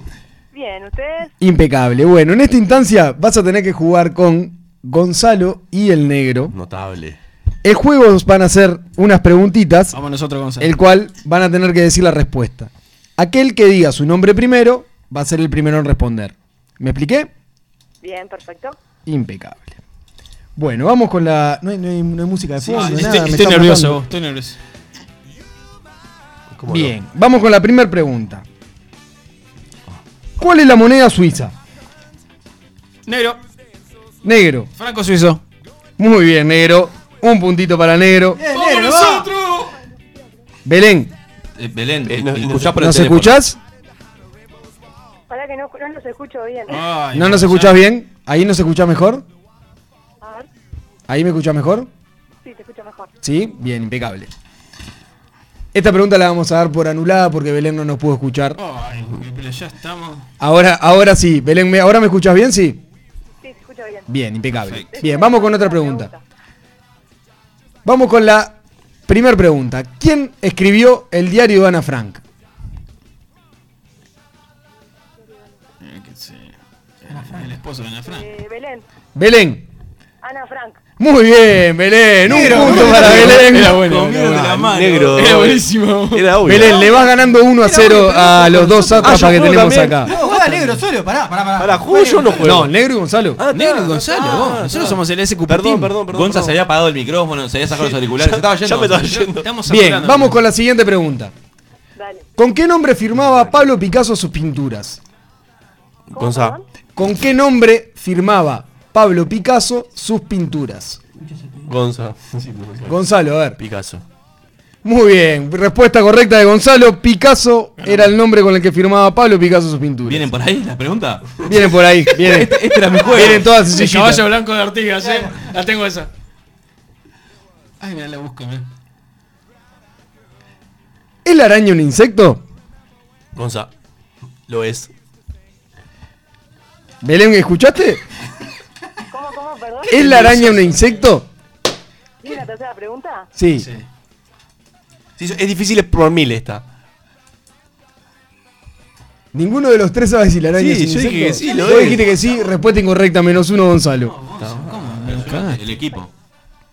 Bien, ¿ustedes? Impecable. Bueno, en esta instancia vas a tener que jugar con Gonzalo y el negro. Notable. El juego van a ser unas preguntitas, Vamos nosotros, Gonzalo. el cual van a tener que decir la respuesta. Aquel que diga su nombre primero va a ser el primero en responder. ¿Me expliqué? Bien, perfecto. Impecable. Bueno, vamos con la. No hay, no hay- no hay música de fondo, sí, estoy, nervioso, vos, estoy nervioso. ¿Cómo Bien, vamos con la primera pregunta. ¿Cuál es la moneda suiza? Negro, Negro. Franco Suizo. Muy bien, negro. Un puntito para negro. ¡Vamos nosotros! Belén, Eh, Belén, Eh, no- eh, no- escuchá por el ¿nos teléfono. escuchás? Para que no, no los escucho bien. Ay, ¿No nos escuchás bien? ¿Ahí nos escuchás mejor? A ver, ¿Ahí me escuchás mejor? sí, te escucho mejor. Sí, bien, impecable. Esta pregunta la vamos a dar por anulada porque Belén no nos pudo escuchar. Ay, pero ya estamos. Ahora, ahora sí, Belén, ¿me- ¿ahora me escuchás bien? Sí. Sí, te escucho bien. Bien, impecable. Perfecto. Bien, vamos con otra pregunta. Vamos con la primera pregunta. ¿Quién escribió el diario de Ana Frank? Eh, qué sé. El esposo de Ana Frank. Eh, Belén, Belén. Ana Frank. Muy bien, Belén. Un punto para Belén. Era bueno. Comido de la mano. Negro. Era buenísimo. Era obvio. Belén, le vas ganando 1 a 0 a los dos Ah, sátrapas yo que tenemos también. acá. No, juega negro solo, pará, pará, pará. Para, juego yo no juego. No, negro y Gonzalo. Ah, Negro y Gonzalo. Nosotros somos el SQP. Perdón, perdón, perdón. Gonza perdón. se había apagado el micrófono, se había sacado [laughs] los auriculares. se estaba yendo. Ya me estaba Gonzalo. yendo. Estamos Bien, vamos con la siguiente pregunta. Dale. ¿Con qué nombre firmaba Pablo Picasso sus pinturas? Gonza. perdón? ¿Con qué nombre firmaba Pablo Picasso sus pinturas? Gonza. Gonzalo, a ver. Picasso. Muy bien, respuesta correcta de Gonzalo. Picasso era el nombre con el que firmaba Pablo Picasso sus pinturas. ¿Vienen por ahí la pregunta? Vienen por ahí, [laughs] vienen. Este, este era mi juego. Vienen todas El sencillitas. caballo blanco de Artigas, eh. La tengo esa. Ay, mira, la busco, mirá. ¿Es la araña un insecto? Gonza. Lo es. Belén, ¿escuchaste? ¿Cómo, cómo, perdón? ¿Es la araña un insecto? ¿Y la tercera pregunta? Sí. Sí, es difícil es por mil esta. Ninguno de los tres sabe si la araña Sí, es un yo insecto. dije que sí, lo Vos es. dijiste que sí, respuesta incorrecta, menos uno Gonzalo. El equipo.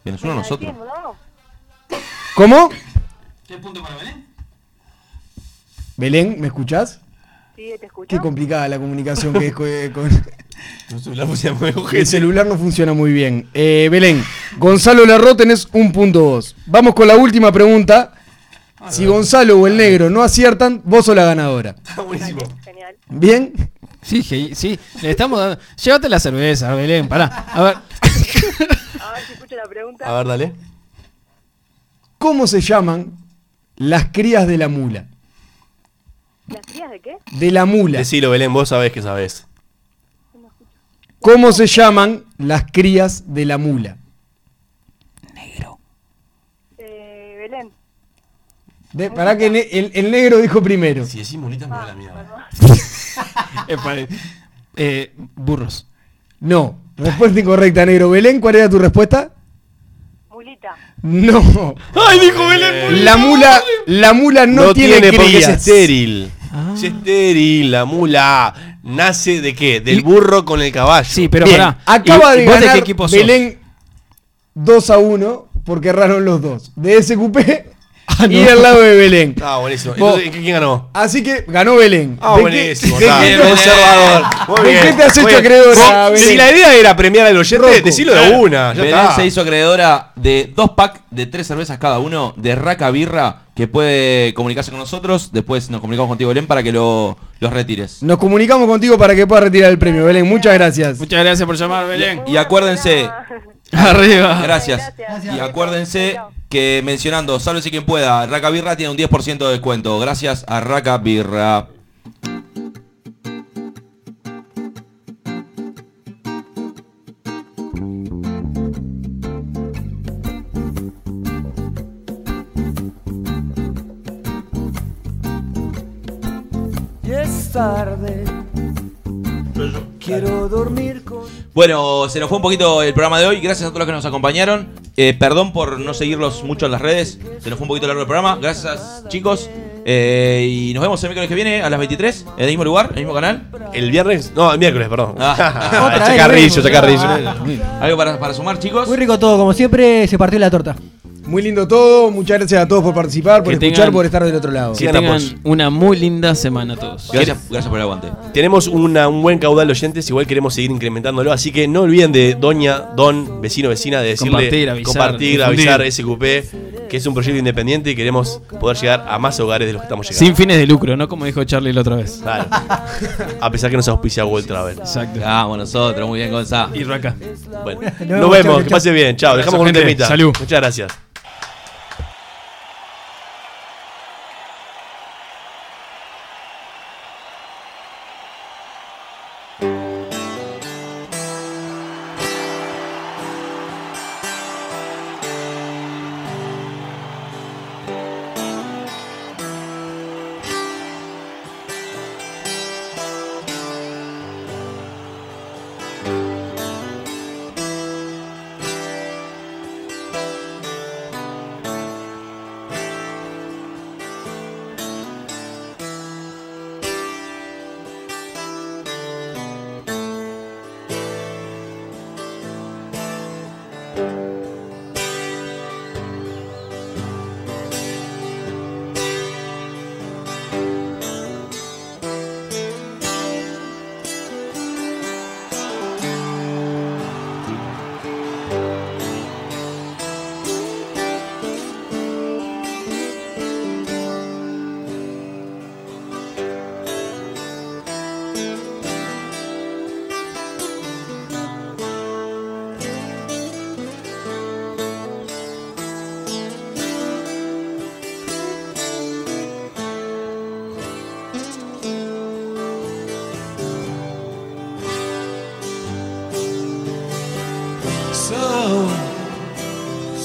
Menos uno nosotros. ¿no? ¿Cómo? ¿Qué punto para Belén? Belén, ¿me escuchás? Sí, te escucho. Qué complicada la comunicación que es con, muy el celular no funciona muy bien. Eh, Belén, Gonzalo Larro tenés un punto vos. Vamos con la última pregunta. Si Gonzalo o el negro no aciertan, vos sos la ganadora. [laughs] Buenísimo. Genial. ¿Bien? Sí, sí. Le estamos dando. Llévate la cerveza, Belén, pará. A ver. A ver si escucho la pregunta. A ver, dale. ¿Cómo se llaman las crías de la mula? ¿Las crías de qué? De la mula. Decilo, Belén, vos sabés que sabés. ¿Cómo se llaman las crías de la mula? Eh, Belén. De, para que ne- el, el negro dijo primero. Si decís mulita, me da la mierda. [laughs] Eh, eh, burros. No. Respuesta incorrecta, negro. Belén, ¿cuál era tu respuesta? Mulita. No. ¡Ay, dijo Belén! La mula, la mula no, tiene, porque es crías. estéril. Es estéril, la mula. ¿Nace de qué? Del burro con el caballo. Sí, pero Bien, pará. acaba ¿Y- de y vos ganar qué equipo sos? Belén 2 a 1 porque erraron los dos. De SQP y el lado de Belén. Ah, buenísimo. Vos- Entonces, ¿quién ganó? Así que ganó Belén. Ah, ¿De buenísimo. qué- de qué- conservador. Muy ¿De bien. qué te has Muy hecho bien. acreedora, Belén? Si la idea era premiar al oyente, Rocco. decilo de una. Ya Belén está. se hizo acreedora de dos packs de tres cervezas cada uno de Raca Birra que puede comunicarse con nosotros. Después nos comunicamos contigo, Belén, para que lo, los retires. Nos comunicamos contigo para que puedas retirar el premio, Belén. Muchas gracias. Muchas gracias por llamar, Belén. Y acuérdense. Arriba. Gracias. Y acuérdense que mencionando Sálvese quien pueda, Raca Birra tiene un 10% de descuento. Gracias a Raca Birra. Es tarde. Bueno, se nos fue un poquito el programa de hoy. Gracias a todos los que nos acompañaron. Eh, perdón por no seguirlos mucho en las redes. Se nos fue un poquito largo el programa. Gracias, chicos. Eh, y nos vemos el miércoles que viene a las 23 en el mismo lugar, en el mismo canal. El viernes, no, el miércoles, perdón. Ah. [laughs] Vez, chacarrillo, chacarrillo. Ah. ¿Algo para, para sumar, chicos? Muy rico todo, como siempre, se partió la torta. Muy lindo todo. Muchas gracias a todos por participar, por Que escuchar, tengan- por estar del otro lado. Que Sigan tengan apoyo. una muy linda semana todos. Gracias, gracias por el aguante. Tenemos una- un buen caudal de oyentes, igual queremos seguir incrementándolo, así que no olviden de doña, don, vecino, vecina, de decirle Compartir, avisar, compartir, avisar SQP, que es un proyecto independiente y queremos poder llegar a más hogares de los que estamos llegando. Sin fines de lucro, ¿no? Como dijo Charlie la otra vez. Claro. A pesar que nos auspicia World Travel. Exacto. Vamos nosotros, muy bien, Gonza. Y Raca. Bueno, [laughs] Nos nos vemos, chau, que pase bien. Chao, dejamos con un temita. Salud. Muchas gracias.